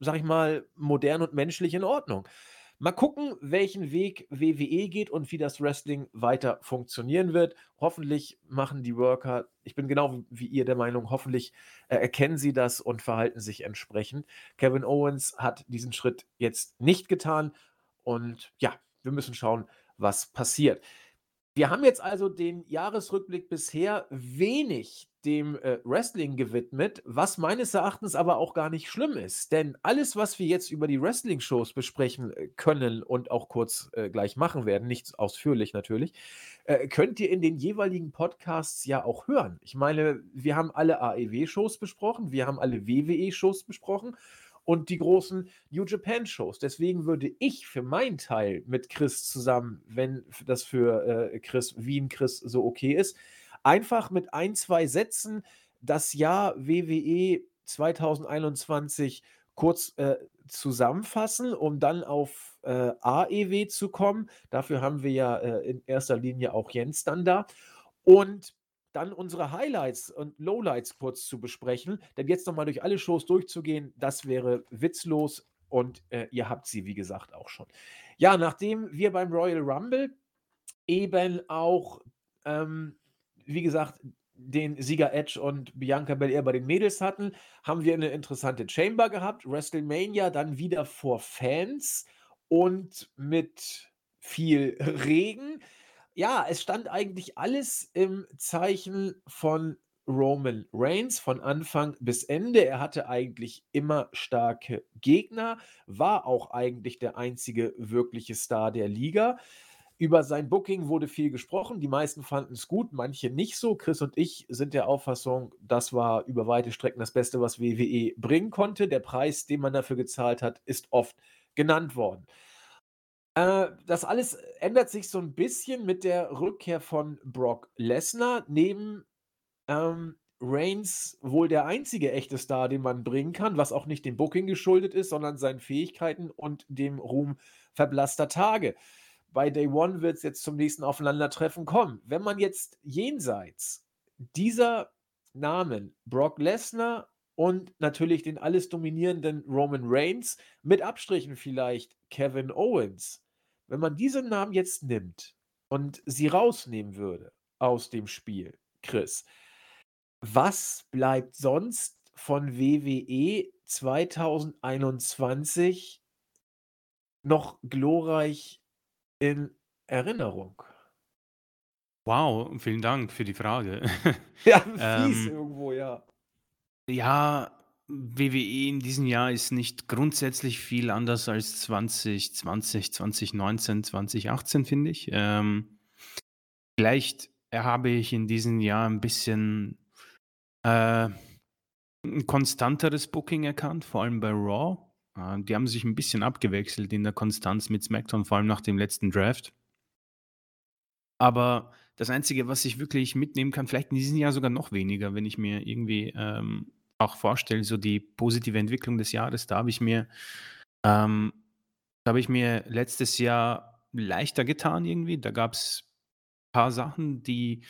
[SPEAKER 1] sag ich mal, modern und menschlich in Ordnung. Mal gucken, welchen Weg WWE geht und wie das Wrestling weiter funktionieren wird. Hoffentlich machen die Worker, ich bin genau wie ihr der Meinung, hoffentlich äh, erkennen sie das und verhalten sich entsprechend. Kevin Owens hat diesen Schritt jetzt nicht getan und ja, wir müssen schauen, was passiert. Wir haben jetzt also den Jahresrückblick bisher wenig dem äh, Wrestling gewidmet, was meines Erachtens aber auch gar nicht schlimm ist. Denn alles, was wir jetzt über die Wrestling-Shows besprechen äh, können und auch kurz äh, gleich machen werden, nicht ausführlich natürlich, äh, könnt ihr in den jeweiligen Podcasts ja auch hören. Ich meine, wir haben alle AEW-Shows besprochen, wir haben alle WWE-Shows besprochen und die großen New Japan Shows. Deswegen würde ich für meinen Teil mit Chris zusammen, wenn das für äh, Chris Wien Chris so okay ist, einfach mit ein, zwei Sätzen das Jahr WWE 2021 kurz äh, zusammenfassen, um dann auf äh, AEW zu kommen. Dafür haben wir ja äh, in erster Linie auch Jens dann da. Und dann unsere Highlights und Lowlights kurz zu besprechen. Denn jetzt nochmal durch alle Shows durchzugehen, das wäre witzlos und äh, ihr habt sie, wie gesagt, auch schon. Ja, nachdem wir beim Royal Rumble eben auch, ähm, wie gesagt, den Sieger Edge und Bianca Belair bei den Mädels hatten, haben wir eine interessante Chamber gehabt. WrestleMania dann wieder vor Fans und mit viel Regen. Ja, es stand eigentlich alles im Zeichen von Roman Reigns von Anfang bis Ende. Er hatte eigentlich immer starke Gegner, war auch eigentlich der einzige wirkliche Star der Liga. Über sein Booking wurde viel gesprochen. Die meisten fanden es gut, manche nicht so. Chris und ich sind der Auffassung, das war über weite Strecken das Beste, was WWE bringen konnte. Der Preis, den man dafür gezahlt hat, ist oft genannt worden. Äh, das alles ändert sich so ein bisschen mit der Rückkehr von Brock Lesnar. Neben ähm, Reigns wohl der einzige echte Star, den man bringen kann, was auch nicht dem Booking geschuldet ist, sondern seinen Fähigkeiten und dem Ruhm verblasster Tage bei Day One wird es jetzt zum nächsten Aufeinandertreffen kommen. Wenn man jetzt jenseits dieser Namen Brock Lesnar und natürlich den alles dominierenden Roman Reigns, mit Abstrichen vielleicht Kevin Owens, wenn man diese Namen jetzt nimmt und sie rausnehmen würde aus dem Spiel, Chris, was bleibt sonst von WWE 2021 noch glorreich in Erinnerung?
[SPEAKER 3] Wow, vielen Dank für die Frage.
[SPEAKER 1] Ja, fies ähm, irgendwo, ja.
[SPEAKER 3] Ja, WWE in diesem Jahr ist nicht grundsätzlich viel anders als 2020, 2019, 2018, finde ich. Ähm, vielleicht habe ich in diesem Jahr ein bisschen äh, ein konstanteres Booking erkannt, vor allem bei Raw. Äh, die haben sich ein bisschen abgewechselt in der Konstanz mit SmackDown, vor allem nach dem letzten Draft. Aber das Einzige, was ich wirklich mitnehmen kann, vielleicht in diesem Jahr sogar noch weniger, wenn ich mir irgendwie ähm, auch vorstelle, so die positive Entwicklung des Jahres, da habe ich mir, ähm, da habe ich mir letztes Jahr leichter getan irgendwie. Da gab es ein paar Sachen, die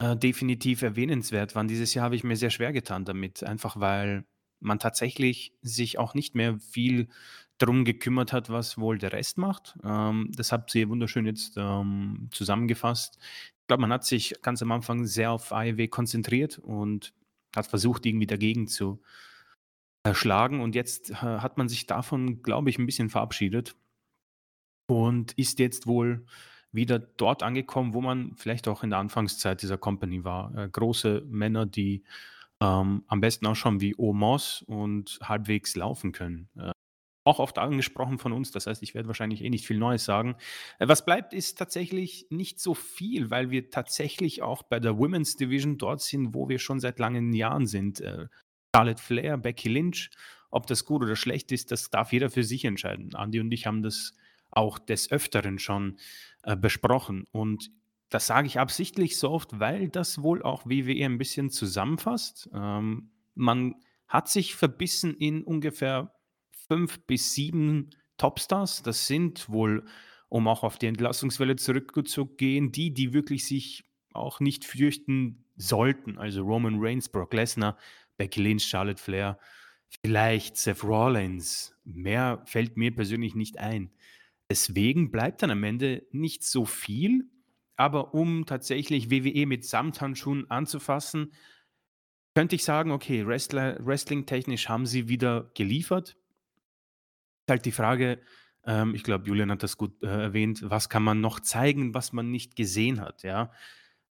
[SPEAKER 3] äh, definitiv erwähnenswert waren. Dieses Jahr habe ich mir sehr schwer getan damit, einfach weil man tatsächlich sich auch nicht mehr viel darum gekümmert hat, was wohl der Rest macht. Ähm, das habt ihr wunderschön jetzt ähm, zusammengefasst. Ich glaube, man hat sich ganz am Anfang sehr auf AEW konzentriert und hat versucht, irgendwie dagegen zu erschlagen. Und jetzt äh, hat man sich davon, glaube ich, ein bisschen verabschiedet und ist jetzt wohl wieder dort angekommen, wo man vielleicht auch in der Anfangszeit dieser Company war. Äh, große Männer, die ähm, am besten auch schon wie Omos und halbwegs laufen können. Äh, auch oft angesprochen von uns, das heißt, ich werde wahrscheinlich eh nicht viel Neues sagen. Äh, was bleibt, ist tatsächlich nicht so viel, weil wir tatsächlich auch bei der Women's Division dort sind, wo wir schon seit langen Jahren sind. Äh, Charlotte Flair, Becky Lynch, ob das gut oder schlecht ist, das darf jeder für sich entscheiden. Andy und ich haben das auch des Öfteren schon äh, besprochen. Und das sage ich absichtlich so oft, weil das wohl auch WWE ein bisschen zusammenfasst. Ähm, man hat sich verbissen in ungefähr fünf bis sieben Topstars. Das sind wohl, um auch auf die Entlassungswelle zurückzugehen, die, die wirklich sich auch nicht fürchten sollten. Also Roman Reigns, Brock Lesnar, Becky Lynch, Charlotte Flair, vielleicht Seth Rollins. Mehr fällt mir persönlich nicht ein. Deswegen bleibt dann am Ende nicht so viel. Aber um tatsächlich WWE mit Samthandschuhen anzufassen, könnte ich sagen, okay, Wrestling-technisch haben sie wieder geliefert. Halt die Frage, ähm, ich glaube, Julian hat das gut äh, erwähnt, was kann man noch zeigen, was man nicht gesehen hat, ja.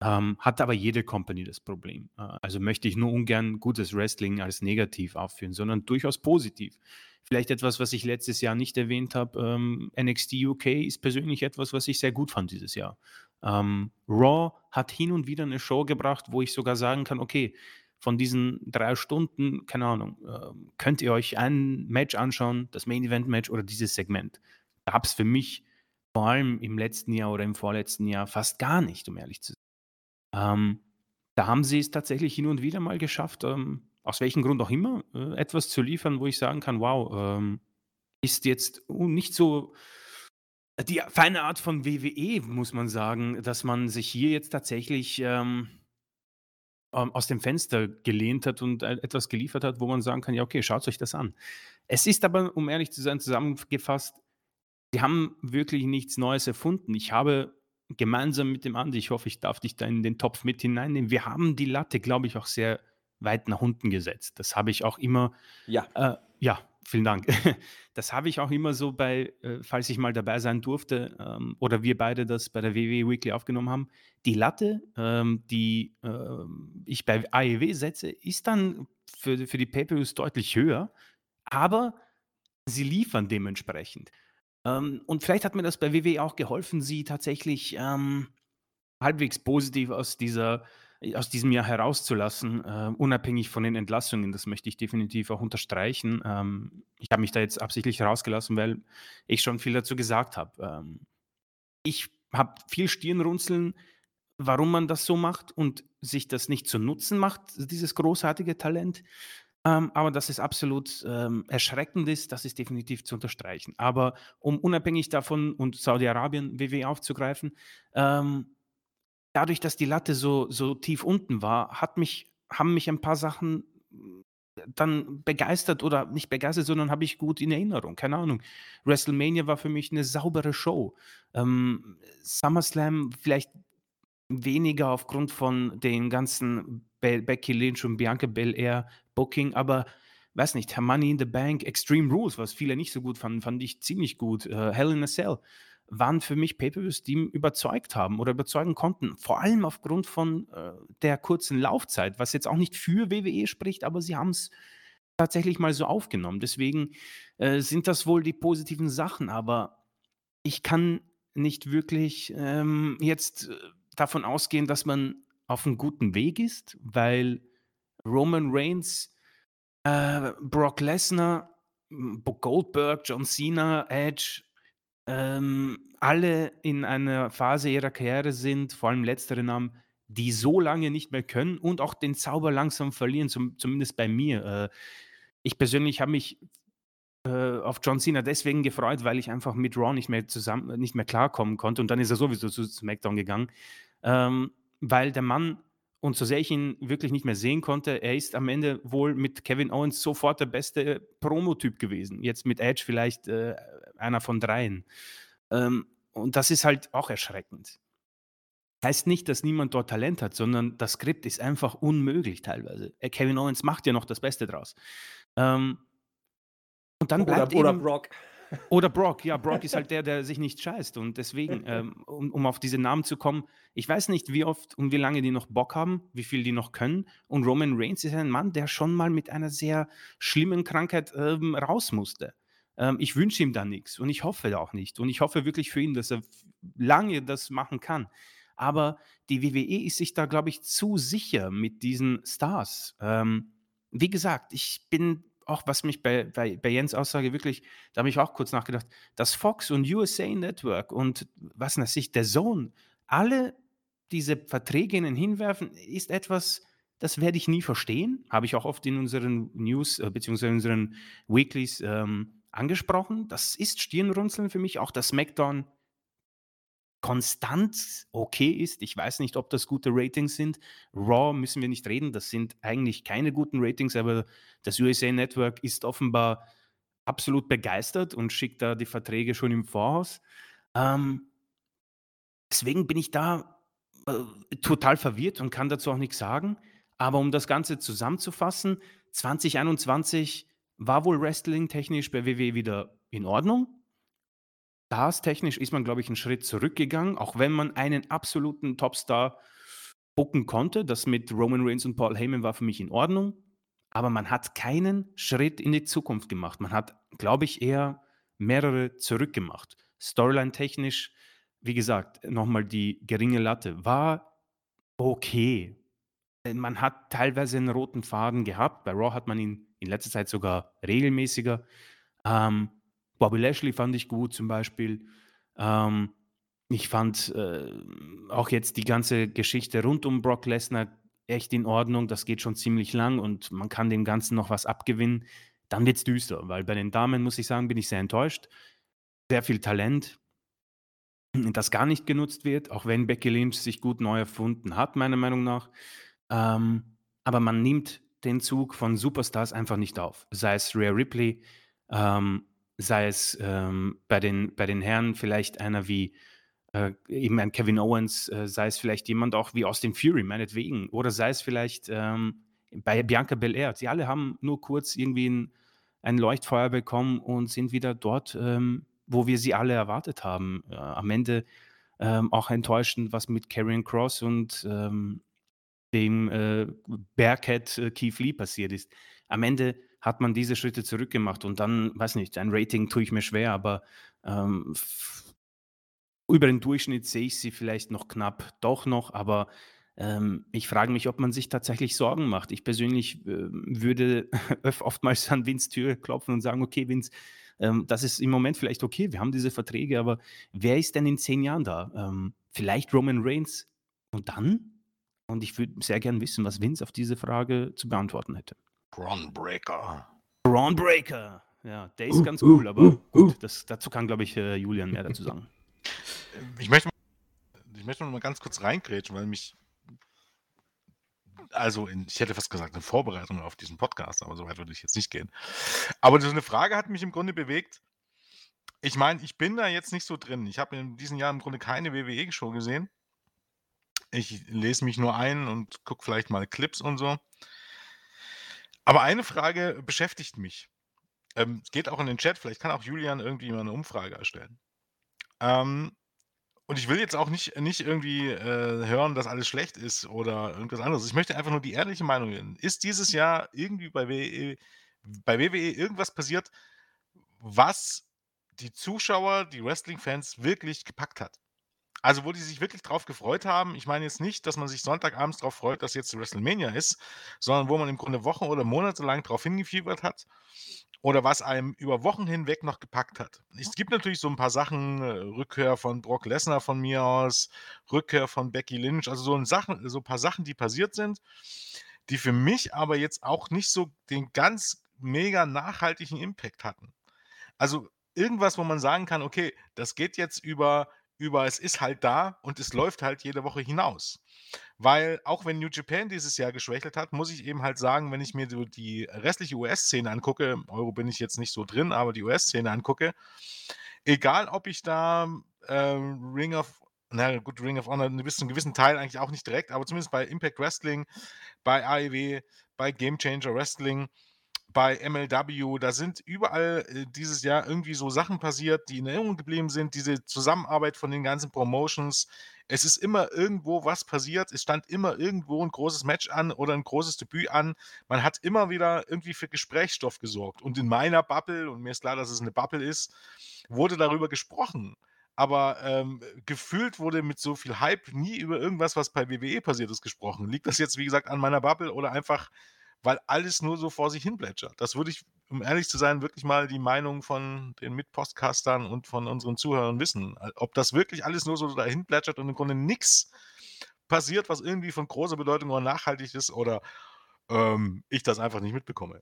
[SPEAKER 3] Ähm, hat aber jede Company das Problem. Äh, also möchte ich nur ungern gutes Wrestling als negativ aufführen, sondern durchaus positiv. Vielleicht etwas, was ich letztes Jahr nicht erwähnt habe, ähm, NXT UK ist persönlich etwas, was ich sehr gut fand dieses Jahr. Ähm, Raw hat hin und wieder eine Show gebracht, wo ich sogar sagen kann, okay, von diesen drei Stunden, keine Ahnung, ähm, könnt ihr euch ein Match anschauen, das Main Event Match oder dieses Segment. Gab es für mich vor allem im letzten Jahr oder im vorletzten Jahr fast gar nicht, um ehrlich zu sein. Ähm, da haben sie es tatsächlich hin und wieder mal geschafft, ähm, aus welchem Grund auch immer, äh, etwas zu liefern, wo ich sagen kann, wow, ähm, ist jetzt nicht so die feine Art von WWE, muss man sagen, dass man sich hier jetzt tatsächlich ähm, ähm, aus dem Fenster gelehnt hat und etwas geliefert hat, wo man sagen kann, ja, okay, schaut euch das an. Es ist aber, um ehrlich zu sein, zusammengefasst, sie haben wirklich nichts Neues erfunden. Ich habe gemeinsam mit dem Andi, ich hoffe, ich darf dich da in den Topf mit hineinnehmen, wir haben die Latte, glaube ich, auch sehr weit nach unten gesetzt. Das habe ich auch immer,
[SPEAKER 1] Ja.
[SPEAKER 3] äh, ja, vielen Dank. Das habe ich auch immer so bei, äh, falls ich mal dabei sein durfte ähm, oder wir beide das bei der WWE Weekly aufgenommen haben. Die Latte, ähm, die ähm, ich bei AEW setze, ist dann für, für die Pay-Per-Views deutlich höher, aber sie liefern dementsprechend. Und vielleicht hat mir das bei WWE auch geholfen, sie tatsächlich halbwegs positiv aus dieser aus diesem Jahr herauszulassen, äh, unabhängig von den Entlassungen. Das möchte ich definitiv auch unterstreichen. Ähm, ich habe mich da jetzt absichtlich rausgelassen, weil ich schon viel dazu gesagt habe. Ähm, ich habe viel Stirnrunzeln, warum man das so macht und sich das nicht zu Nutzen macht, dieses großartige Talent. Ähm, aber dass es absolut ähm, erschreckend ist, das ist definitiv zu unterstreichen. Aber um unabhängig davon und Saudi-Arabien WW aufzugreifen, ähm, dadurch, dass die Latte so, so tief unten war, hat mich, haben mich ein paar Sachen äh, dann begeistert oder nicht begeistert, sondern habe ich gut in Erinnerung. Keine Ahnung. WrestleMania war für mich eine saubere Show. Ähm, SummerSlam vielleicht weniger aufgrund von den ganzen Be Becky Lynch und Bianca Belair Booking, aber weiß nicht, Money in the Bank, Extreme Rules, was viele nicht so gut fanden, fand ich ziemlich gut. Uh, Hell in a Cell waren für mich Pay-Per-Views, die überzeugt haben oder überzeugen konnten. Vor allem aufgrund von äh, der kurzen Laufzeit, was jetzt auch nicht für WWE spricht, aber sie haben es tatsächlich mal so aufgenommen. Deswegen äh, sind das wohl die positiven Sachen, aber ich kann nicht wirklich ähm, jetzt äh, davon ausgehen, dass man auf einem guten Weg ist, weil Roman Reigns, äh, Brock Lesnar, Goldberg, John Cena, Edge, ähm, alle in einer Phase ihrer Karriere sind, vor allem letztere Namen, die so lange nicht mehr können und auch den Zauber langsam verlieren, zum, zumindest bei mir. Äh, ich persönlich habe mich äh, auf John Cena deswegen gefreut, weil ich einfach mit Raw nicht mehr zusammen, nicht mehr klarkommen konnte und dann ist er sowieso zu SmackDown gegangen, ähm, weil der Mann und so sehr ich ihn wirklich nicht mehr sehen konnte, er ist am Ende wohl mit Kevin Owens sofort der beste Promotyp gewesen. Jetzt mit Edge vielleicht äh, einer von dreien. Ähm, und das ist halt auch erschreckend. Heißt nicht, dass niemand dort Talent hat, sondern das Skript ist einfach unmöglich teilweise. Äh, Kevin Owens macht ja noch das Beste draus. Ähm, und dann bleibt
[SPEAKER 1] oder, oder
[SPEAKER 3] eben,
[SPEAKER 1] Brock.
[SPEAKER 3] oder Brock, ja, Brock ist halt der, der sich nicht scheißt. Und deswegen, ähm, um, um auf diese Namen zu kommen, ich weiß nicht, wie oft und wie lange die noch Bock haben, wie viel die noch können. Und Roman Reigns ist ein Mann, der schon mal mit einer sehr schlimmen Krankheit ähm, raus musste. Ähm, ich wünsche ihm da nichts und ich hoffe auch nicht. Und ich hoffe wirklich für ihn, dass er lange das machen kann. Aber die WWE ist sich da, glaube ich, zu sicher mit diesen Stars. Ähm, wie gesagt, ich bin auch, was mich bei, bei, bei Jens Aussage wirklich, da habe ich auch kurz nachgedacht, dass Fox und USA Network und was weiß ich, der Zone, alle diese Verträge ihnen hinwerfen, ist etwas, das werde ich nie verstehen. Habe ich auch oft in unseren News äh, bzw. in unseren Weeklies ähm, angesprochen. Das ist Stirnrunzeln für mich. Auch dass SmackDown konstant okay ist. Ich weiß nicht, ob das gute Ratings sind. Raw müssen wir nicht reden. Das sind eigentlich keine guten Ratings, aber das USA Network ist offenbar absolut begeistert und schickt da die Verträge schon im Voraus. Ähm, deswegen bin ich da äh, total verwirrt und kann dazu auch nichts sagen. Aber um das Ganze zusammenzufassen, 2021 war wohl Wrestling technisch bei WWE wieder in Ordnung. Stars-technisch ist man, glaube ich, einen Schritt zurückgegangen, auch wenn man einen absoluten Topstar booken konnte. Das mit Roman Reigns und Paul Heyman war für mich in Ordnung. Aber man hat keinen Schritt in die Zukunft gemacht. Man hat, glaube ich, eher mehrere zurückgemacht. Storyline-technisch, wie gesagt, nochmal die geringe Latte war okay. Äh, man hat teilweise einen roten Faden gehabt. Bei Raw hat man ihn in letzter Zeit sogar regelmäßiger. Ähm, Bobby Lashley fand ich gut zum Beispiel. Ähm, ich fand äh, auch jetzt die ganze Geschichte rund um Brock Lesnar echt in Ordnung. Das geht schon ziemlich lang und man kann dem Ganzen noch was abgewinnen. Dann wird es düster, weil bei den Damen, muss ich sagen, bin ich sehr enttäuscht. Sehr viel Talent, das gar nicht genutzt wird, auch wenn Becky Lynch sich gut neu erfunden hat, meiner Meinung nach. Ähm, aber man nimmt den Zug von Superstars einfach nicht auf. Sei es Rhea Ripley, ähm, sei es ähm, bei, den, bei den Herren vielleicht einer wie äh, eben ein Kevin Owens, äh, sei es vielleicht jemand auch wie Austin Fury, meinetwegen, oder sei es vielleicht ähm, bei Bianca Belair. Sie alle haben nur kurz irgendwie ein, ein Leuchtfeuer bekommen und sind wieder dort, ähm, wo wir sie alle erwartet haben. Äh, am Ende ähm, auch enttäuschend, was mit Karrion Cross und dem äh, Bearcat äh, Keith Lee passiert ist. Am Ende hat man diese Schritte zurückgemacht und dann, weiß nicht, ein Rating tue ich mir schwer, aber ähm, über den Durchschnitt sehe ich sie vielleicht noch knapp doch noch, aber ähm, ich frage mich, ob man sich tatsächlich Sorgen macht. Ich persönlich äh, würde oftmals an Vince Tür klopfen und sagen, okay, Vince, ähm, das ist im Moment vielleicht okay, wir haben diese Verträge, aber wer ist denn in zehn Jahren da? Ähm, vielleicht Roman Reigns und dann? Und ich würde sehr gern wissen, was Vince auf diese Frage zu beantworten hätte.
[SPEAKER 4] Braun Breaker.
[SPEAKER 3] Braun Breaker. Ja, der ist ganz cool, aber gut, das, dazu kann, glaube ich, äh, Julian mehr dazu sagen.
[SPEAKER 4] Ich möchte, ich möchte noch mal ganz kurz reingrätschen, weil mich also in, ich hätte fast gesagt, in Vorbereitung auf diesen Podcast, aber so weit würde ich jetzt nicht gehen. Aber so eine Frage hat mich im Grunde bewegt. Ich meine, ich bin da jetzt nicht so drin. Ich habe in diesem Jahr im Grunde keine WWE-Show gesehen. Ich lese mich nur ein und gucke vielleicht mal Clips und so. Aber eine Frage beschäftigt mich. Ähm, es geht auch in den Chat, vielleicht kann auch Julian irgendwie mal eine Umfrage erstellen. Ähm, und ich will jetzt auch nicht, nicht irgendwie äh, hören, dass alles schlecht ist oder irgendwas anderes. Ich möchte einfach nur die ehrliche Meinung hören. Ist dieses Jahr irgendwie bei WWE, bei WWE irgendwas passiert, was die Zuschauer, die Wrestling-Fans wirklich gepackt hat? Also, wo die sich wirklich drauf gefreut haben. Ich meine jetzt nicht, dass man sich Sonntagabends drauf freut, dass jetzt WrestleMania ist, sondern wo man im Grunde Wochen oder Monate lang drauf hingefiebert hat oder was einem über Wochen hinweg noch gepackt hat. Es gibt natürlich so ein paar Sachen, äh, Rückkehr von Brock Lesnar von mir aus, Rückkehr von Becky Lynch, also so 'n Sachen so ein paar Sachen, die passiert sind, die für mich aber jetzt auch nicht so den ganz mega nachhaltigen Impact hatten. Also, irgendwas, wo man sagen kann: „Okay, das geht jetzt über über es ist halt da und es läuft halt jede Woche hinaus. Weil auch wenn New Japan dieses Jahr geschwächelt hat, muss ich eben halt sagen, wenn ich mir so die restliche US-Szene angucke, Euro bin ich jetzt nicht so drin, aber die US-Szene angucke, egal ob ich da ähm, Ring of, na gut, Ring of Honor bis zu einem gewissen Teil eigentlich auch nicht direkt, aber zumindest bei Impact Wrestling, bei AEW, bei Game Changer Wrestling, bei MLW, da sind überall äh, dieses Jahr irgendwie so Sachen passiert, die in Erinnerung geblieben sind. Diese Zusammenarbeit von den ganzen Promotions. Es ist immer irgendwo was passiert. Es stand immer irgendwo ein großes Match an oder ein großes Debüt an. Man hat immer wieder irgendwie für Gesprächsstoff gesorgt. Und in meiner Bubble, und mir ist klar, dass es eine Bubble ist, wurde darüber gesprochen. Aber ähm, gefühlt wurde mit so viel Hype nie über irgendwas, was bei WWE passiert ist, gesprochen. Liegt das jetzt, wie gesagt, an meiner Bubble oder einfach weil alles nur so vor sich hin plätschert. Das würde ich, um ehrlich zu sein, wirklich mal die Meinung von den Mitpostcastern und von unseren Zuhörern wissen. Ob das wirklich alles nur so dahin plätschert und im Grunde nichts passiert, was irgendwie von großer Bedeutung oder nachhaltig ist oder ähm, ich das einfach nicht mitbekomme.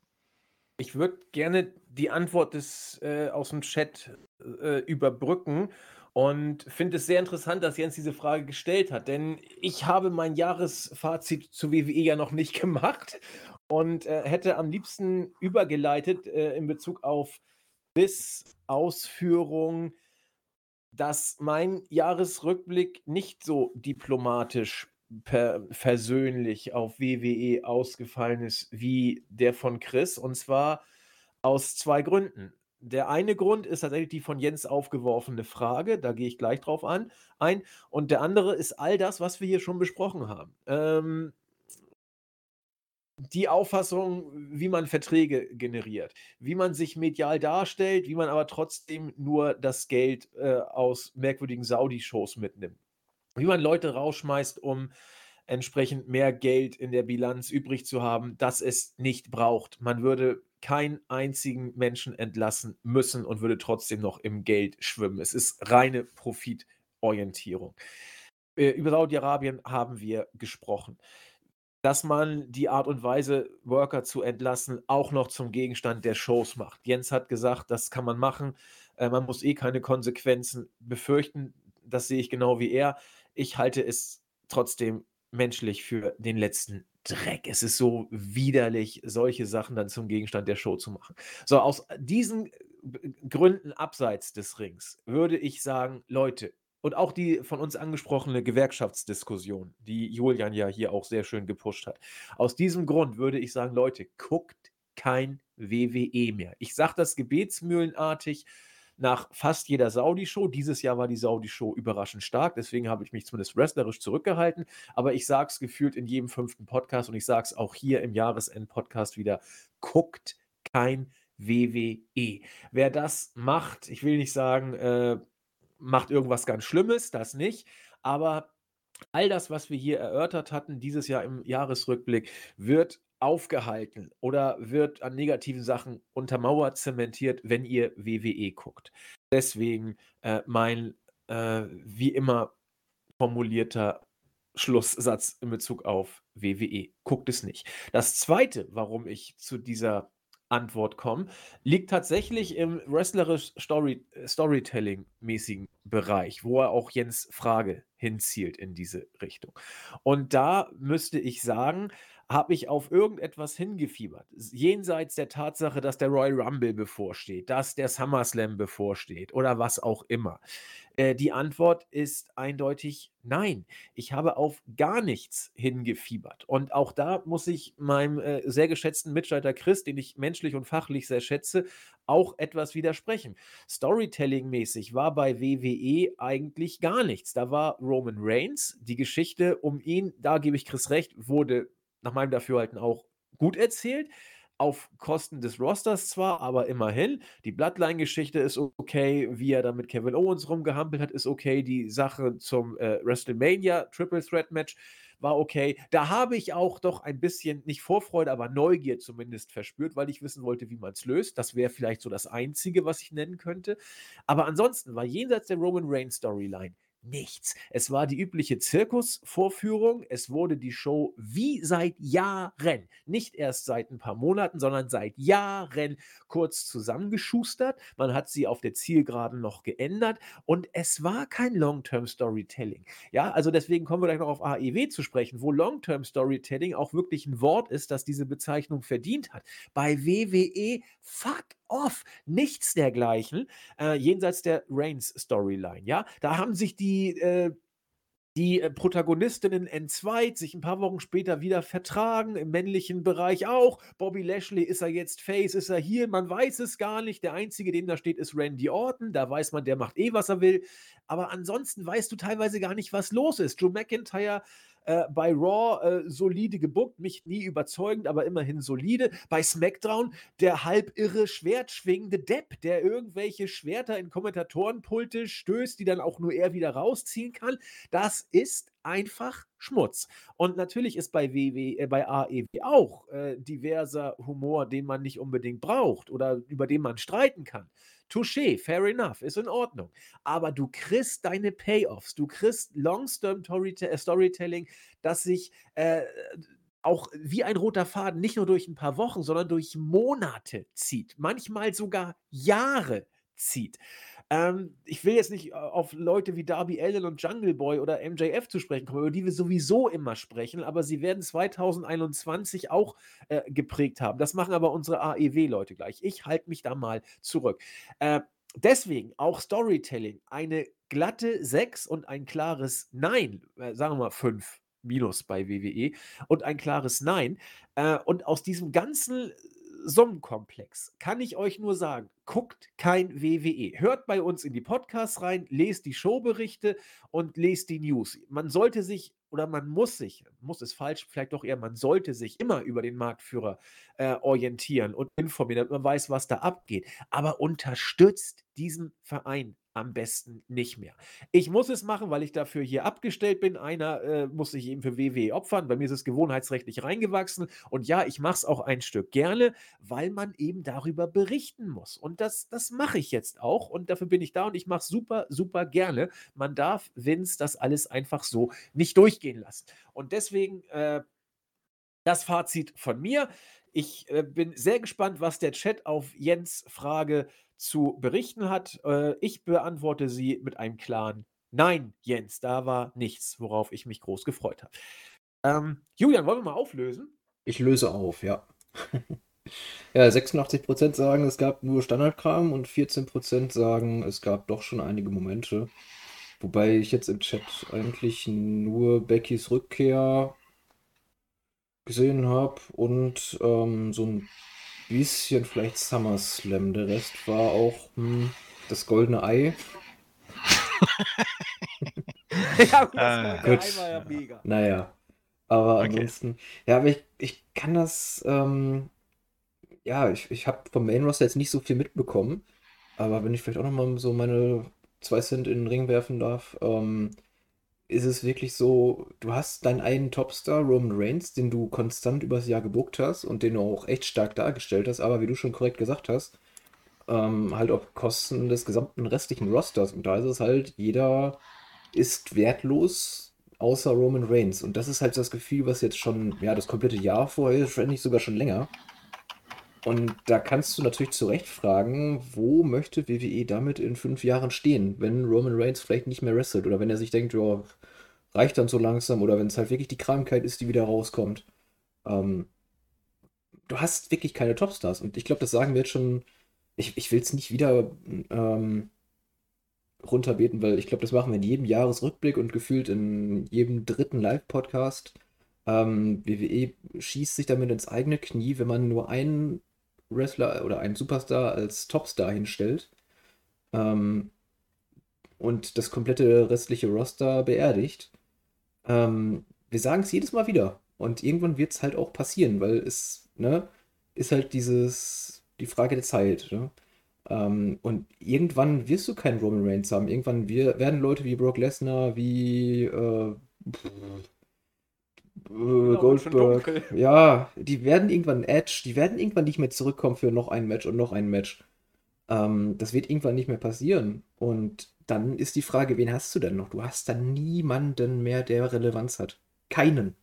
[SPEAKER 1] Ich würde gerne die Antwort des, äh, aus dem Chat äh, überbrücken und finde es sehr interessant, dass Jens diese Frage gestellt hat, denn ich habe mein Jahresfazit zu WWE ja noch nicht gemacht und äh, hätte am liebsten übergeleitet äh, in Bezug auf bis Ausführung, dass mein Jahresrückblick nicht so diplomatisch versöhnlich auf WWE ausgefallen ist wie der von Chris. Und zwar aus zwei Gründen. Der eine Grund ist tatsächlich die von Jens aufgeworfene Frage, da gehe ich gleich drauf an, ein. Und der andere ist all das, was wir hier schon besprochen haben. Ähm, die Auffassung, wie man Verträge generiert, wie man sich medial darstellt, wie man aber trotzdem nur das Geld äh, aus merkwürdigen Saudi-Shows mitnimmt, wie man Leute rausschmeißt, um entsprechend mehr Geld in der Bilanz übrig zu haben, das es nicht braucht. Man würde keinen einzigen Menschen entlassen müssen und würde trotzdem noch im Geld schwimmen. Es ist reine Profitorientierung. Äh, über Saudi-Arabien haben wir gesprochen. Dass man die Art und Weise, Worker zu entlassen, auch noch zum Gegenstand der Shows macht. Jens hat gesagt, das kann man machen. Äh, man muss eh keine Konsequenzen befürchten. Das sehe ich genau wie er. Ich halte es trotzdem menschlich für den letzten Dreck. Es ist so widerlich, solche Sachen dann zum Gegenstand der Show zu machen. So, aus diesen Gründen abseits des Rings würde ich sagen, Leute, und auch die von uns angesprochene Gewerkschaftsdiskussion, die Julian ja hier auch sehr schön gepusht hat. Aus diesem Grund würde ich sagen, Leute, guckt kein WWE mehr. Ich sage das gebetsmühlenartig nach fast jeder Saudi-Show. Dieses Jahr war die Saudi-Show überraschend stark, deswegen habe ich mich zumindest wrestlerisch zurückgehalten. Aber ich sage es gefühlt in jedem fünften Podcast und ich sage es auch hier im Jahresend-Podcast wieder: guckt kein WWE. Wer das macht, ich will nicht sagen, äh, macht irgendwas ganz Schlimmes, das nicht. Aber all das, was wir hier erörtert hatten, dieses Jahr im Jahresrückblick, wird aufgehalten oder wird an negativen Sachen untermauert, zementiert, wenn ihr WWE guckt. Deswegen äh, mein äh, wie immer formulierter Schlusssatz in Bezug auf WWE. Guckt es nicht. Das zweite, warum ich zu dieser Antwort kommen, liegt tatsächlich im wrestlerisch Story, Storytelling-mäßigen Bereich, wo er auch Jens Frage hinzielt in diese Richtung. Und da müsste ich sagen, habe ich auf irgendetwas hingefiebert. Jenseits der Tatsache, dass der Royal Rumble bevorsteht, dass der SummerSlam bevorsteht oder was auch immer. Äh, die Antwort ist eindeutig nein. Ich habe auf gar nichts hingefiebert. Und auch da muss ich meinem äh, sehr geschätzten Mitstreiter Chris, den ich menschlich und fachlich sehr schätze, auch etwas widersprechen. Storytelling-mäßig war bei WWE eigentlich gar nichts. Da war Roman Reigns. Die Geschichte um ihn, da gebe ich Chris recht, wurde nach meinem Dafürhalten auch gut erzählt. Auf Kosten des Rosters zwar, aber immerhin. Die Bloodline-Geschichte ist okay. Wie er da mit Kevin Owens rumgehampelt hat, ist okay. Die Sache zum äh, WrestleMania Triple Threat Match war okay. Da habe ich auch doch ein bisschen, nicht Vorfreude, aber Neugier zumindest verspürt, weil ich wissen wollte, wie man es löst. Das wäre vielleicht so das Einzige, was ich nennen könnte. Aber ansonsten war jenseits der Roman Reigns Storyline nichts. Es war die übliche Zirkusvorführung. Es wurde die Show wie seit Jahren, nicht erst seit ein paar Monaten, sondern seit Jahren kurz zusammengeschustert. Man hat sie auf der Zielgeraden noch geändert und es war kein Long-Term Storytelling. Ja, also deswegen kommen wir gleich noch auf AEW zu sprechen, wo Long-Term Storytelling auch wirklich ein Wort ist, das diese Bezeichnung verdient hat. Bei WWE, fuck off, nichts dergleichen, äh, jenseits der Reigns-Storyline. Ja, da haben sich die äh, die äh, Protagonistinnen entzweit, sich ein paar Wochen später wieder vertragen, im männlichen Bereich auch. Bobby Lashley, ist er jetzt Face, ist er hier? Man weiß es gar nicht. Der Einzige, dem da steht, ist Randy Orton. Da weiß man, der macht eh, was er will. Aber ansonsten weißt du teilweise gar nicht, was los ist. Drew McIntyre äh, bei Raw äh, solide gebuckt, mich nie überzeugend, aber immerhin solide. Bei SmackDown der halb irre schwertschwingende Depp, der irgendwelche Schwerter in Kommentatorenpulte stößt, die dann auch nur er wieder rausziehen kann. Das ist einfach Schmutz. Und natürlich ist bei WW, äh, bei AEW auch äh, diverser Humor, den man nicht unbedingt braucht oder über den man streiten kann. Touché, fair enough, ist in Ordnung. Aber du kriegst deine Payoffs, du kriegst Long-Term äh, Storytelling, das sich äh, auch wie ein roter Faden nicht nur durch ein paar Wochen, sondern durch Monate zieht, manchmal sogar Jahre zieht. Ähm, ich will jetzt nicht äh, auf Leute wie Darby Allen und Jungle Boy oder MJF zu sprechen kommen, über die wir sowieso immer sprechen, aber sie werden 2021 auch äh, geprägt haben. Das machen aber unsere AEW-Leute gleich. Ich halte mich da mal zurück. Äh, deswegen auch Storytelling. Eine glatte 6 und ein klares Nein, äh, sagen wir mal 5 minus bei WWE und ein klares Nein. Äh, und aus diesem ganzen Summenkomplex kann ich euch nur sagen, guckt kein WWE. Hört bei uns in die Podcasts rein, lest die Showberichte und lest die News. Man sollte sich oder man muss sich, muss es falsch, vielleicht doch eher, man sollte sich immer über den Marktführer äh, orientieren und informieren, damit man weiß, was da abgeht. Aber unterstützt diesen Verein am besten nicht mehr. Ich muss es machen, weil ich dafür hier abgestellt bin. Einer äh, muss sich eben für WWE opfern. Bei mir ist es gewohnheitsrechtlich reingewachsen. Und ja, ich mache es auch ein Stück gerne, weil man eben darüber berichten muss. Und das, das mache ich jetzt auch. Und dafür bin ich da und ich mache es super, super gerne. Man darf Vince das alles einfach so nicht durchgehen lassen. Und deswegen äh, das Fazit von mir. Ich äh, bin sehr gespannt, was der Chat auf Jens Frage zu berichten hat. Äh, ich beantworte sie mit einem klaren Nein, Jens, da war nichts, worauf ich mich groß gefreut habe. Ähm, Julian, wollen wir mal auflösen?
[SPEAKER 2] Ich löse auf, ja. ja, 86% sagen, es gab nur Standardkram und 14% sagen, es gab doch schon einige Momente. Wobei ich jetzt im Chat eigentlich nur Beckys Rückkehr gesehen habe und ähm, so ein bisschen vielleicht SummerSlam. Der Rest war auch hm, das goldene Ei.
[SPEAKER 1] ja, gut, das äh, gut. Ei war ja mega.
[SPEAKER 2] Naja, aber okay. ansonsten, ja, aber ich, ich kann das, ähm, ja, ich, ich habe vom Main Roster jetzt nicht so viel mitbekommen, aber wenn ich vielleicht auch nochmal so meine zwei Cent in den Ring werfen darf, ähm, ist es wirklich so, du hast deinen einen Topstar, Roman Reigns, den du konstant übers Jahr gebuckt hast und den du auch echt stark dargestellt hast, aber wie du schon korrekt gesagt hast, ähm, halt auf Kosten des gesamten restlichen Rosters. Und da ist es halt, jeder ist wertlos, außer Roman Reigns. Und das ist halt das Gefühl, was jetzt schon, ja, das komplette Jahr vorher, wenn nicht sogar schon länger. Und da kannst du natürlich zu Recht fragen, wo möchte WWE damit in fünf Jahren stehen, wenn Roman Reigns vielleicht nicht mehr wrestelt oder wenn er sich denkt, ja, reicht dann so langsam oder wenn es halt wirklich die Krankheit ist, die wieder rauskommt. Ähm, du hast wirklich keine Topstars und ich glaube, das sagen wir jetzt schon. Ich, ich will es nicht wieder ähm, runterbeten, weil ich glaube, das machen wir in jedem Jahresrückblick und gefühlt in jedem dritten Live-Podcast. Ähm, WWE schießt sich damit ins eigene Knie, wenn man nur einen Wrestler oder einen Superstar als Topstar hinstellt ähm, und das komplette restliche Roster beerdigt. Ähm, wir sagen es jedes Mal wieder und irgendwann wird es halt auch passieren, weil es ne, ist halt dieses die Frage der Zeit. Ne? Ähm, und irgendwann wirst du keinen Roman Reigns haben. Irgendwann wir, werden Leute wie Brock Lesnar, wie äh, Genau, Goldberg. Ja, die werden irgendwann Edge, die werden irgendwann nicht mehr zurückkommen für noch ein Match und noch ein Match. Ähm, das wird irgendwann nicht mehr passieren. Und dann ist die Frage, wen hast du denn noch? Du hast dann niemanden mehr, der Relevanz hat. Keinen.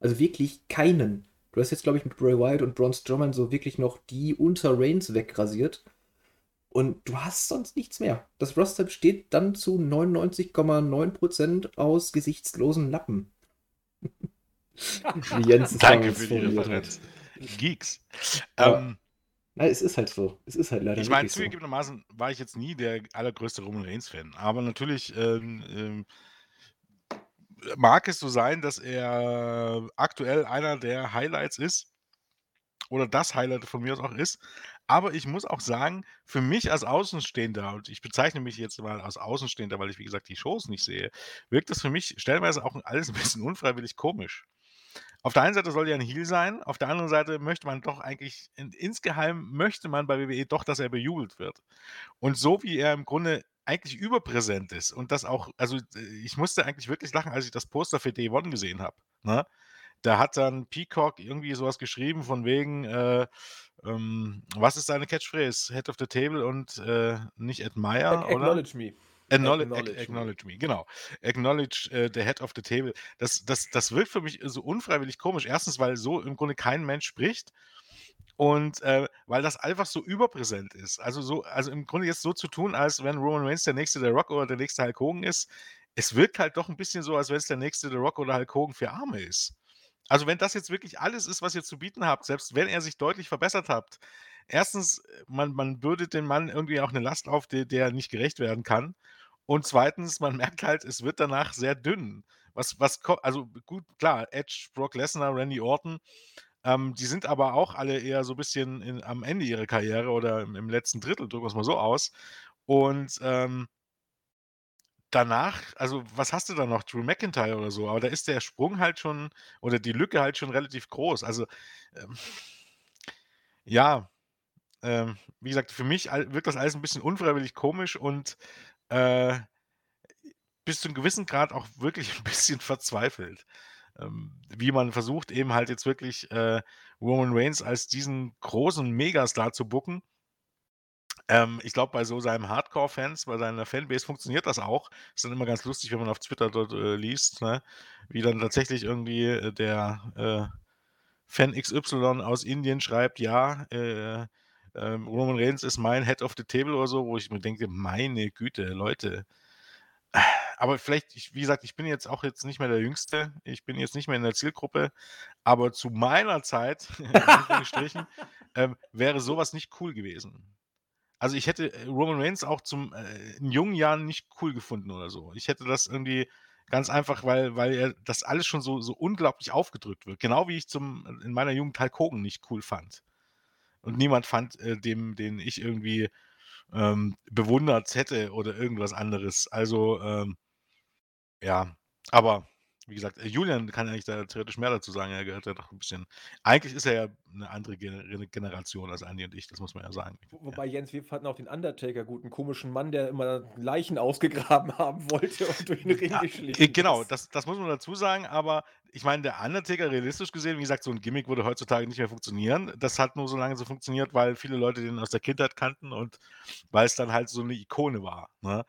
[SPEAKER 2] Also wirklich keinen. Du hast jetzt, glaube ich, mit Bray Wyatt und Braun Strowman so wirklich noch die unter Reigns wegrasiert. Und du hast sonst nichts mehr. Das Roster besteht dann zu 99,9% aus gesichtslosen Lappen.
[SPEAKER 4] Jens Danke für die Referenz. Geeks.
[SPEAKER 2] Ähm, Nein, es ist halt so. Es ist halt leider
[SPEAKER 4] Ich meine, zugegebenermaßen so. war ich jetzt nie der allergrößte Roman Reigns-Fan. Aber natürlich ähm, ähm, mag es so sein, dass er aktuell einer der Highlights ist. Oder das Highlight von mir aus auch ist. Aber ich muss auch sagen, für mich als Außenstehender, und ich bezeichne mich jetzt mal als Außenstehender, weil ich, wie gesagt, die Shows nicht sehe, wirkt das für mich stellenweise auch alles ein bisschen unfreiwillig komisch. Auf der einen Seite soll er ein Heal sein, auf der anderen Seite möchte man doch eigentlich, in, insgeheim möchte man bei WWE doch, dass er bejubelt wird. Und so wie er im Grunde eigentlich überpräsent ist und das auch, also äh, ich musste eigentlich wirklich lachen, als ich das Poster für Day One gesehen habe. Ne? Da hat dann Peacock irgendwie sowas geschrieben von wegen, äh, ähm, was ist seine Catchphrase? Head of the Table und äh, nicht Admire,
[SPEAKER 1] oder? Acknowledge me.
[SPEAKER 4] Acknowledge, acknowledge, acknowledge me. genau. Acknowledge äh, the head of the table. Das, das, das wirkt für mich so unfreiwillig komisch. Erstens, weil so im Grunde kein Mensch spricht und äh, weil das einfach so überpräsent ist. Also, so, also im Grunde jetzt so zu tun, als wenn Roman Reigns der nächste der Rock oder der nächste Hulk Hogan ist, es wirkt halt doch ein bisschen so, als wenn es der nächste der Rock oder Hulk Hogan für Arme ist. Also, wenn das jetzt wirklich alles ist, was ihr zu bieten habt, selbst wenn er sich deutlich verbessert habt, erstens, man, man bürdet den Mann irgendwie auch eine Last auf, der, der nicht gerecht werden kann. Und zweitens, man merkt halt, es wird danach sehr dünn. Was, was, also gut, klar, Edge, Brock Lesnar, Randy Orton, ähm, die sind aber auch alle eher so ein bisschen in, am Ende ihrer Karriere oder im, im letzten Drittel, drücken wir es mal so aus. Und ähm, danach, also was hast du da noch? Drew McIntyre oder so, aber da ist der Sprung halt schon oder die Lücke halt schon relativ groß. Also ähm, ja, ähm, wie gesagt, für mich wirkt das alles ein bisschen unfreiwillig komisch und äh, bis zu einem gewissen Grad auch wirklich ein bisschen verzweifelt. Ähm, wie man versucht, eben halt jetzt wirklich äh, Roman Reigns als diesen großen Megastar zu bucken. Ähm, ich glaube, bei so seinen Hardcore-Fans, bei seiner Fanbase funktioniert das auch. Ist dann immer ganz lustig, wenn man auf Twitter dort äh, liest, ne? wie dann tatsächlich irgendwie äh, der äh, Fan XY aus Indien schreibt, ja, äh, ähm, Roman Reigns ist mein Head of the Table oder so, wo ich mir denke, meine Güte, Leute. Aber vielleicht, ich, wie gesagt, ich bin jetzt auch jetzt nicht mehr der Jüngste. Ich bin jetzt nicht mehr in der Zielgruppe. Aber zu meiner Zeit, ähm, wäre sowas nicht cool gewesen. Also ich hätte äh, Roman Reigns auch zum äh, in jungen Jahren nicht cool gefunden oder so. Ich hätte das irgendwie ganz einfach, weil, weil er das alles schon so, so unglaublich aufgedrückt wird. Genau wie ich zum, in meiner Jugend Hulk Hogan nicht cool fand. Und niemand fand äh, dem, den ich irgendwie ähm, bewundert hätte oder irgendwas anderes. Also, ähm, ja, aber wie gesagt, äh, Julian kann eigentlich da theoretisch mehr dazu sagen. Er gehört ja doch ein bisschen. Eigentlich ist er ja eine andere Generation als Andi und ich, das muss man ja sagen.
[SPEAKER 1] Wobei Jens, wir fanden auch den Undertaker gut, einen komischen Mann, der immer Leichen ausgegraben haben wollte und durch den Ring
[SPEAKER 4] Ja,
[SPEAKER 1] geschlichen
[SPEAKER 4] äh, genau, das, das muss man dazu sagen, aber ich meine, der Undertaker, realistisch gesehen, wie gesagt, so ein Gimmick würde heutzutage nicht mehr funktionieren. Das hat nur so lange so funktioniert, weil viele Leute den aus der Kindheit kannten und weil es dann halt so eine Ikone war. Ne?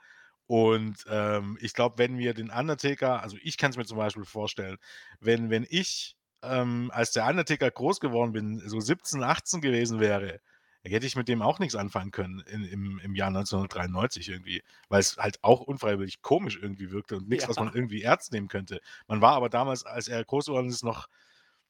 [SPEAKER 4] Und ähm, ich glaube, wenn wir den Undertaker, also ich kann es mir zum Beispiel vorstellen, wenn, wenn ich ähm, als der Undertaker groß geworden bin, so 17, 18 gewesen wäre, hätte ich mit dem auch nichts anfangen können in, im, im Jahr 1993 irgendwie, weil es halt auch unfreiwillig komisch irgendwie wirkte und nichts, was man
[SPEAKER 1] Ja.
[SPEAKER 4] irgendwie ernst nehmen könnte. Man war aber damals, als er groß geworden ist, noch,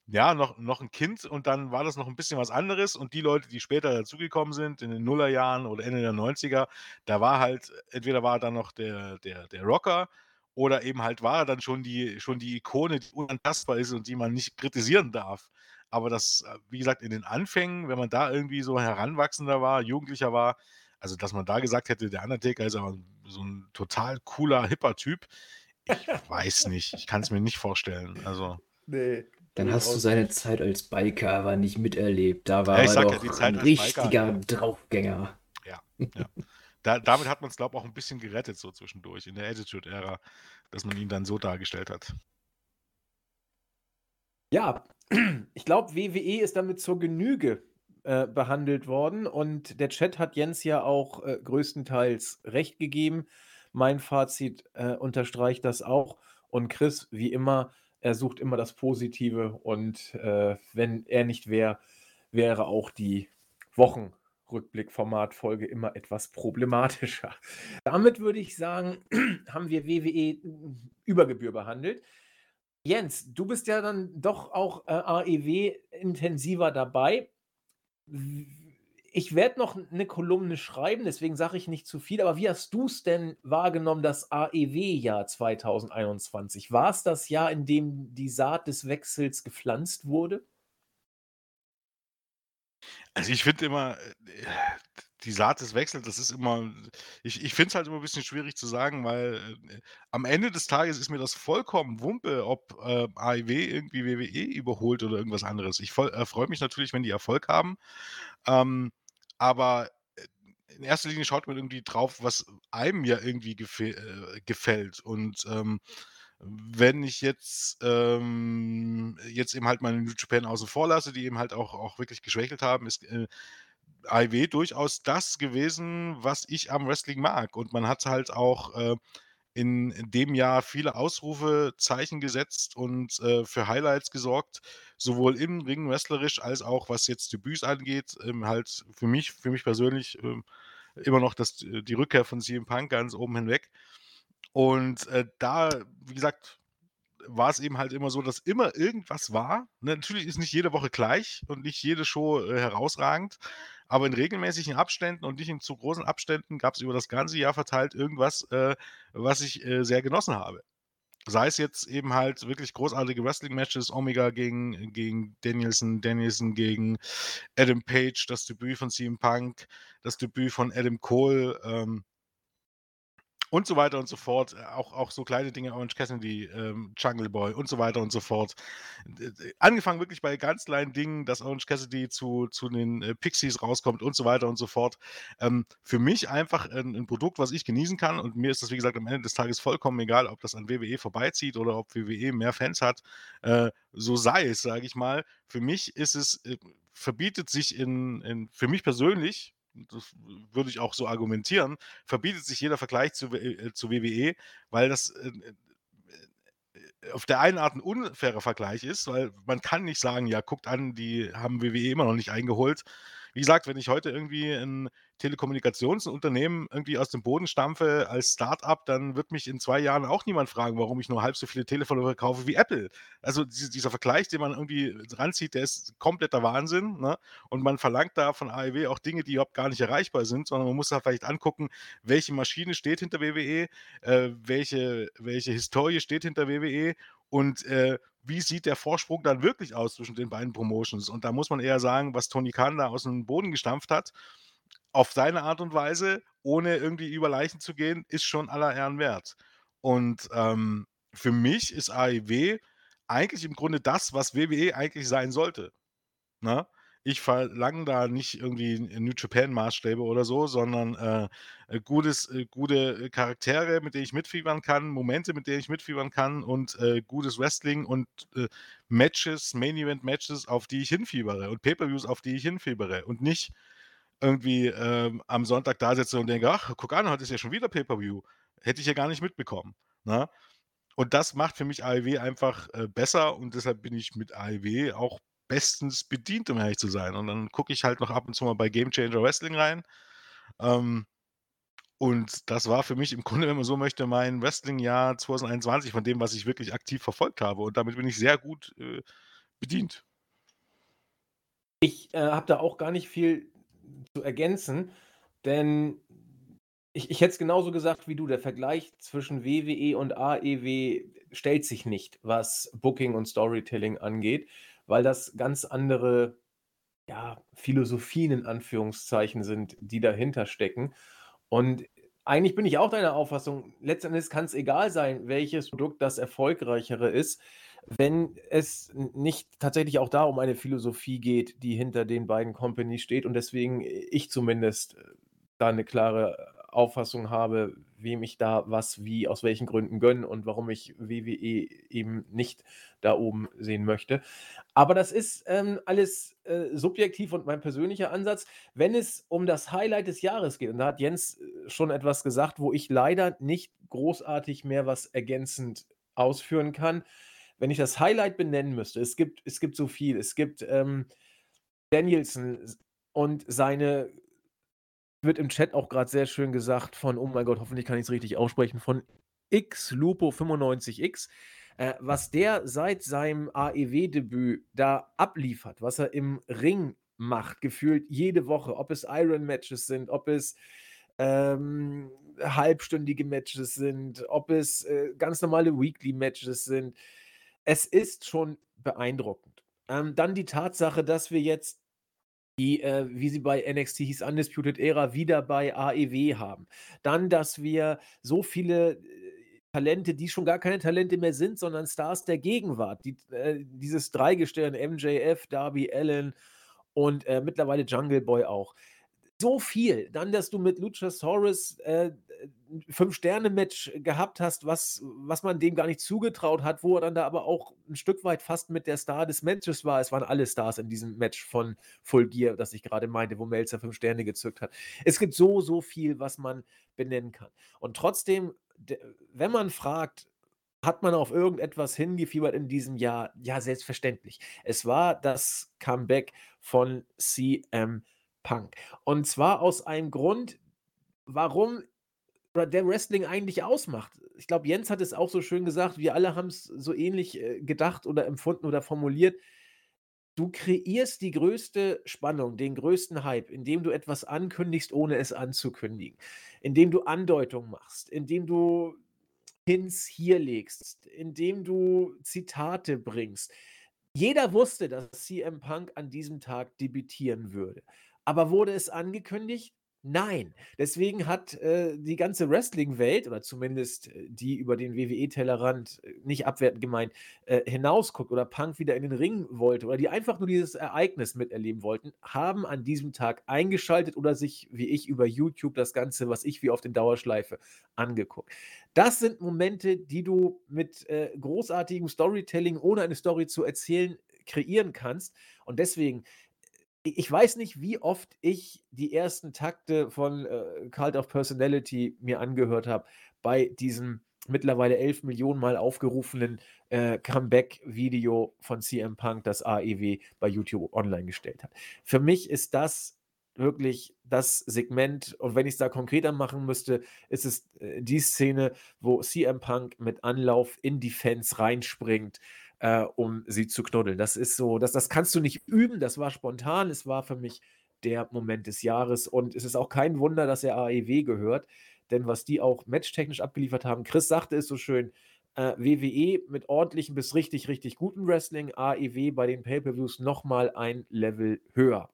[SPEAKER 4] ja, noch, noch ein Kind und dann war das noch ein bisschen was anderes und die Leute, die später dazugekommen sind, in den Nullerjahren oder Ende der 90er, da war halt, entweder war er dann noch der, der, der Rocker oder eben halt war er dann schon die, schon die Ikone, die unantastbar ist und die man nicht kritisieren darf. Aber das, äh, wie gesagt, in den Anfängen, wenn man da irgendwie so heranwachsender war, Jugendlicher war, also dass man da gesagt hätte, der Undertaker ist aber so ein total cooler, hipper Typ, ich weiß nicht. Ich kann es mir nicht vorstellen. Also,
[SPEAKER 1] Nee.
[SPEAKER 2] Dann hast du seine Zeit als Biker aber nicht miterlebt. Da war
[SPEAKER 4] Ja,
[SPEAKER 2] er
[SPEAKER 4] ja,
[SPEAKER 2] doch
[SPEAKER 4] Zeit
[SPEAKER 2] ein
[SPEAKER 4] als Biker-
[SPEAKER 2] richtiger Draufgänger.
[SPEAKER 4] da, damit hat man es, glaube ich, auch ein bisschen gerettet, so zwischendurch, in der Attitude-Ära, dass man ihn dann so dargestellt hat.
[SPEAKER 1] Ja, ich glaube, WWE ist damit zur Genüge äh, behandelt worden und der Chat hat Jens ja auch äh, größtenteils recht gegeben. Mein Fazit äh, unterstreicht das auch. Und Chris, wie immer, er sucht immer das Positive und äh, wenn er nicht wäre, wäre auch die Wochenrückblick-Formatfolge immer etwas problematischer. Damit würde ich sagen, haben wir WWE über Gebühr behandelt. Jens, du bist ja dann doch auch äh, AEW intensiver dabei. Ich werde noch eine Kolumne schreiben, deswegen sage ich nicht zu viel, aber wie hast du es denn wahrgenommen, das AEW-Jahr 2021? War es das Jahr, in dem die Saat des Wechsels gepflanzt wurde?
[SPEAKER 4] Also ich finde immer, die Saat des Wechsels, das ist immer, ich, ich finde es halt immer ein bisschen schwierig zu sagen, weil äh, am Ende des Tages ist mir das vollkommen Wumpe, ob äh, AEW irgendwie WWE überholt oder irgendwas anderes. Ich äh, freue mich natürlich, wenn die Erfolg haben, ähm, aber äh, in erster Linie schaut man irgendwie drauf, was einem ja irgendwie äh, gefällt und ähm, wenn ich jetzt, ähm, jetzt eben halt meine New Japan außen vor lasse, die eben halt auch, auch wirklich geschwächelt haben, ist äh, AEW durchaus das gewesen, was ich am Wrestling mag. Und man hat halt auch äh, in, dem Jahr viele Ausrufezeichen gesetzt und äh, für Highlights gesorgt, sowohl im Ring wrestlerisch als auch was jetzt Debüts angeht. Ähm, halt für mich, für mich persönlich ähm, immer noch das, die Rückkehr von CM Punk ganz oben hinweg. Und äh, da, wie gesagt, war es eben halt immer so, dass immer irgendwas war. Ne, natürlich ist nicht jede Woche gleich und nicht jede Show äh, herausragend, aber in regelmäßigen Abständen und nicht in zu großen Abständen gab es über das ganze Jahr verteilt irgendwas, äh, was ich äh, sehr genossen habe. Sei es jetzt eben halt wirklich großartige Wrestling-Matches, Omega gegen, gegen Danielson, Danielson gegen Adam Page, das Debüt von CM Punk, das Debüt von Adam Cole, ähm, und so weiter und so fort. Äh, auch, auch so kleine Dinge, Orange Cassidy, ähm, Jungle Boy und so weiter und so fort. Angefangen wirklich bei ganz kleinen Dingen, dass Orange Cassidy zu, zu den äh, Pixies rauskommt und so weiter und so fort. Ähm, für mich einfach ein, ein, Produkt, was ich genießen kann und mir ist das, wie gesagt, am Ende des Tages vollkommen egal, ob das an WWE vorbeizieht oder ob WWE mehr Fans hat. Äh, so sei es, sage ich mal. Für mich ist es, äh, verbietet sich in, in, für mich persönlich, das würde ich auch so argumentieren, verbietet sich jeder Vergleich zu, äh, zu WWE, weil das äh, äh, auf der einen Art ein unfairer Vergleich ist, weil man kann nicht sagen, ja, guckt an, die haben WWE immer noch nicht eingeholt. Wie gesagt, wenn ich heute irgendwie ein Telekommunikationsunternehmen irgendwie aus dem Boden stampfe als Start-up, dann wird mich in zwei Jahren auch niemand fragen, warum ich nur halb so viele Telefone verkaufe wie Apple. Also dieser Vergleich, den man irgendwie ranzieht, der ist kompletter Wahnsinn. Ne? Und man verlangt da von AEW auch Dinge, die überhaupt gar nicht erreichbar sind, sondern man muss da vielleicht angucken, welche Maschine steht hinter WWE, äh, welche, welche Historie steht hinter WWE und äh, wie sieht der Vorsprung dann wirklich aus zwischen den beiden Promotions? Und da muss man eher sagen, was Tony Khan da aus dem Boden gestampft hat, auf seine Art und Weise, ohne irgendwie über Leichen zu gehen, ist schon aller Ehren wert. Und ähm, für mich ist AEW eigentlich im Grunde das, was WWE eigentlich sein sollte. Ne? Ich verlange da nicht irgendwie New Japan-Maßstäbe oder so, sondern äh, äh, gutes, äh, gute Charaktere, mit denen ich mitfiebern kann, Momente, mit denen ich mitfiebern kann und äh, gutes Wrestling und äh, Matches, Main-Event-Matches, auf die ich hinfiebere und Pay-Per-Views, auf die ich hinfiebere und nicht irgendwie ähm, am Sonntag da sitze und denke, ach, guck an, heute ist ja schon wieder Pay-Per-View. Hätte ich ja gar nicht mitbekommen. Ne? Und das macht für mich AEW einfach äh, besser und deshalb bin ich mit AEW auch bestens bedient, um ehrlich zu sein. Und dann gucke ich halt noch ab und zu mal bei Game Changer Wrestling rein. Ähm, und das war für mich im Grunde, wenn man so möchte, mein Wrestling-Jahr 2021 von dem, was ich wirklich aktiv verfolgt habe. Und damit bin ich sehr gut äh, bedient.
[SPEAKER 1] Ich äh, habe da auch gar nicht viel zu ergänzen, denn ich, ich hätte es genauso gesagt wie du. Der Vergleich zwischen WWE und AEW stellt sich nicht, was Booking und Storytelling angeht, weil das ganz andere ja, Philosophien in Anführungszeichen sind, die dahinter stecken. Und eigentlich bin ich auch deiner Auffassung, letztendlich kann es egal sein, welches Produkt das erfolgreichere ist wenn es nicht tatsächlich auch da um eine Philosophie geht, die hinter den beiden Companies steht und deswegen äh, ich zumindest äh, da eine klare Auffassung habe, wem ich da was wie aus welchen Gründen gönne und warum ich WWE eben nicht da oben sehen möchte. Aber das ist ähm, alles äh, subjektiv und mein persönlicher Ansatz. Wenn es um das Highlight des Jahres geht, und da hat Jens äh, schon etwas gesagt, wo ich leider nicht großartig mehr was ergänzend ausführen kann, wenn ich das Highlight benennen müsste, es gibt, es gibt so viel. Es gibt ähm, Danielson und seine, wird im Chat auch gerade sehr schön gesagt von, oh mein Gott, hoffentlich kann ich es richtig aussprechen, von X Lupo 95X. Äh, was der seit seinem AEW-Debüt da abliefert, was er im Ring macht, gefühlt jede Woche, ob es Iron-Matches sind, ob es ähm, halbstündige Matches sind, ob es äh, ganz normale Weekly-Matches sind es ist schon beeindruckend. Ähm, dann die Tatsache, dass wir jetzt die, äh, wie sie bei NXT hieß, Undisputed Era, wieder bei AEW haben. Dann, dass wir so viele äh, Talente, die schon gar keine Talente mehr sind, sondern Stars der Gegenwart, die, äh, dieses Dreigestirn, MJF, Darby Allen und äh, mittlerweile Jungle Boy auch so viel. Dann, dass du mit Luchasaurus äh, Fünf-Sterne-Match gehabt hast, was, was man dem gar nicht zugetraut hat, wo er dann da aber auch ein Stück weit fast mit der Star des Matches war. Es waren alle Stars in diesem Match von Full Gear, das ich gerade meinte, wo Melzer fünf Sterne gezückt hat. Es gibt so, so viel, was man benennen kann. Und trotzdem, wenn man fragt, hat man auf irgendetwas hingefiebert in diesem Jahr? Ja, selbstverständlich. Es war das Comeback von CM Punk. Und zwar aus einem Grund, warum der Wrestling eigentlich ausmacht. Ich glaube, Jens hat es auch so schön gesagt, wir alle haben es so ähnlich äh, gedacht oder empfunden oder formuliert. Du kreierst die größte Spannung, den größten Hype, indem du etwas ankündigst, ohne es anzukündigen, indem du Andeutungen machst, indem du Hints hier legst, indem du Zitate bringst. Jeder wusste, dass CM Punk an diesem Tag debütieren würde. Aber wurde es angekündigt? Nein, deswegen hat äh, die ganze Wrestling-Welt oder zumindest äh, die über den WWE-Tellerrand äh, nicht abwertend gemeint äh, hinausguckt oder Punk wieder in den Ring wollte oder die einfach nur dieses Ereignis miterleben wollten, haben an diesem Tag eingeschaltet oder sich wie ich über YouTube das Ganze, was ich wie auf den Dauerschleife angeguckt. Das sind Momente, die du mit äh, großartigem Storytelling, ohne eine Story zu erzählen, kreieren kannst. Und deswegen ich weiß nicht, wie oft ich die ersten Takte von äh, Cult of Personality mir angehört habe bei diesem mittlerweile 11 Millionen Mal aufgerufenen äh, Comeback-Video von CM Punk, das AEW bei YouTube online gestellt hat. Für mich ist das wirklich das Segment, und wenn ich es da konkreter machen müsste, ist es äh, die Szene, wo CM Punk mit Anlauf in die Fans reinspringt äh, um sie zu knuddeln. Das ist so, das, das kannst du nicht üben, das war spontan, es war für mich der Moment des Jahres. Und es ist auch kein Wunder, dass er AEW gehört, denn was die auch matchtechnisch abgeliefert haben, Chris sagte es so schön, äh, WWE mit ordentlichen bis richtig, richtig guten Wrestling, AEW bei den Pay-Per-Views nochmal ein Level höher.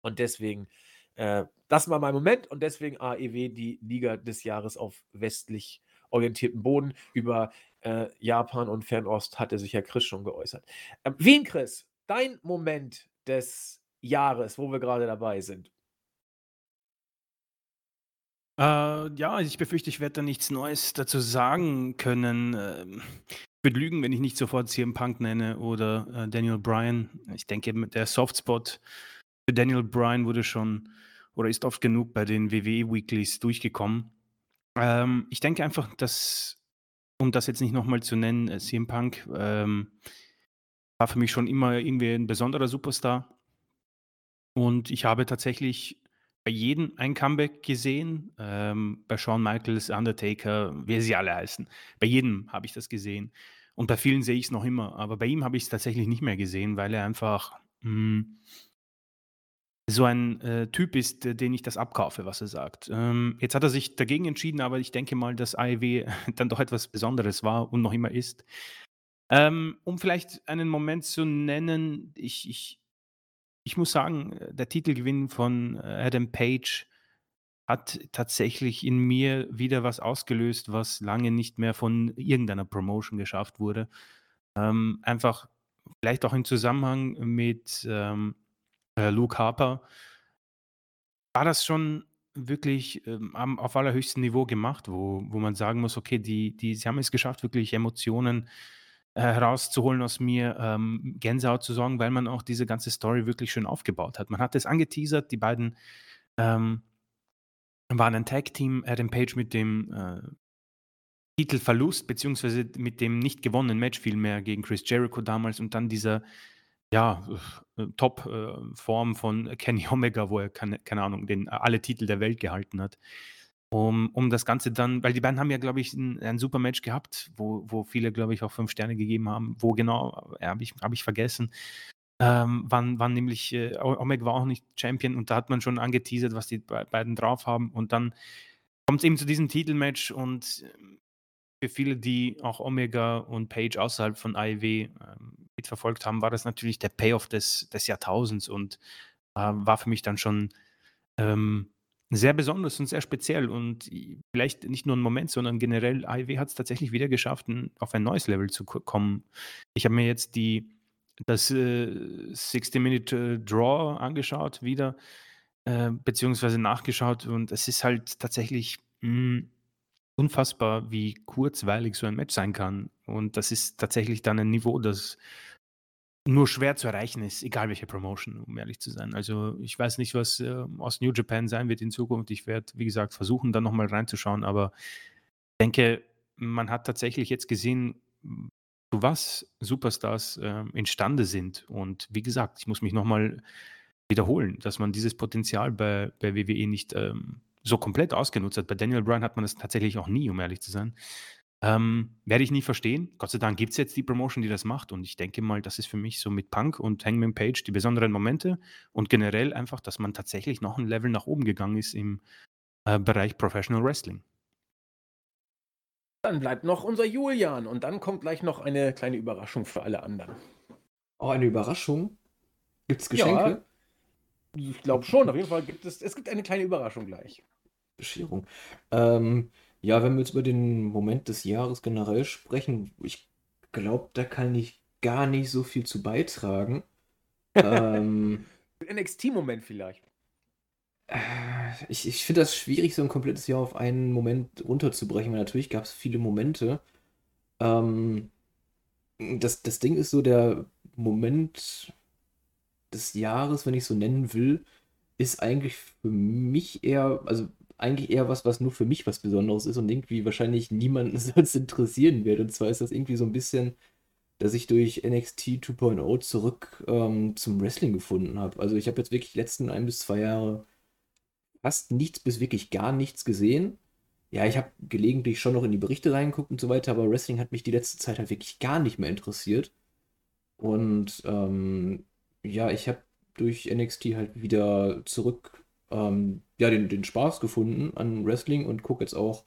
[SPEAKER 1] Und deswegen, äh, das war mein Moment. Und deswegen AEW die Liga des Jahres auf westlich orientierten Boden. Über äh, Japan und Fernost hatte sich ja Chris schon geäußert. Ähm, Wien, Chris, dein Moment des Jahres, wo wir gerade dabei sind.
[SPEAKER 3] Äh, ja, ich befürchte, ich werde da nichts Neues dazu sagen können. Ähm, ich würde lügen, wenn ich nicht sofort CM Punk nenne oder äh, Daniel Bryan. Ich denke, der Softspot für Daniel Bryan wurde schon oder ist oft genug bei den WWE Weeklies durchgekommen. Ähm, ich denke einfach, dass um das jetzt nicht nochmal zu nennen, äh, CM Punk ähm, war für mich schon immer irgendwie ein besonderer Superstar. Und ich habe tatsächlich bei jedem ein Comeback gesehen. Ähm, bei Shawn Michaels, Undertaker, wie sie alle heißen. Bei jedem habe ich das gesehen. Und bei vielen sehe ich es noch immer. Aber bei ihm habe ich es tatsächlich nicht mehr gesehen, weil er einfach mh, hm, so ein äh, Typ ist, äh, den ich das abkaufe, was er sagt. Ähm, jetzt hat er sich dagegen entschieden, aber ich denke mal, dass AEW dann doch etwas Besonderes war und noch immer ist. Ähm, um vielleicht einen Moment zu nennen, ich, ich, ich muss sagen, äh, der Titelgewinn von äh, Adam Page hat tatsächlich in mir wieder was ausgelöst, was lange nicht mehr von irgendeiner Promotion geschafft wurde. Ähm, einfach vielleicht auch im Zusammenhang mit ähm, äh, Luke Harper, war das schon wirklich ähm, auf allerhöchstem Niveau gemacht, wo, wo man sagen muss, okay, die, die, sie haben es geschafft, wirklich Emotionen äh, herauszuholen aus mir, ähm, Gänsehaut zu sorgen, weil man auch diese ganze Story wirklich schön aufgebaut hat. Man hat es angeteasert, die beiden ähm, waren ein Tag-Team, Adam Page mit dem äh, Titelverlust, beziehungsweise mit dem nicht gewonnenen Match vielmehr gegen Chris Jericho damals und dann dieser ja, äh, Top-Form äh, von Kenny Omega, wo er, keine, keine Ahnung, den, alle Titel der Welt gehalten hat. Um, um das Ganze dann, weil die beiden haben ja, glaube ich, ein, ein super Match gehabt, wo, wo viele, glaube ich, auch fünf Sterne gegeben haben. Wo genau, äh, habe ich, hab ich vergessen. Ähm, wann, wann nämlich äh, Omega war auch nicht Champion und da hat man schon angeteasert, was die beiden drauf haben. Und dann kommt es eben zu diesem Titelmatch und ähm, für viele, die auch Omega und Page außerhalb von AEW ähm, mitverfolgt haben, war das natürlich der Payoff des, des Jahrtausends und äh, war für mich dann schon ähm, sehr besonders und sehr speziell und vielleicht nicht nur ein Moment, sondern generell AEW hat es tatsächlich wieder geschafft, ein, auf ein neues Level zu kommen. Ich habe mir jetzt die, das äh, 60-Minute-Draw angeschaut wieder, äh, beziehungsweise nachgeschaut und es ist halt tatsächlich mh, hm, unfassbar, wie kurzweilig so ein Match sein kann und das ist tatsächlich dann ein Niveau, das nur schwer zu erreichen ist, egal welche Promotion, um ehrlich zu sein. Also ich weiß nicht, was äh, aus New Japan sein wird in Zukunft. Ich werde, wie gesagt, versuchen, da nochmal reinzuschauen, aber ich denke, man hat tatsächlich jetzt gesehen, zu was Superstars äh, imstande sind. Und wie gesagt, ich muss mich nochmal wiederholen, dass man dieses Potenzial bei, bei WWE nicht ähm, so komplett ausgenutzt hat. Bei Daniel Bryan hat man das tatsächlich auch nie, um ehrlich zu sein. Ähm, werde ich nie verstehen. Gott sei Dank gibt es jetzt die Promotion, die das macht. Und ich denke mal, das ist für mich so mit Punk und Hangman Page die besonderen Momente und generell einfach, dass man tatsächlich noch ein Level nach oben gegangen ist im äh, Bereich Professional Wrestling.
[SPEAKER 1] Dann bleibt noch unser Julian und dann kommt gleich noch eine kleine Überraschung für alle anderen.
[SPEAKER 2] Oh, eine Überraschung? Gibt es Geschenke?
[SPEAKER 1] Ich glaube schon, auf jeden Fall gibt es, es gibt eine kleine Überraschung gleich.
[SPEAKER 2] Bescherung. Ähm, ja, wenn wir jetzt über den Moment des Jahres generell sprechen, ich glaube, da kann ich gar nicht so viel zu beitragen. ähm,
[SPEAKER 1] NXT-Moment vielleicht.
[SPEAKER 2] Äh, ich, ich finde das schwierig, so ein komplettes Jahr auf einen Moment runterzubrechen, weil natürlich gab es viele Momente. Ähm, das, das Ding ist so, der Moment des Jahres, wenn ich so nennen will, ist eigentlich für mich eher, also eigentlich eher was, was nur für mich was Besonderes ist und irgendwie wahrscheinlich niemanden sonst interessieren wird. Und zwar ist das irgendwie so ein bisschen, dass ich durch NXT 2.0 zurück ähm, zum Wrestling gefunden habe. Also ich habe jetzt wirklich die letzten ein bis zwei Jahre fast nichts bis wirklich gar nichts gesehen. Ja, ich habe gelegentlich schon noch in die Berichte reingeguckt und so weiter, aber Wrestling hat mich die letzte Zeit halt wirklich gar nicht mehr interessiert. Und ähm, ja, ich habe durch NXT halt wieder zurück ähm, ja, den, den Spaß gefunden an Wrestling und gucke jetzt auch,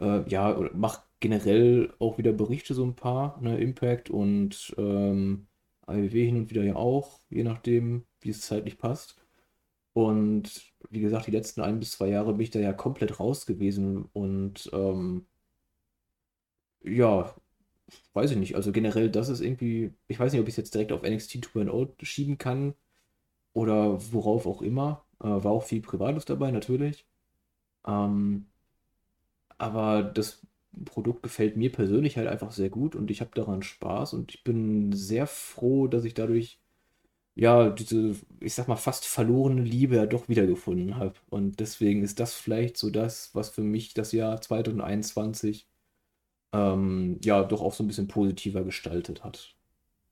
[SPEAKER 2] äh, ja, mach generell auch wieder Berichte so ein paar, ne, Impact und ähm, AEW hin und wieder ja auch, je nachdem, wie es zeitlich passt. Und wie gesagt, die letzten ein bis zwei Jahre bin ich da ja komplett raus gewesen und ähm, ja, weiß ich nicht. Also generell, das ist irgendwie, ich weiß nicht, ob ich es jetzt direkt auf NXT 2.0 schieben kann oder worauf auch immer. Äh, war auch viel Privates dabei, natürlich. Ähm, aber das Produkt gefällt mir persönlich halt einfach sehr gut und ich habe daran Spaß und ich bin sehr froh, dass ich dadurch ja diese, ich sag mal, fast verlorene Liebe ja doch wiedergefunden habe. Und deswegen ist das vielleicht so das, was für mich das Jahr 2021 ähm, ja doch auch so ein bisschen positiver gestaltet hat.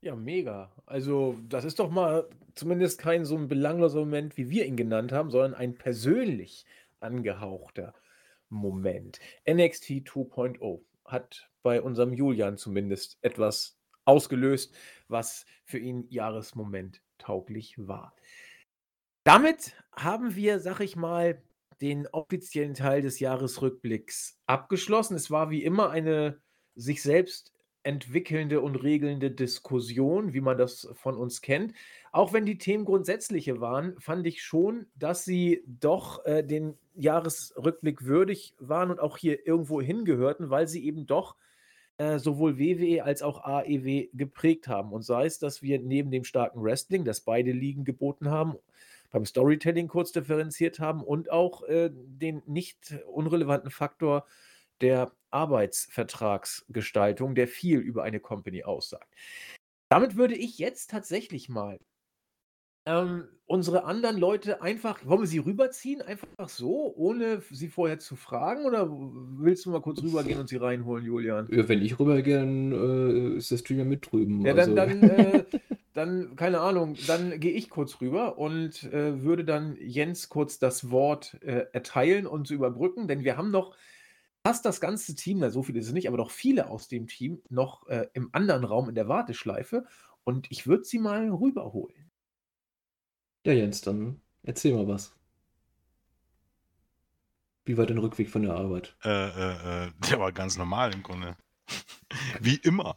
[SPEAKER 1] Ja, mega. Also, das ist doch mal zumindest kein so ein belangloser Moment, wie wir ihn genannt haben, sondern ein persönlich angehauchter Moment. NXT 2.0 hat bei unserem Julian zumindest etwas ausgelöst, was für ihn Jahresmoment tauglich war. Damit haben wir, sag ich mal, den offiziellen Teil des Jahresrückblicks abgeschlossen. Es war wie immer eine sich selbst entwickelnde und regelnde Diskussion, wie man das von uns kennt. Auch wenn die Themen grundsätzliche waren, fand ich schon, dass sie doch äh, den Jahresrückblick würdig waren und auch hier irgendwo hingehörten, weil sie eben doch äh, sowohl WWE als auch AEW geprägt haben. Und sei es, dass wir neben dem starken Wrestling, das beide Ligen geboten haben, beim Storytelling kurz differenziert haben und auch äh, den nicht unrelevanten Faktor der Arbeitsvertragsgestaltung, der viel über eine Company aussagt. Damit würde ich jetzt tatsächlich mal ähm, unsere anderen Leute einfach, wollen wir sie rüberziehen, einfach so, ohne sie vorher zu fragen? Oder willst du mal kurz rübergehen und sie reinholen, Julian?
[SPEAKER 2] Ja, wenn ich rübergehe, dann äh, ist der Stream ja mit drüben.
[SPEAKER 1] Ja, dann, also. dann, äh, dann, keine Ahnung, dann gehe ich kurz rüber und äh, würde dann Jens kurz das Wort äh, erteilen und zu überbrücken, denn wir haben noch fast das ganze Team, na, so viele ist es nicht, aber doch viele aus dem Team noch äh, im anderen Raum in der Warteschleife und ich würde sie mal rüberholen.
[SPEAKER 2] Ja, Jens, dann erzähl mal was. Wie war dein Rückweg von der Arbeit?
[SPEAKER 4] Äh, äh, äh, der war ganz normal im Grunde. Wie immer.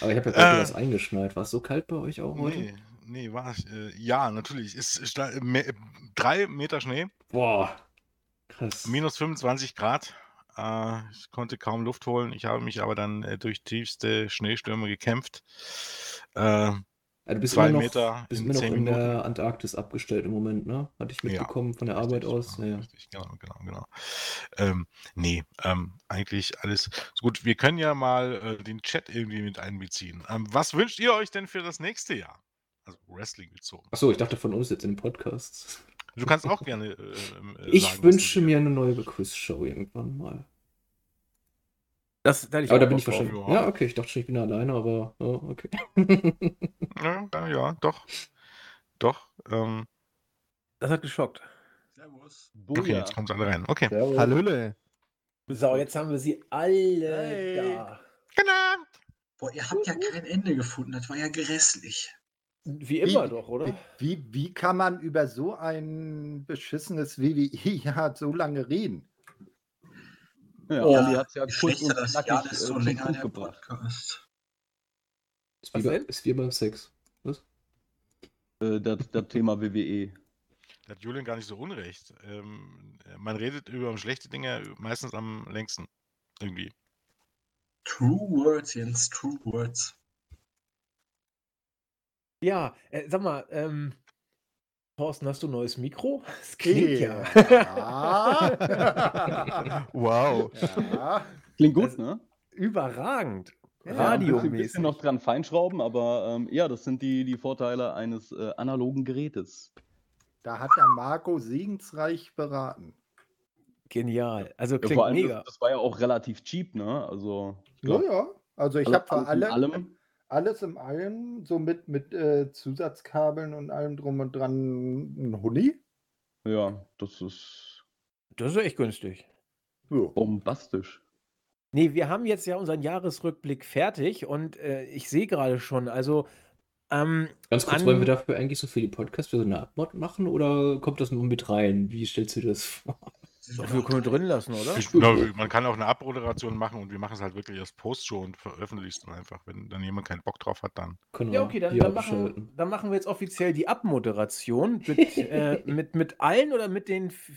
[SPEAKER 2] Aber ich habe ja gerade äh, was eingeschneit. War es so kalt bei euch auch heute?
[SPEAKER 4] Nee, nee war äh, ja, natürlich. Es ist me drei Meter Schnee.
[SPEAKER 2] Boah,
[SPEAKER 4] krass. Minus 25 Grad. Äh, ich konnte kaum Luft holen. Ich habe mich aber dann äh, durch tiefste Schneestürme gekämpft. Äh,
[SPEAKER 2] ja, du bist Zwei immer noch, Meter bist in, immer noch in der Antarktis abgestellt im Moment, ne? Hatte ich mitbekommen ja, von der Arbeit aus.
[SPEAKER 4] Genau, ja. richtig, genau, genau, genau. Ähm, nee, ähm, eigentlich alles gut. Wir können ja mal äh, den Chat irgendwie mit einbeziehen. Ähm, was wünscht ihr euch denn für das nächste Jahr? Also Wrestling bezogen.
[SPEAKER 2] Achso, ich dachte von uns jetzt in den Podcasts.
[SPEAKER 4] Du kannst auch gerne. Äh,
[SPEAKER 2] äh, ich sagen, wünsche mir eine neue Quiz-Show irgendwann mal.
[SPEAKER 1] Das, da
[SPEAKER 2] aber da bin ich wahrscheinlich. Ja. ja, okay, ich dachte schon, ich bin alleine, aber oh, okay.
[SPEAKER 4] ja, ja, doch. Doch. Ähm.
[SPEAKER 1] Das hat geschockt.
[SPEAKER 4] Servus. Boja. Okay, jetzt kommt alle rein. Okay.
[SPEAKER 1] Servus. Hallöle. So, jetzt haben wir sie alle hey. da.
[SPEAKER 4] Genau.
[SPEAKER 6] Boah, ihr habt ja kein Ende gefunden. Das war ja grässlich.
[SPEAKER 1] Wie immer wie, doch, oder?
[SPEAKER 7] Wie, wie, wie, kann man über so ein beschissenes WWE-Jahr so lange reden?
[SPEAKER 6] Ja, oh, Ali hat es ja kurz und das knackig Jahr ist so äh, länger der gebracht. Podcast.
[SPEAKER 2] Ist wie, bei, ist wie beim Sex. Was?
[SPEAKER 7] Äh, das, das Thema WWE.
[SPEAKER 4] Da hat Julian gar nicht so unrecht. Ähm, man redet über schlechte Dinge meistens am längsten. Irgendwie.
[SPEAKER 8] True Words, Jens, True Words.
[SPEAKER 1] Ja, äh, sag mal, ähm, Thorsten, hast du ein neues Mikro? Das klingt ja.
[SPEAKER 6] Ja. wow.
[SPEAKER 7] Ja.
[SPEAKER 6] Klingt gut,
[SPEAKER 1] Das-
[SPEAKER 6] ne?
[SPEAKER 1] Überragend.
[SPEAKER 6] Ja, ein bisschen,
[SPEAKER 1] Radiomäßig.
[SPEAKER 6] noch dran feinschrauben, aber ähm, ja, das sind die, die Vorteile eines äh, analogen Gerätes.
[SPEAKER 7] Da hat der Marco segensreich beraten.
[SPEAKER 1] Genial. Also
[SPEAKER 6] Ja,
[SPEAKER 1] klingt
[SPEAKER 6] vor allem,
[SPEAKER 1] mega.
[SPEAKER 6] Das, das war ja auch relativ cheap, ne? Also, ich
[SPEAKER 7] Ja,
[SPEAKER 6] glaub,
[SPEAKER 7] ja. Also ich habe für
[SPEAKER 6] in
[SPEAKER 7] alle,
[SPEAKER 6] allem.
[SPEAKER 7] Alles im allem, so mit, mit äh, Zusatzkabeln und allem drum und dran, ein Huni.
[SPEAKER 6] Ja, das ist
[SPEAKER 1] Das ist echt günstig.
[SPEAKER 7] Ja.
[SPEAKER 6] bombastisch.
[SPEAKER 1] Nee, wir haben jetzt ja unseren Jahresrückblick fertig und äh, ich sehe gerade schon, also ähm,
[SPEAKER 2] Ganz kurz,
[SPEAKER 1] An-
[SPEAKER 2] wollen wir dafür eigentlich so für die Podcasts für so eine Abmod machen oder kommt das nur mit rein? Wie stellst du dir das vor?
[SPEAKER 1] Können wir drin lassen, oder?
[SPEAKER 4] Ich, na, man kann auch eine Abmoderation machen und wir machen es halt wirklich als Postshow und veröffentlichen es dann einfach. Wenn dann jemand keinen Bock drauf hat, dann.
[SPEAKER 2] Können
[SPEAKER 1] Ja,
[SPEAKER 2] wir
[SPEAKER 1] okay, dann, dann, machen, dann machen wir jetzt offiziell die Abmoderation mit, äh, mit, mit allen oder mit den. f-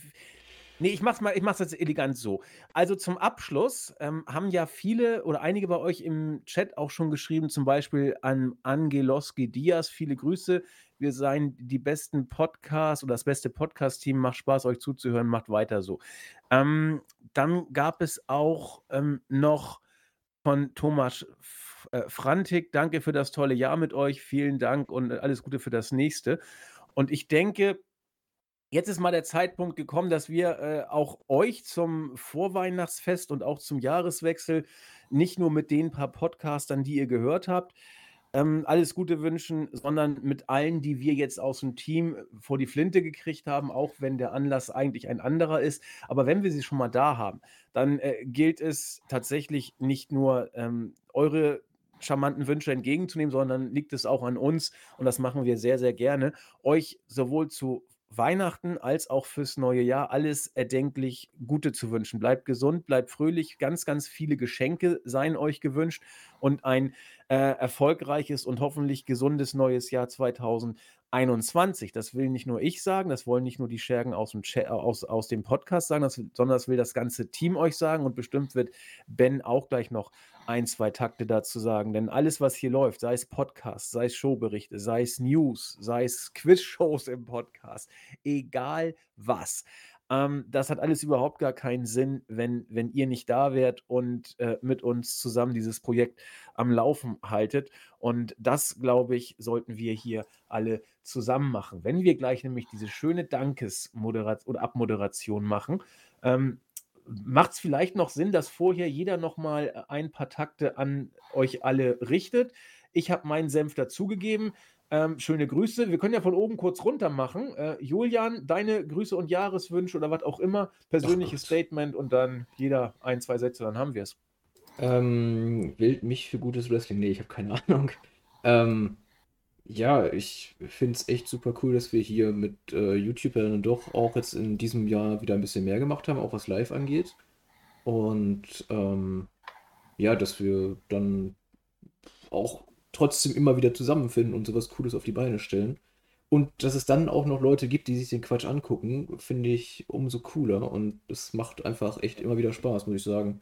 [SPEAKER 1] Nee, ich mach's mal, ich mach's jetzt elegant so. Also zum Abschluss ähm, haben ja viele oder einige bei euch im Chat auch schon geschrieben, zum Beispiel an Angeloski Diaz, viele Grüße. Wir seien die besten Podcasts oder das beste Podcast-Team. Macht Spaß, euch zuzuhören, macht weiter so. Ähm, dann gab es auch ähm, noch von Thomas äh, Frantik. Danke für das tolle Jahr mit euch. Vielen Dank und alles Gute für das nächste. Und ich denke, jetzt ist mal der Zeitpunkt gekommen, dass wir äh, auch euch zum Vorweihnachtsfest und auch zum Jahreswechsel nicht nur mit den paar Podcastern, die ihr gehört habt, ähm, alles Gute wünschen, sondern mit allen, die wir jetzt aus dem Team vor die Flinte gekriegt haben, auch wenn der Anlass eigentlich ein anderer ist. Aber wenn wir sie schon mal da haben, dann äh, gilt es tatsächlich nicht nur ähm, eure charmanten Wünsche entgegenzunehmen, sondern liegt es auch an uns und das machen wir sehr, sehr gerne, euch sowohl zu Weihnachten als auch fürs neue Jahr alles erdenklich Gute zu wünschen. Bleibt gesund, bleibt fröhlich, ganz, ganz viele Geschenke seien euch gewünscht und ein äh, erfolgreiches und hoffentlich gesundes neues Jahr 2021. Das will nicht nur ich sagen, das wollen nicht nur die Schergen aus dem, Chat, aus, aus dem Podcast sagen, das, sondern das will das ganze Team euch sagen und bestimmt wird Ben auch gleich noch ein, zwei Takte dazu sagen. Denn alles, was hier läuft, sei es Podcast, sei es Showberichte, sei es News, sei es Quizshows im Podcast, egal was. Ähm, das hat alles überhaupt gar keinen Sinn, wenn, wenn ihr nicht da wärt und äh, mit uns zusammen dieses Projekt am Laufen haltet. Und das, glaube ich, sollten wir hier alle zusammen machen. Wenn wir gleich nämlich diese schöne Dankesmoderation oder Abmoderation machen, ähm, macht es vielleicht noch Sinn, dass vorher jeder nochmal ein paar Takte an euch alle richtet. Ich habe meinen Senf dazugegeben. Ähm, schöne Grüße. Wir können ja von oben kurz runter machen. Äh, Julian, deine Grüße und Jahreswünsche oder was auch immer, persönliches. Statement und dann jeder ein, zwei Sätze, dann haben wir es.
[SPEAKER 2] Ähm, wählt mich für gutes Wrestling? Nee, ich habe keine Ahnung. Ähm, ja, ich finde es echt super cool, dass wir hier mit äh, YouTube dann doch auch jetzt in diesem Jahr wieder ein bisschen mehr gemacht haben, auch was Live angeht. Und ähm, ja, dass wir dann auch trotzdem immer wieder zusammenfinden und sowas Cooles auf die Beine stellen. Und dass es dann auch noch Leute gibt, die sich den Quatsch angucken, finde ich umso cooler. Und es macht einfach echt immer wieder Spaß, muss ich sagen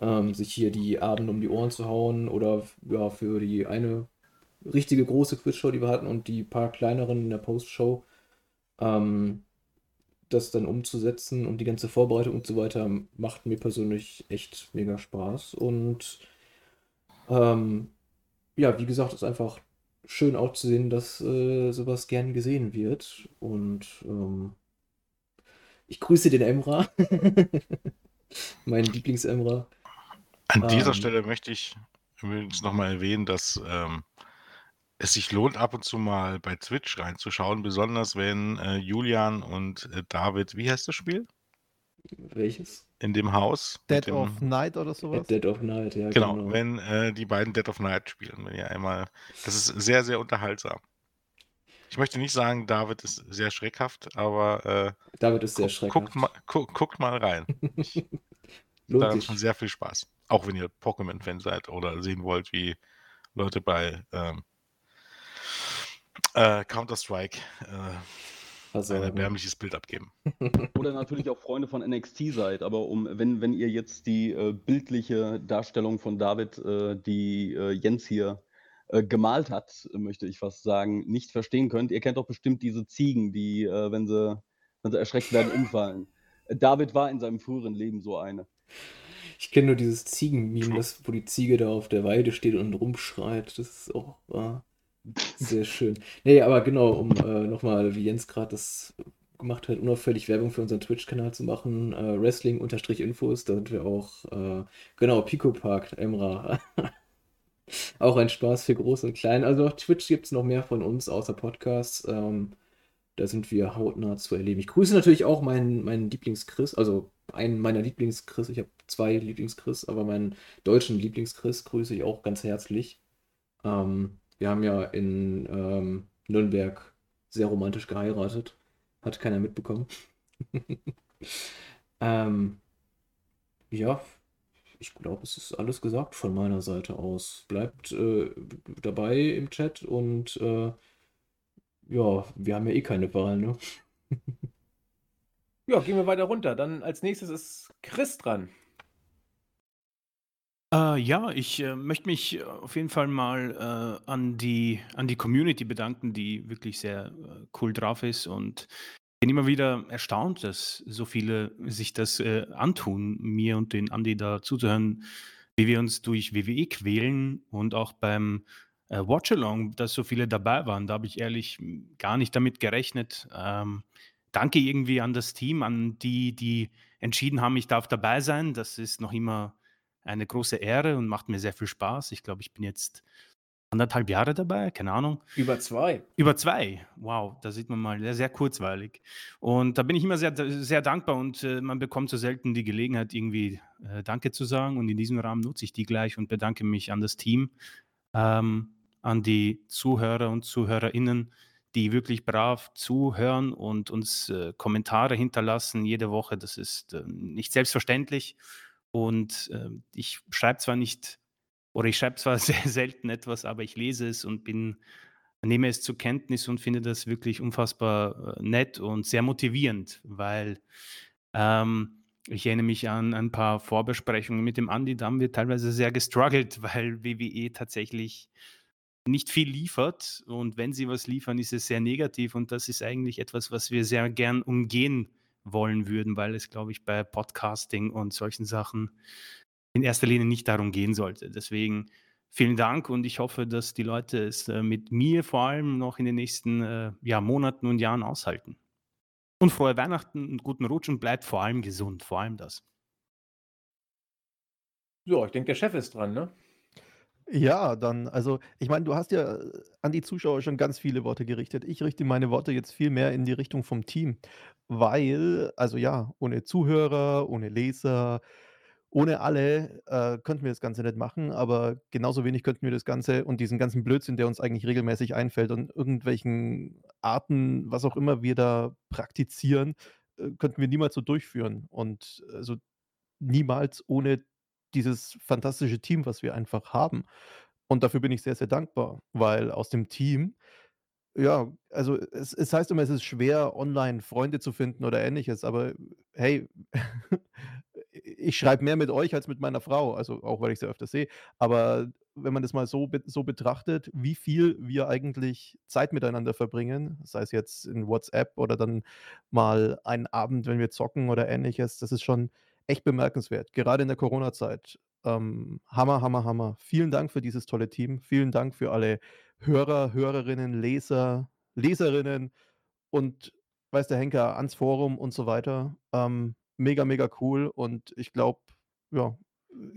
[SPEAKER 2] ähm, sich hier die Abende um die Ohren zu hauen oder ja, für die eine richtige große Quizshow, die wir hatten und die paar kleineren in der Postshow, ähm, das dann umzusetzen und die ganze Vorbereitung und so weiter macht mir persönlich echt mega Spaß und ähm, ja, wie gesagt, ist einfach schön auch zu sehen, dass äh, sowas gern gesehen wird und ähm, ich grüße den Emra, meinen Lieblings-Emra.
[SPEAKER 4] An dieser
[SPEAKER 2] Ähm.
[SPEAKER 4] Stelle möchte ich übrigens nochmal erwähnen, dass ähm, es sich lohnt, ab und zu mal bei Twitch reinzuschauen, besonders wenn äh, Julian und äh, David, wie heißt das Spiel?
[SPEAKER 2] Welches?
[SPEAKER 4] In dem Haus?
[SPEAKER 9] Dead
[SPEAKER 4] dem,
[SPEAKER 9] of Night oder
[SPEAKER 2] At
[SPEAKER 9] sowas?
[SPEAKER 2] Dead of Night, ja,
[SPEAKER 4] Genau,
[SPEAKER 2] genau.
[SPEAKER 4] wenn äh, die beiden Dead of Night spielen, wenn ihr einmal. Das ist sehr, sehr unterhaltsam. Ich möchte nicht sagen, David ist sehr schreckhaft, aber äh,
[SPEAKER 2] David ist sehr schreckhaft.
[SPEAKER 4] guckt, mal, guckt, guckt mal rein.
[SPEAKER 2] Lohnt
[SPEAKER 4] Da hat
[SPEAKER 2] sich.
[SPEAKER 4] schon sehr viel Spaß. Auch wenn ihr Pokémon-Fan seid oder sehen wollt, wie Leute bei ähm, äh, Counter-Strike äh, ein erbärmliches Bild abgeben.
[SPEAKER 6] Oder natürlich auch Freunde von NXT seid, aber um, wenn, wenn ihr jetzt die äh, bildliche Darstellung von David, äh, die äh, Jens hier äh, gemalt hat, möchte ich fast sagen, nicht verstehen könnt, ihr kennt doch bestimmt diese Ziegen, die, äh, wenn, sie, wenn sie erschreckt werden, umfallen. David war in seinem früheren Leben so eine.
[SPEAKER 2] Ich kenne nur dieses Ziegen-Meme, wo die Ziege da auf der Weide steht und rumschreit. Das ist auch äh, sehr schön. Nee, aber genau, um äh, nochmal, wie Jens gerade das gemacht hat, unauffällig Werbung für unseren Twitch-Kanal zu machen. Äh, Wrestling-Infos, da sind wir auch, äh, genau, Pico Park, Emra. auch ein Spaß für Groß und Klein. Also auf Twitch gibt es noch mehr von uns, außer Podcasts. Ähm, da sind wir hautnah zu erleben. Ich grüße natürlich auch meinen, meinen Lieblings-Chris, also einen meiner Lieblings-Chris. Ich habe zwei Lieblings-Chris, aber meinen deutschen Lieblings-Chris grüße ich auch ganz herzlich. Ähm, wir haben ja in ähm, Nürnberg sehr romantisch geheiratet. Hat keiner mitbekommen. ähm, ja, ich glaube, es ist alles gesagt von meiner Seite aus. Bleibt äh, dabei im Chat und äh, ja, wir haben ja eh keine Wahl, ne?
[SPEAKER 1] Ja, gehen wir weiter runter. Dann als nächstes ist Chris dran.
[SPEAKER 3] Äh, ja, ich äh, möchte mich äh, auf jeden Fall mal äh, an die, an die Community bedanken, die wirklich sehr äh, cool drauf ist und bin immer wieder erstaunt, dass so viele sich das äh, antun, mir und den Andi da zuzuhören, wie wir uns durch WWE quälen und auch beim äh, Watchalong, dass so viele dabei waren. Da habe ich ehrlich gar nicht damit gerechnet. Ähm, danke irgendwie an das Team, an die, die entschieden haben, ich darf dabei sein. Das ist noch immer eine große Ehre und macht mir sehr viel Spaß. Ich glaube, ich bin jetzt anderthalb Jahre dabei, keine Ahnung.
[SPEAKER 1] Über zwei.
[SPEAKER 3] Über zwei. Wow, da sieht man mal, sehr, sehr kurzweilig. Und da bin ich immer sehr, sehr dankbar und äh, man bekommt so selten die Gelegenheit, irgendwie äh, Danke zu sagen. Und in diesem Rahmen nutze ich die gleich und bedanke mich an das Team, ähm, an die Zuhörer und Zuhörerinnen, die wirklich brav zuhören und uns äh, Kommentare hinterlassen jede Woche. Das ist äh, nicht selbstverständlich. Und äh, ich schreibe zwar nicht, oder ich schreibe zwar sehr selten etwas, aber ich lese es und bin, nehme es zur Kenntnis und finde das wirklich unfassbar äh, nett und sehr motivierend, weil ähm, ich erinnere mich an ein paar Vorbesprechungen mit dem Andi, da haben wir teilweise sehr gestruggelt, weil WWE tatsächlich nicht viel liefert und wenn sie was liefern, ist es sehr negativ und das ist eigentlich etwas, was wir sehr gern umgehen wollen würden, weil es, glaube ich, bei Podcasting und solchen Sachen in erster Linie nicht darum gehen sollte. Deswegen vielen Dank und ich hoffe, dass die Leute es äh, mit mir vor allem noch in den nächsten äh, ja, Monaten und Jahren aushalten. Und frohe Weihnachten und guten Rutsch und bleibt vor allem gesund, vor allem das.
[SPEAKER 1] Ja, ich denke, der Chef ist dran, ne?
[SPEAKER 9] Ja, dann, also ich meine, du hast ja äh, an die Zuschauer schon ganz viele Worte gerichtet. Ich richte meine Worte jetzt viel mehr in die Richtung vom Team, weil, also ja, ohne Zuhörer, ohne Leser, ohne alle äh, könnten wir das Ganze nicht machen, aber genauso wenig könnten wir das Ganze und diesen ganzen Blödsinn, der uns eigentlich regelmäßig einfällt und irgendwelchen Arten, was auch immer wir da praktizieren, äh, könnten wir niemals so durchführen und also niemals ohne dieses fantastische Team, was wir einfach haben. Und dafür bin ich sehr, sehr dankbar, weil aus dem Team, ja, also es, es heißt immer, es ist schwer, online Freunde zu finden oder ähnliches, aber hey, ich schreibe mehr mit euch als mit meiner Frau, also auch weil ich sie öfter sehe. Aber wenn man das mal so, so betrachtet, wie viel wir eigentlich Zeit miteinander verbringen, sei es jetzt in WhatsApp oder dann mal einen Abend, wenn wir zocken oder ähnliches, das ist schon echt bemerkenswert, gerade in der Corona-Zeit. Ähm, Hammer, Hammer, Hammer. Vielen Dank für dieses tolle Team. Vielen Dank für alle Hörer, Hörerinnen, Leser, Leserinnen und weiß der Henker ans Forum und so weiter. Ähm, mega, mega cool und ich glaube, ja,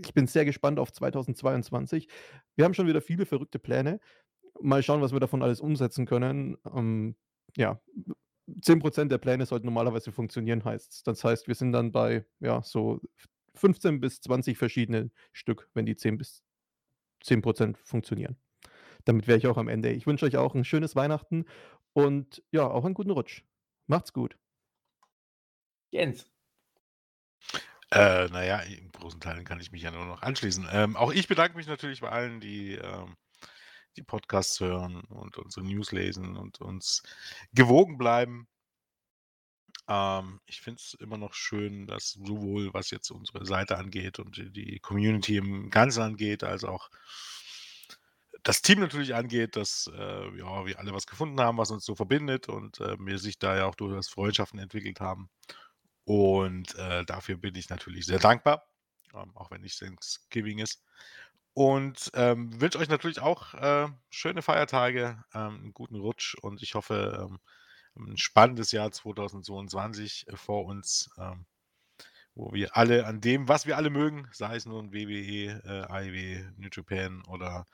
[SPEAKER 9] ich bin sehr gespannt auf 2022. Wir haben schon wieder viele verrückte Pläne. Mal schauen, was wir davon alles umsetzen können. Ähm, ja, 10% der Pläne sollten normalerweise funktionieren, heißt Das heißt, wir sind dann bei ja, so 15 bis 20 verschiedene Stück, wenn die 10 bis 10% funktionieren. Damit wäre ich auch am Ende. Ich wünsche euch auch ein schönes Weihnachten und ja, auch einen guten Rutsch. Macht's gut.
[SPEAKER 1] Jens.
[SPEAKER 4] Äh, naja, in großen Teilen kann ich mich ja nur noch anschließen. Ähm, auch ich bedanke mich natürlich bei allen, die ähm, die Podcasts hören und unsere News lesen und uns gewogen bleiben. Ähm, ich finde es immer noch schön, dass sowohl was jetzt unsere Seite angeht und die- Community im Ganzen angeht, als auch das Team natürlich angeht, dass äh, ja, wir alle was gefunden haben, was uns so verbindet und äh, wir sich da ja auch durchaus Freundschaften entwickelt haben. Und äh, dafür bin ich natürlich sehr dankbar, ähm, auch wenn nicht Thanksgiving ist. Und ähm, wünsche euch natürlich auch äh, schöne Feiertage, ähm, einen guten Rutsch und ich hoffe, ähm, ein spannendes Jahr 2022 äh, vor uns, ähm, wo wir alle an dem, was wir alle mögen, sei es nun WWE, äh, AEW, New Japan oder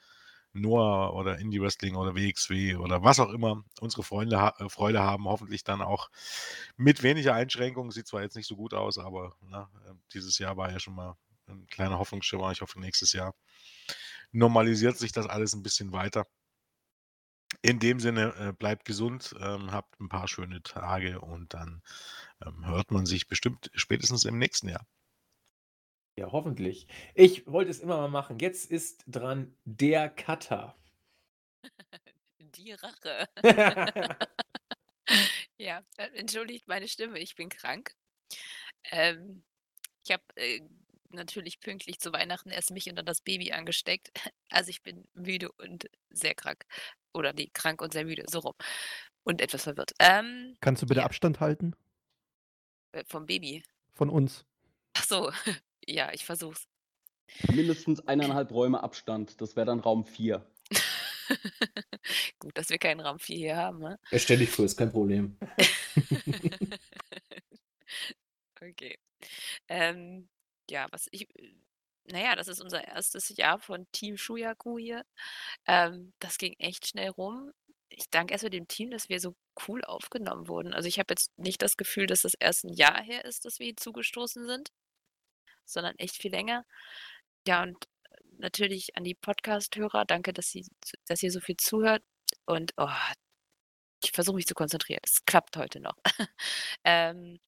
[SPEAKER 4] Noah oder Indie Wrestling oder WXW oder was auch immer, unsere Freunde ha äh, Freude haben, hoffentlich dann auch mit weniger Einschränkungen. Sieht zwar jetzt nicht so gut aus, aber ne, äh, dieses Jahr war ja schon mal ein kleiner Hoffnungsschimmer. Ich hoffe, nächstes Jahr normalisiert sich das alles ein bisschen weiter. In dem Sinne, äh, bleibt gesund, ähm, habt ein paar schöne Tage und dann ähm, hört man sich bestimmt spätestens im nächsten Jahr.
[SPEAKER 1] Ja, hoffentlich. Ich wollte es immer mal machen. Jetzt ist dran der Cutter.
[SPEAKER 10] Die Rache. Ja, äh, entschuldigt meine Stimme, ich bin krank. Ähm, ich habe äh, natürlich pünktlich zu Weihnachten erst mich und dann das Baby angesteckt. Also ich bin müde und sehr krank. Oder nee, krank und sehr müde, so rum. Und etwas verwirrt. Ähm,
[SPEAKER 9] Kannst du bitte
[SPEAKER 10] ja,
[SPEAKER 9] Abstand halten
[SPEAKER 10] äh, vom Baby.
[SPEAKER 9] von uns?
[SPEAKER 10] Ach so, ja, ich versuch's.
[SPEAKER 6] Mindestens eineinhalb Räume Abstand. Das wäre dann Raum 4.
[SPEAKER 10] Gut, dass wir keinen Raum 4 hier haben, ne?
[SPEAKER 2] Erstell dich vor, ist kein Problem.
[SPEAKER 10] Okay. Ähm, ja, was ich, naja, das ist unser erstes Jahr von Team Shuyaku hier. Ähm, das ging echt schnell rum. Ich danke erstmal dem Team, dass wir so cool aufgenommen wurden. Also ich habe jetzt nicht das Gefühl, dass das erst ein Jahr her ist, dass wir hier zugestoßen sind, sondern echt viel länger. Ja, und natürlich an die Podcast-Hörer, danke, dass, sie, dass ihr so viel zuhört. Und oh, ich versuche mich zu konzentrieren. Es klappt heute noch. ähm,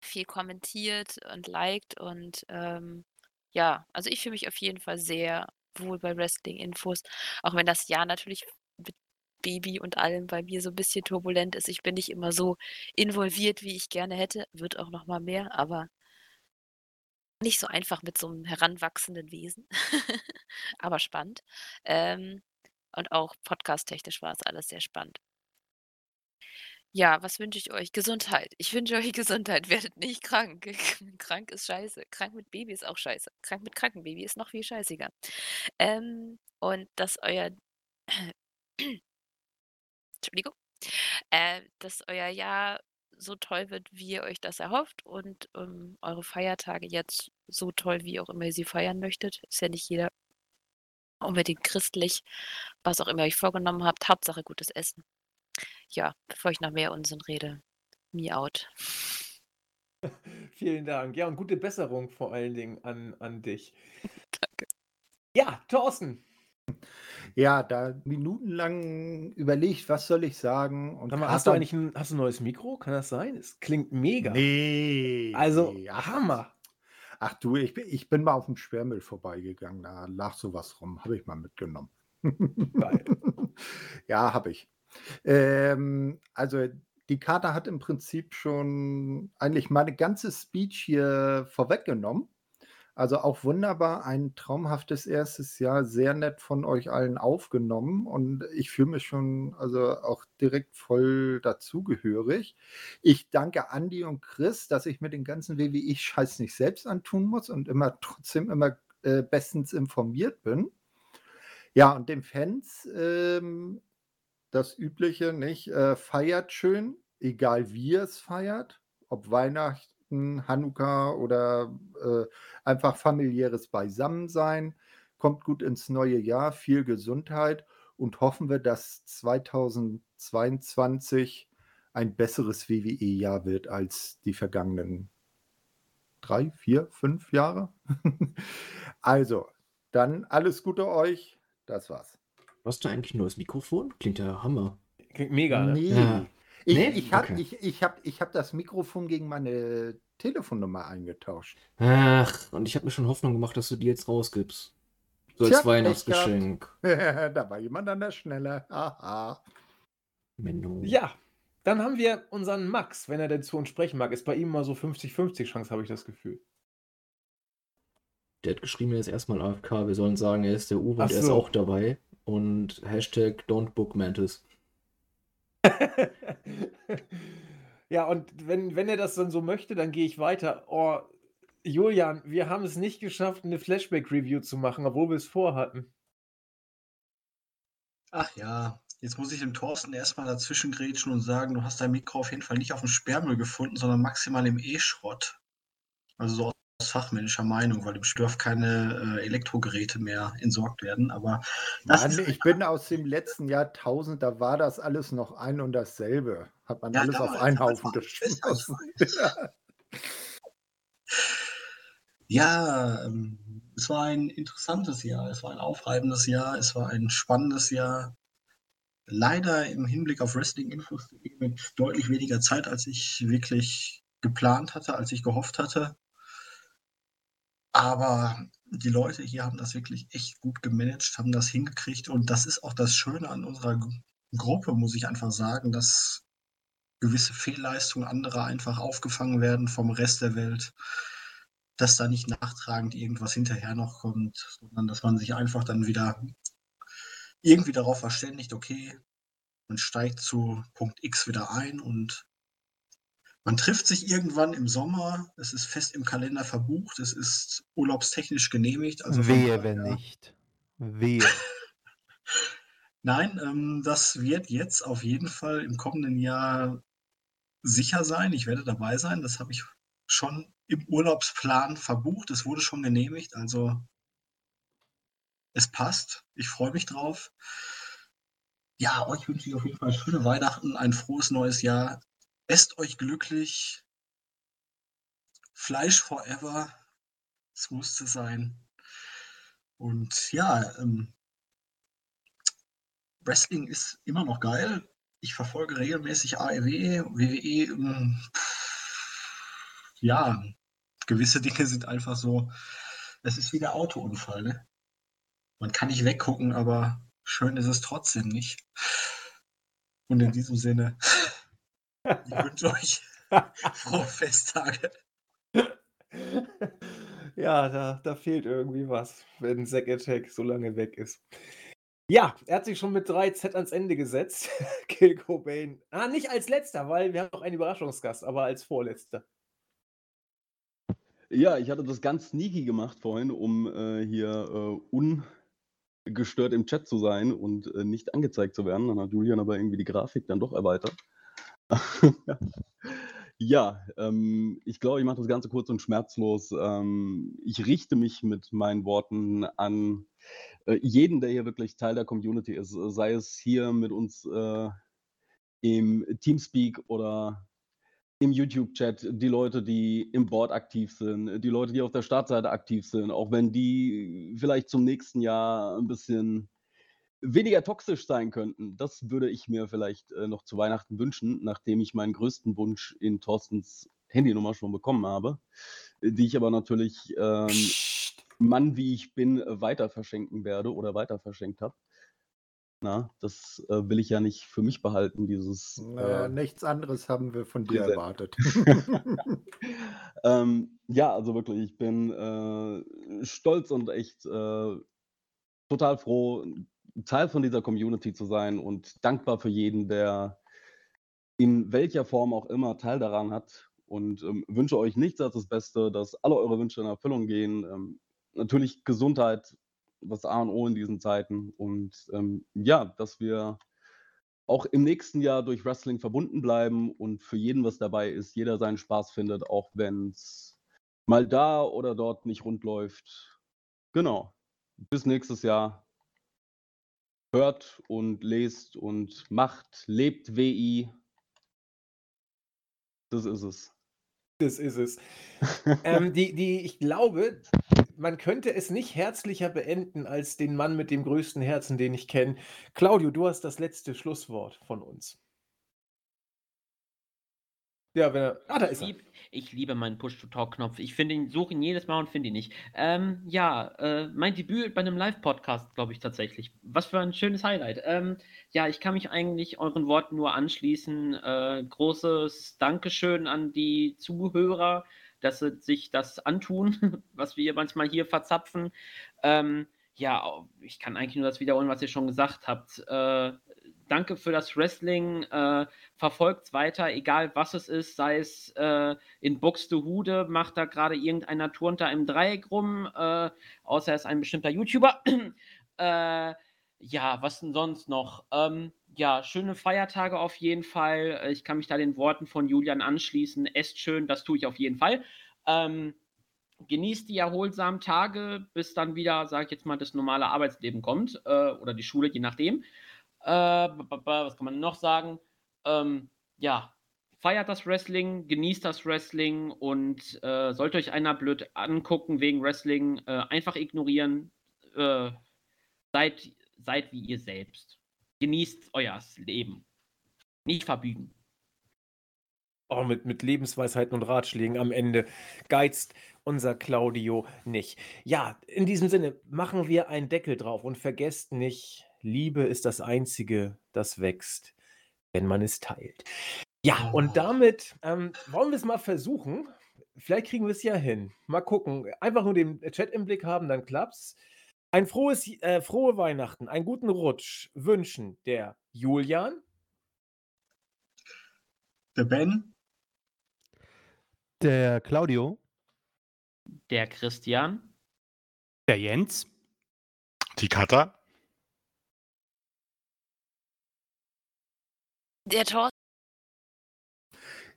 [SPEAKER 10] viel kommentiert und liked und ähm, ja, also ich fühle mich auf jeden Fall sehr wohl bei Wrestling-Infos, auch wenn das Jahr natürlich mit Baby und allem bei mir so ein bisschen turbulent ist. Ich bin nicht immer so involviert, wie ich gerne hätte, wird auch noch mal mehr, aber nicht so einfach mit so einem heranwachsenden Wesen, aber spannend. Ähm, und auch podcast-technisch war es alles sehr spannend. Ja, was wünsche ich euch? Gesundheit. Ich wünsche euch Gesundheit. Werdet nicht krank. Krank ist scheiße. Krank mit Baby ist auch scheiße. Krank mit krankem Baby ist noch viel scheißiger. Ähm, und dass euer Entschuldigung. Äh, dass euer Jahr so toll wird, wie ihr euch das erhofft und ähm, eure Feiertage jetzt so toll, wie auch immer ihr sie feiern möchtet. Ist ja nicht jeder unbedingt christlich, was auch immer ihr euch vorgenommen habt. Hauptsache gutes Essen. Ja, bevor ich noch mehr Unsinn rede, me out.
[SPEAKER 1] Vielen Dank. Ja, und gute Besserung vor allen Dingen an, an dich.
[SPEAKER 10] Danke.
[SPEAKER 1] Ja, Thorsten.
[SPEAKER 7] Ja, da minutenlang überlegt, was soll ich sagen. Und
[SPEAKER 1] mal, hast du eigentlich ein, hast du ein neues Mikro? Kann das sein? Es klingt mega.
[SPEAKER 7] Nee.
[SPEAKER 1] Also,
[SPEAKER 7] nee, ach,
[SPEAKER 1] Hammer.
[SPEAKER 7] Ach du, ich, bin- ich bin mal auf dem Sperrmüll vorbeigegangen, da lag sowas rum, habe ich mal mitgenommen.
[SPEAKER 1] Geil.
[SPEAKER 7] ja, habe ich. Ähm, also die Karte hat im Prinzip schon eigentlich meine ganze Speech hier vorweggenommen. Also auch wunderbar, ein traumhaftes erstes Jahr, sehr nett von euch allen aufgenommen und ich fühle mich schon also auch direkt voll dazugehörig. Ich danke Andi und Chris, dass ich mir den ganzen WWE-Scheiß nicht selbst antun muss und immer trotzdem immer äh, bestens informiert bin. Ja, und den Fans ähm, das Übliche, nicht? Äh, feiert schön, egal wie ihr es feiert, ob Weihnachten, Hanukkah oder äh, einfach familiäres Beisammensein. Kommt gut ins neue Jahr, viel Gesundheit und hoffen wir, dass 2022 ein besseres WWE-Jahr wird als die vergangenen drei, vier, fünf Jahre. also, dann alles Gute euch. Das war's.
[SPEAKER 2] Hast du eigentlich ein neues Mikrofon? Klingt ja Hammer.
[SPEAKER 1] Klingt mega, ne?
[SPEAKER 7] Nee.
[SPEAKER 2] Ja.
[SPEAKER 7] Ich,
[SPEAKER 2] Nee?
[SPEAKER 7] ich habe
[SPEAKER 2] Okay.
[SPEAKER 7] ich, ich hab, ich hab das Mikrofon gegen meine Telefonnummer eingetauscht.
[SPEAKER 2] Ach, und ich habe mir schon Hoffnung gemacht, dass du die jetzt rausgibst. So als
[SPEAKER 7] Tja,
[SPEAKER 2] Weihnachtsgeschenk.
[SPEAKER 7] da war jemand an der Schnelle. Aha.
[SPEAKER 2] Menno.
[SPEAKER 1] Ja, Dann haben wir unseren Max, wenn er denn zu uns sprechen mag. Ist bei ihm mal so 50-50 Chance, habe ich das Gefühl.
[SPEAKER 2] Der hat geschrieben, er ist erstmal AFK. Wir sollen sagen, er ist der Uwe
[SPEAKER 1] Ach
[SPEAKER 2] und er ist auch dabei. Und Hashtag don't book Mantis.
[SPEAKER 1] Ja, und wenn, wenn er das dann so möchte, dann gehe ich weiter. Oh, Julian, wir haben es nicht geschafft, eine Flashback-Review zu machen, obwohl wir es vorhatten.
[SPEAKER 8] Ach ja, jetzt muss ich dem Thorsten erstmal dazwischen grätschen und sagen, du hast dein Mikro auf jeden Fall nicht auf dem Sperrmüll gefunden, sondern maximal im E-Schrott. Also so aus fachmännischer Meinung, weil im Störf keine äh, Elektrogeräte mehr entsorgt werden. Aber
[SPEAKER 7] Mann, ich bin aus dem letzten Jahrtausend, da war das alles noch ein und dasselbe. Hat man
[SPEAKER 8] Ja,
[SPEAKER 7] alles auf einen Haufen geschmissen.
[SPEAKER 8] Ja, ähm, es war ein interessantes Jahr, es war ein aufreibendes Jahr, es war ein spannendes Jahr. Leider im Hinblick auf Wrestling-Infos mit deutlich weniger Zeit, als ich wirklich geplant hatte, als ich gehofft hatte. Aber die Leute hier haben das wirklich echt gut gemanagt, haben das hingekriegt. Und das ist auch das Schöne an unserer Gru- Gruppe, muss ich einfach sagen, dass gewisse Fehlleistungen anderer einfach aufgefangen werden vom Rest der Welt dass da nicht nachtragend irgendwas hinterher noch kommt, sondern dass man sich einfach dann wieder irgendwie darauf verständigt, okay, man steigt zu Punkt X wieder ein und man trifft sich irgendwann im Sommer, es ist fest im Kalender verbucht, es ist urlaubstechnisch genehmigt. Also
[SPEAKER 9] Wehe, wenn nicht. Wehe.
[SPEAKER 8] Nein, ähm, das wird jetzt auf jeden Fall im kommenden Jahr sicher sein. Ich werde dabei sein. Das habe ich schon im Urlaubsplan verbucht. Es wurde schon genehmigt. Also es passt. Ich freue mich drauf. Ja, euch wünsche ich auf jeden Fall schöne Weihnachten, ein frohes neues Jahr. Esst euch glücklich. Fleisch forever. Es musste sein. Und ja, ähm, Wrestling ist immer noch geil. Ich verfolge regelmäßig AEW, WWE. ähm, Ja, gewisse Dinge sind einfach so. Es ist wie der Autounfall. Ne? Man kann nicht weggucken, aber schön ist es trotzdem nicht. Und in diesem Sinne, ich wünsche euch frohe Festtage.
[SPEAKER 1] Ja, da, da fehlt irgendwie was, wenn Zack Attack so lange weg ist. Ja, er hat sich schon mit 3Z ans Ende gesetzt. Kill Cobain. Ah, nicht als letzter, weil wir haben noch einen Überraschungsgast, aber als vorletzter.
[SPEAKER 6] Ja, ich hatte das ganz sneaky gemacht vorhin, um äh, hier äh, ungestört im Chat zu sein und äh, nicht angezeigt zu werden. Dann hat Julian aber irgendwie die Grafik dann doch erweitert. ja, ähm, ich glaube, ich mache das Ganze kurz und schmerzlos. Ähm, ich richte mich mit meinen Worten an äh, jeden, der hier wirklich Teil der Community ist, äh, sei es hier mit uns äh, im Teamspeak oder im YouTube-Chat, die Leute, die im Board aktiv sind, die Leute, die auf der Startseite aktiv sind, auch wenn die vielleicht zum nächsten Jahr ein bisschen weniger toxisch sein könnten. Das würde ich mir vielleicht äh, noch zu Weihnachten wünschen, nachdem ich meinen größten Wunsch in Thorstens Handynummer schon bekommen habe, die ich aber natürlich ähm, Mann, wie ich bin, weiter verschenken werde oder weiter verschenkt habe. Na, das äh, will ich ja nicht für mich behalten, dieses
[SPEAKER 7] Naja,
[SPEAKER 6] äh,
[SPEAKER 7] nichts anderes haben wir von dir erwartet.
[SPEAKER 6] ähm, ja, also wirklich, ich bin äh, stolz und echt äh, total froh, Teil von dieser Community zu sein und dankbar für jeden, der in welcher Form auch immer Teil daran hat. Und ähm, wünsche euch nichts als das Beste, dass alle eure Wünsche in Erfüllung gehen. Ähm, natürlich Gesundheit, das A und O in diesen Zeiten. Und ähm, ja, dass wir auch im nächsten Jahr durch Wrestling verbunden bleiben und für jeden was dabei ist, jeder seinen Spaß findet, auch wenn es mal da oder dort nicht rund läuft. Genau. Bis nächstes Jahr. Hört und lest und macht, lebt WI. Das ist es.
[SPEAKER 1] Das ist es. ähm, die, die, ich glaube, man könnte es nicht herzlicher beenden als den Mann mit dem größten Herzen, den ich kenne. Claudio, du hast das letzte Schlusswort von uns. Ja, wenn er. Ah, da ist er.
[SPEAKER 11] ich liebe meinen Push-to-Talk-Knopf. Ich finde ihn, suche ihn jedes Mal und finde ihn nicht. Ähm, ja, äh, mein Debüt bei einem Live-Podcast, glaube ich tatsächlich. Was für ein schönes Highlight. Ähm, ja, ich kann mich eigentlich euren Worten nur anschließen. Äh, großes Dankeschön an die Zuhörer, dass sie sich das antun, was wir manchmal hier verzapfen. Ähm, ja, ich kann eigentlich nur das wiederholen, was ihr schon gesagt habt. Äh, danke für das Wrestling. Äh, verfolgt weiter, egal was es ist, sei es äh, in Buxtehude, macht da gerade irgendeiner turnt da im Dreieck rum, äh, außer er ist ein bestimmter YouTuber. äh, ja, was denn sonst noch? Ähm, ja, schöne Feiertage auf jeden Fall. Äh, Ich kann mich da den Worten von Julian anschließen. Esst schön, das tue ich auf jeden Fall. Ähm, genießt die erholsamen Tage, bis dann wieder, sage ich jetzt mal, das normale Arbeitsleben kommt äh, oder die Schule, je nachdem. Äh, was kann man noch sagen? Ähm, ja, feiert das Wrestling, genießt das Wrestling und äh, sollte euch einer blöd angucken wegen Wrestling, äh, einfach ignorieren. Äh, seid, seid wie ihr selbst. Genießt euer Leben. Nicht verbiegen.
[SPEAKER 1] Oh, mit, mit Lebensweisheiten und Ratschlägen am Ende geizt unser Claudio nicht. Ja, in diesem Sinne machen wir einen Deckel drauf und vergesst nicht, Liebe ist das Einzige, das wächst, wenn man es teilt. Ja, und damit ähm, wollen wir es mal versuchen. Vielleicht kriegen wir es ja hin. Mal gucken. Einfach nur den Chat im Blick haben, dann klappt's. Ein frohes, äh, frohe Weihnachten, einen guten Rutsch wünschen der Julian,
[SPEAKER 8] Der Ben,
[SPEAKER 9] Der Claudio,
[SPEAKER 11] Der Christian,
[SPEAKER 3] Der Jens,
[SPEAKER 4] Die Kata,
[SPEAKER 10] Der Tor.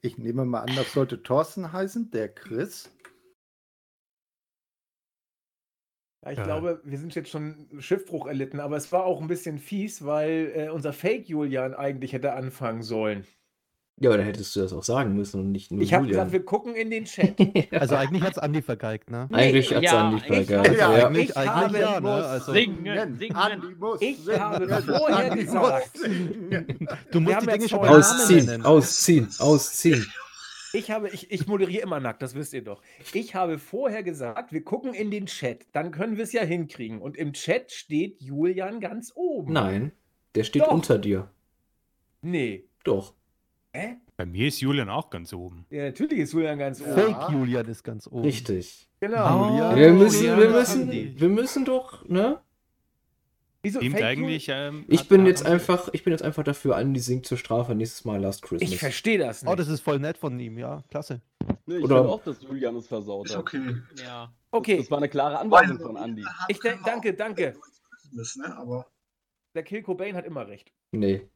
[SPEAKER 7] Ich nehme mal an, das sollte Thorsten heißen, der Chris.
[SPEAKER 1] Ja, ich
[SPEAKER 3] Äh.
[SPEAKER 1] glaube, wir sind jetzt schon Schiffbruch erlitten, aber es war auch ein bisschen fies, weil äh, unser Fake-Julian eigentlich hätte anfangen sollen.
[SPEAKER 2] Ja, aber dann hättest du das auch sagen müssen und nicht nur
[SPEAKER 1] Ich habe
[SPEAKER 2] Julian.
[SPEAKER 1] gesagt, wir gucken in den Chat.
[SPEAKER 9] also eigentlich hat es Andi vergeigt, ne?
[SPEAKER 2] Eigentlich hat's
[SPEAKER 11] ja,
[SPEAKER 2] Andi
[SPEAKER 11] ich
[SPEAKER 2] vergeigt.
[SPEAKER 11] habe-
[SPEAKER 2] Ja,
[SPEAKER 7] Ja,
[SPEAKER 9] eigentlich,
[SPEAKER 1] ich
[SPEAKER 9] eigentlich
[SPEAKER 1] habe-
[SPEAKER 9] ja, ne? Also,
[SPEAKER 11] Singen, singen.
[SPEAKER 7] Andi muss
[SPEAKER 1] Ich
[SPEAKER 7] singen.
[SPEAKER 1] habe vorher
[SPEAKER 7] Andi
[SPEAKER 1] gesagt.
[SPEAKER 9] du musst die Dinge schon
[SPEAKER 2] Ausziehen,
[SPEAKER 9] nennen.
[SPEAKER 2] ausziehen, ausziehen.
[SPEAKER 1] Ich habe, ich, ich moderiere immer nackt, das wisst ihr doch. Ich habe vorher gesagt, wir gucken in den Chat, dann können wir es ja hinkriegen. Und im Chat steht Julian ganz oben.
[SPEAKER 2] Nein, der steht
[SPEAKER 1] Doch.
[SPEAKER 2] unter dir.
[SPEAKER 1] Nee.
[SPEAKER 2] Doch.
[SPEAKER 1] Hä?
[SPEAKER 3] bei mir ist Julian auch ganz oben.
[SPEAKER 1] Ja, natürlich ist Julian ganz oben.
[SPEAKER 9] Fake Julian ist ganz oben.
[SPEAKER 2] Richtig.
[SPEAKER 1] Genau.
[SPEAKER 9] Julian.
[SPEAKER 2] wir, müssen,
[SPEAKER 9] Julian
[SPEAKER 2] wir, müssen, wir müssen doch, ne?
[SPEAKER 1] Wieso
[SPEAKER 3] Stimmt
[SPEAKER 1] Fake
[SPEAKER 3] eigentlich. Ähm,
[SPEAKER 2] Ich bin jetzt einfach, ich bin jetzt einfach dafür, Andi singt zur Strafe nächstes Mal Last? Christmas.
[SPEAKER 1] Ich verstehe das nicht.
[SPEAKER 9] Oh, das ist voll nett von ihm, ja, klasse.
[SPEAKER 6] Nee, ich
[SPEAKER 2] Oder-
[SPEAKER 6] finde auch, dass Julian es versaut
[SPEAKER 8] ist
[SPEAKER 6] hat.
[SPEAKER 8] okay.
[SPEAKER 11] Ja.
[SPEAKER 1] okay,
[SPEAKER 6] Das war eine klare Anweisung von Andi.
[SPEAKER 1] Ich danke, danke.
[SPEAKER 8] Ne? Aber
[SPEAKER 1] der Kill Cobain hat immer recht.
[SPEAKER 2] Nee.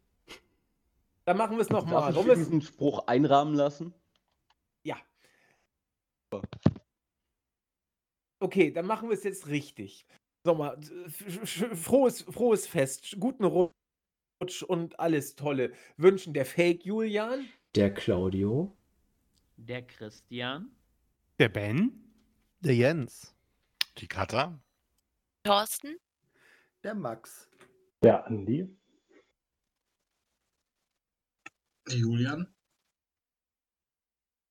[SPEAKER 1] Dann machen wir es
[SPEAKER 6] Darf
[SPEAKER 1] nochmal.
[SPEAKER 6] ich
[SPEAKER 1] Wollen wir's-
[SPEAKER 6] diesen Spruch einrahmen lassen?
[SPEAKER 1] Ja. Okay, dann machen wir es jetzt richtig. Sag mal, f- f- frohes, frohes Fest, guten Rutsch und alles Tolle. Wünschen der Fake Julian,
[SPEAKER 2] Der Claudio.
[SPEAKER 11] Der Christian,
[SPEAKER 3] Der Ben,
[SPEAKER 9] Der Jens.
[SPEAKER 4] die Kata,
[SPEAKER 10] Thorsten.
[SPEAKER 7] Der Max.
[SPEAKER 12] Der Andi.
[SPEAKER 8] Julian,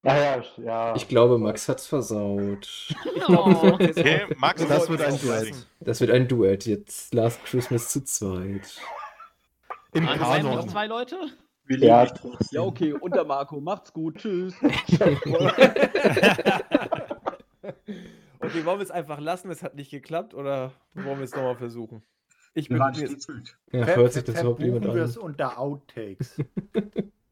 [SPEAKER 12] Ah ja, ich- ja.
[SPEAKER 2] Ich glaube, Max hat's versaut.
[SPEAKER 11] Oh.
[SPEAKER 4] Okay, Max,
[SPEAKER 9] das wird
[SPEAKER 1] es
[SPEAKER 9] ein Duett.
[SPEAKER 2] Das wird ein Duett. Jetzt Last Christmas zu zweit.
[SPEAKER 9] Im
[SPEAKER 11] Ah, bleiben noch zwei Leute?
[SPEAKER 12] Ja.
[SPEAKER 6] Ja, okay, und der Marco. Macht's gut. Tschüss.
[SPEAKER 1] Okay, wollen wir es einfach lassen? Es hat nicht geklappt oder wollen wir es nochmal versuchen? Ich bin mir.
[SPEAKER 2] Ja, hört sich das überhaupt jemand
[SPEAKER 7] verbuchen wir es
[SPEAKER 2] an?
[SPEAKER 7] unter Outtakes.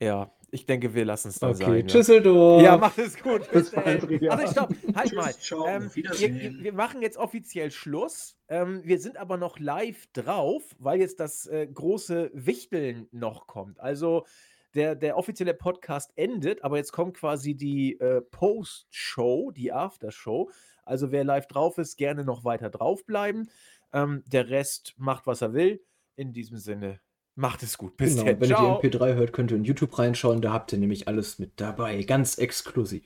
[SPEAKER 1] Ja, ich denke, wir lassen es dann
[SPEAKER 2] Okay,
[SPEAKER 1] sein. ja.
[SPEAKER 2] Tschüsseldorf.
[SPEAKER 1] Ja, macht es gut. Bis
[SPEAKER 12] bald.
[SPEAKER 1] Also stopp, halt
[SPEAKER 8] Tschüss,
[SPEAKER 1] mal. Ähm, wir, wir machen jetzt offiziell Schluss. Ähm, wir sind aber noch live drauf, weil jetzt das äh, große Wichteln noch kommt. Also der, der offizielle Podcast endet, aber jetzt kommt quasi die äh, Post-Show, die After-Show. Also wer live drauf ist, gerne noch weiter draufbleiben. Ähm, der Rest macht, was er will. In diesem Sinne, macht es gut. Bis
[SPEAKER 2] Genau,
[SPEAKER 1] dann.
[SPEAKER 2] wenn
[SPEAKER 1] Ciao.
[SPEAKER 2] ihr die MP3 hört, könnt ihr in YouTube reinschauen. Da habt ihr nämlich alles mit dabei. Ganz exklusiv.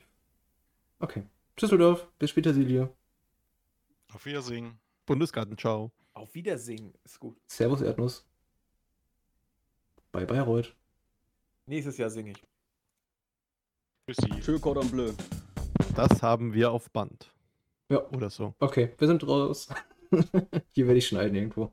[SPEAKER 2] Okay. Tschüsseldorf. Bis später, Silja.
[SPEAKER 4] auf Wiedersehen.
[SPEAKER 9] Bundesgarten, ciao.
[SPEAKER 1] Auf Wiedersehen. Ist gut.
[SPEAKER 2] Servus, Erdnuss. Bye, Bayreuth.
[SPEAKER 1] Nächstes Jahr singe ich.
[SPEAKER 4] Tschüssi.
[SPEAKER 6] Tschö, Cordon Bleu.
[SPEAKER 9] Das haben wir auf Band.
[SPEAKER 2] Ja.
[SPEAKER 9] Oder so.
[SPEAKER 2] Okay, wir sind raus. Hier werde ich schneiden irgendwo.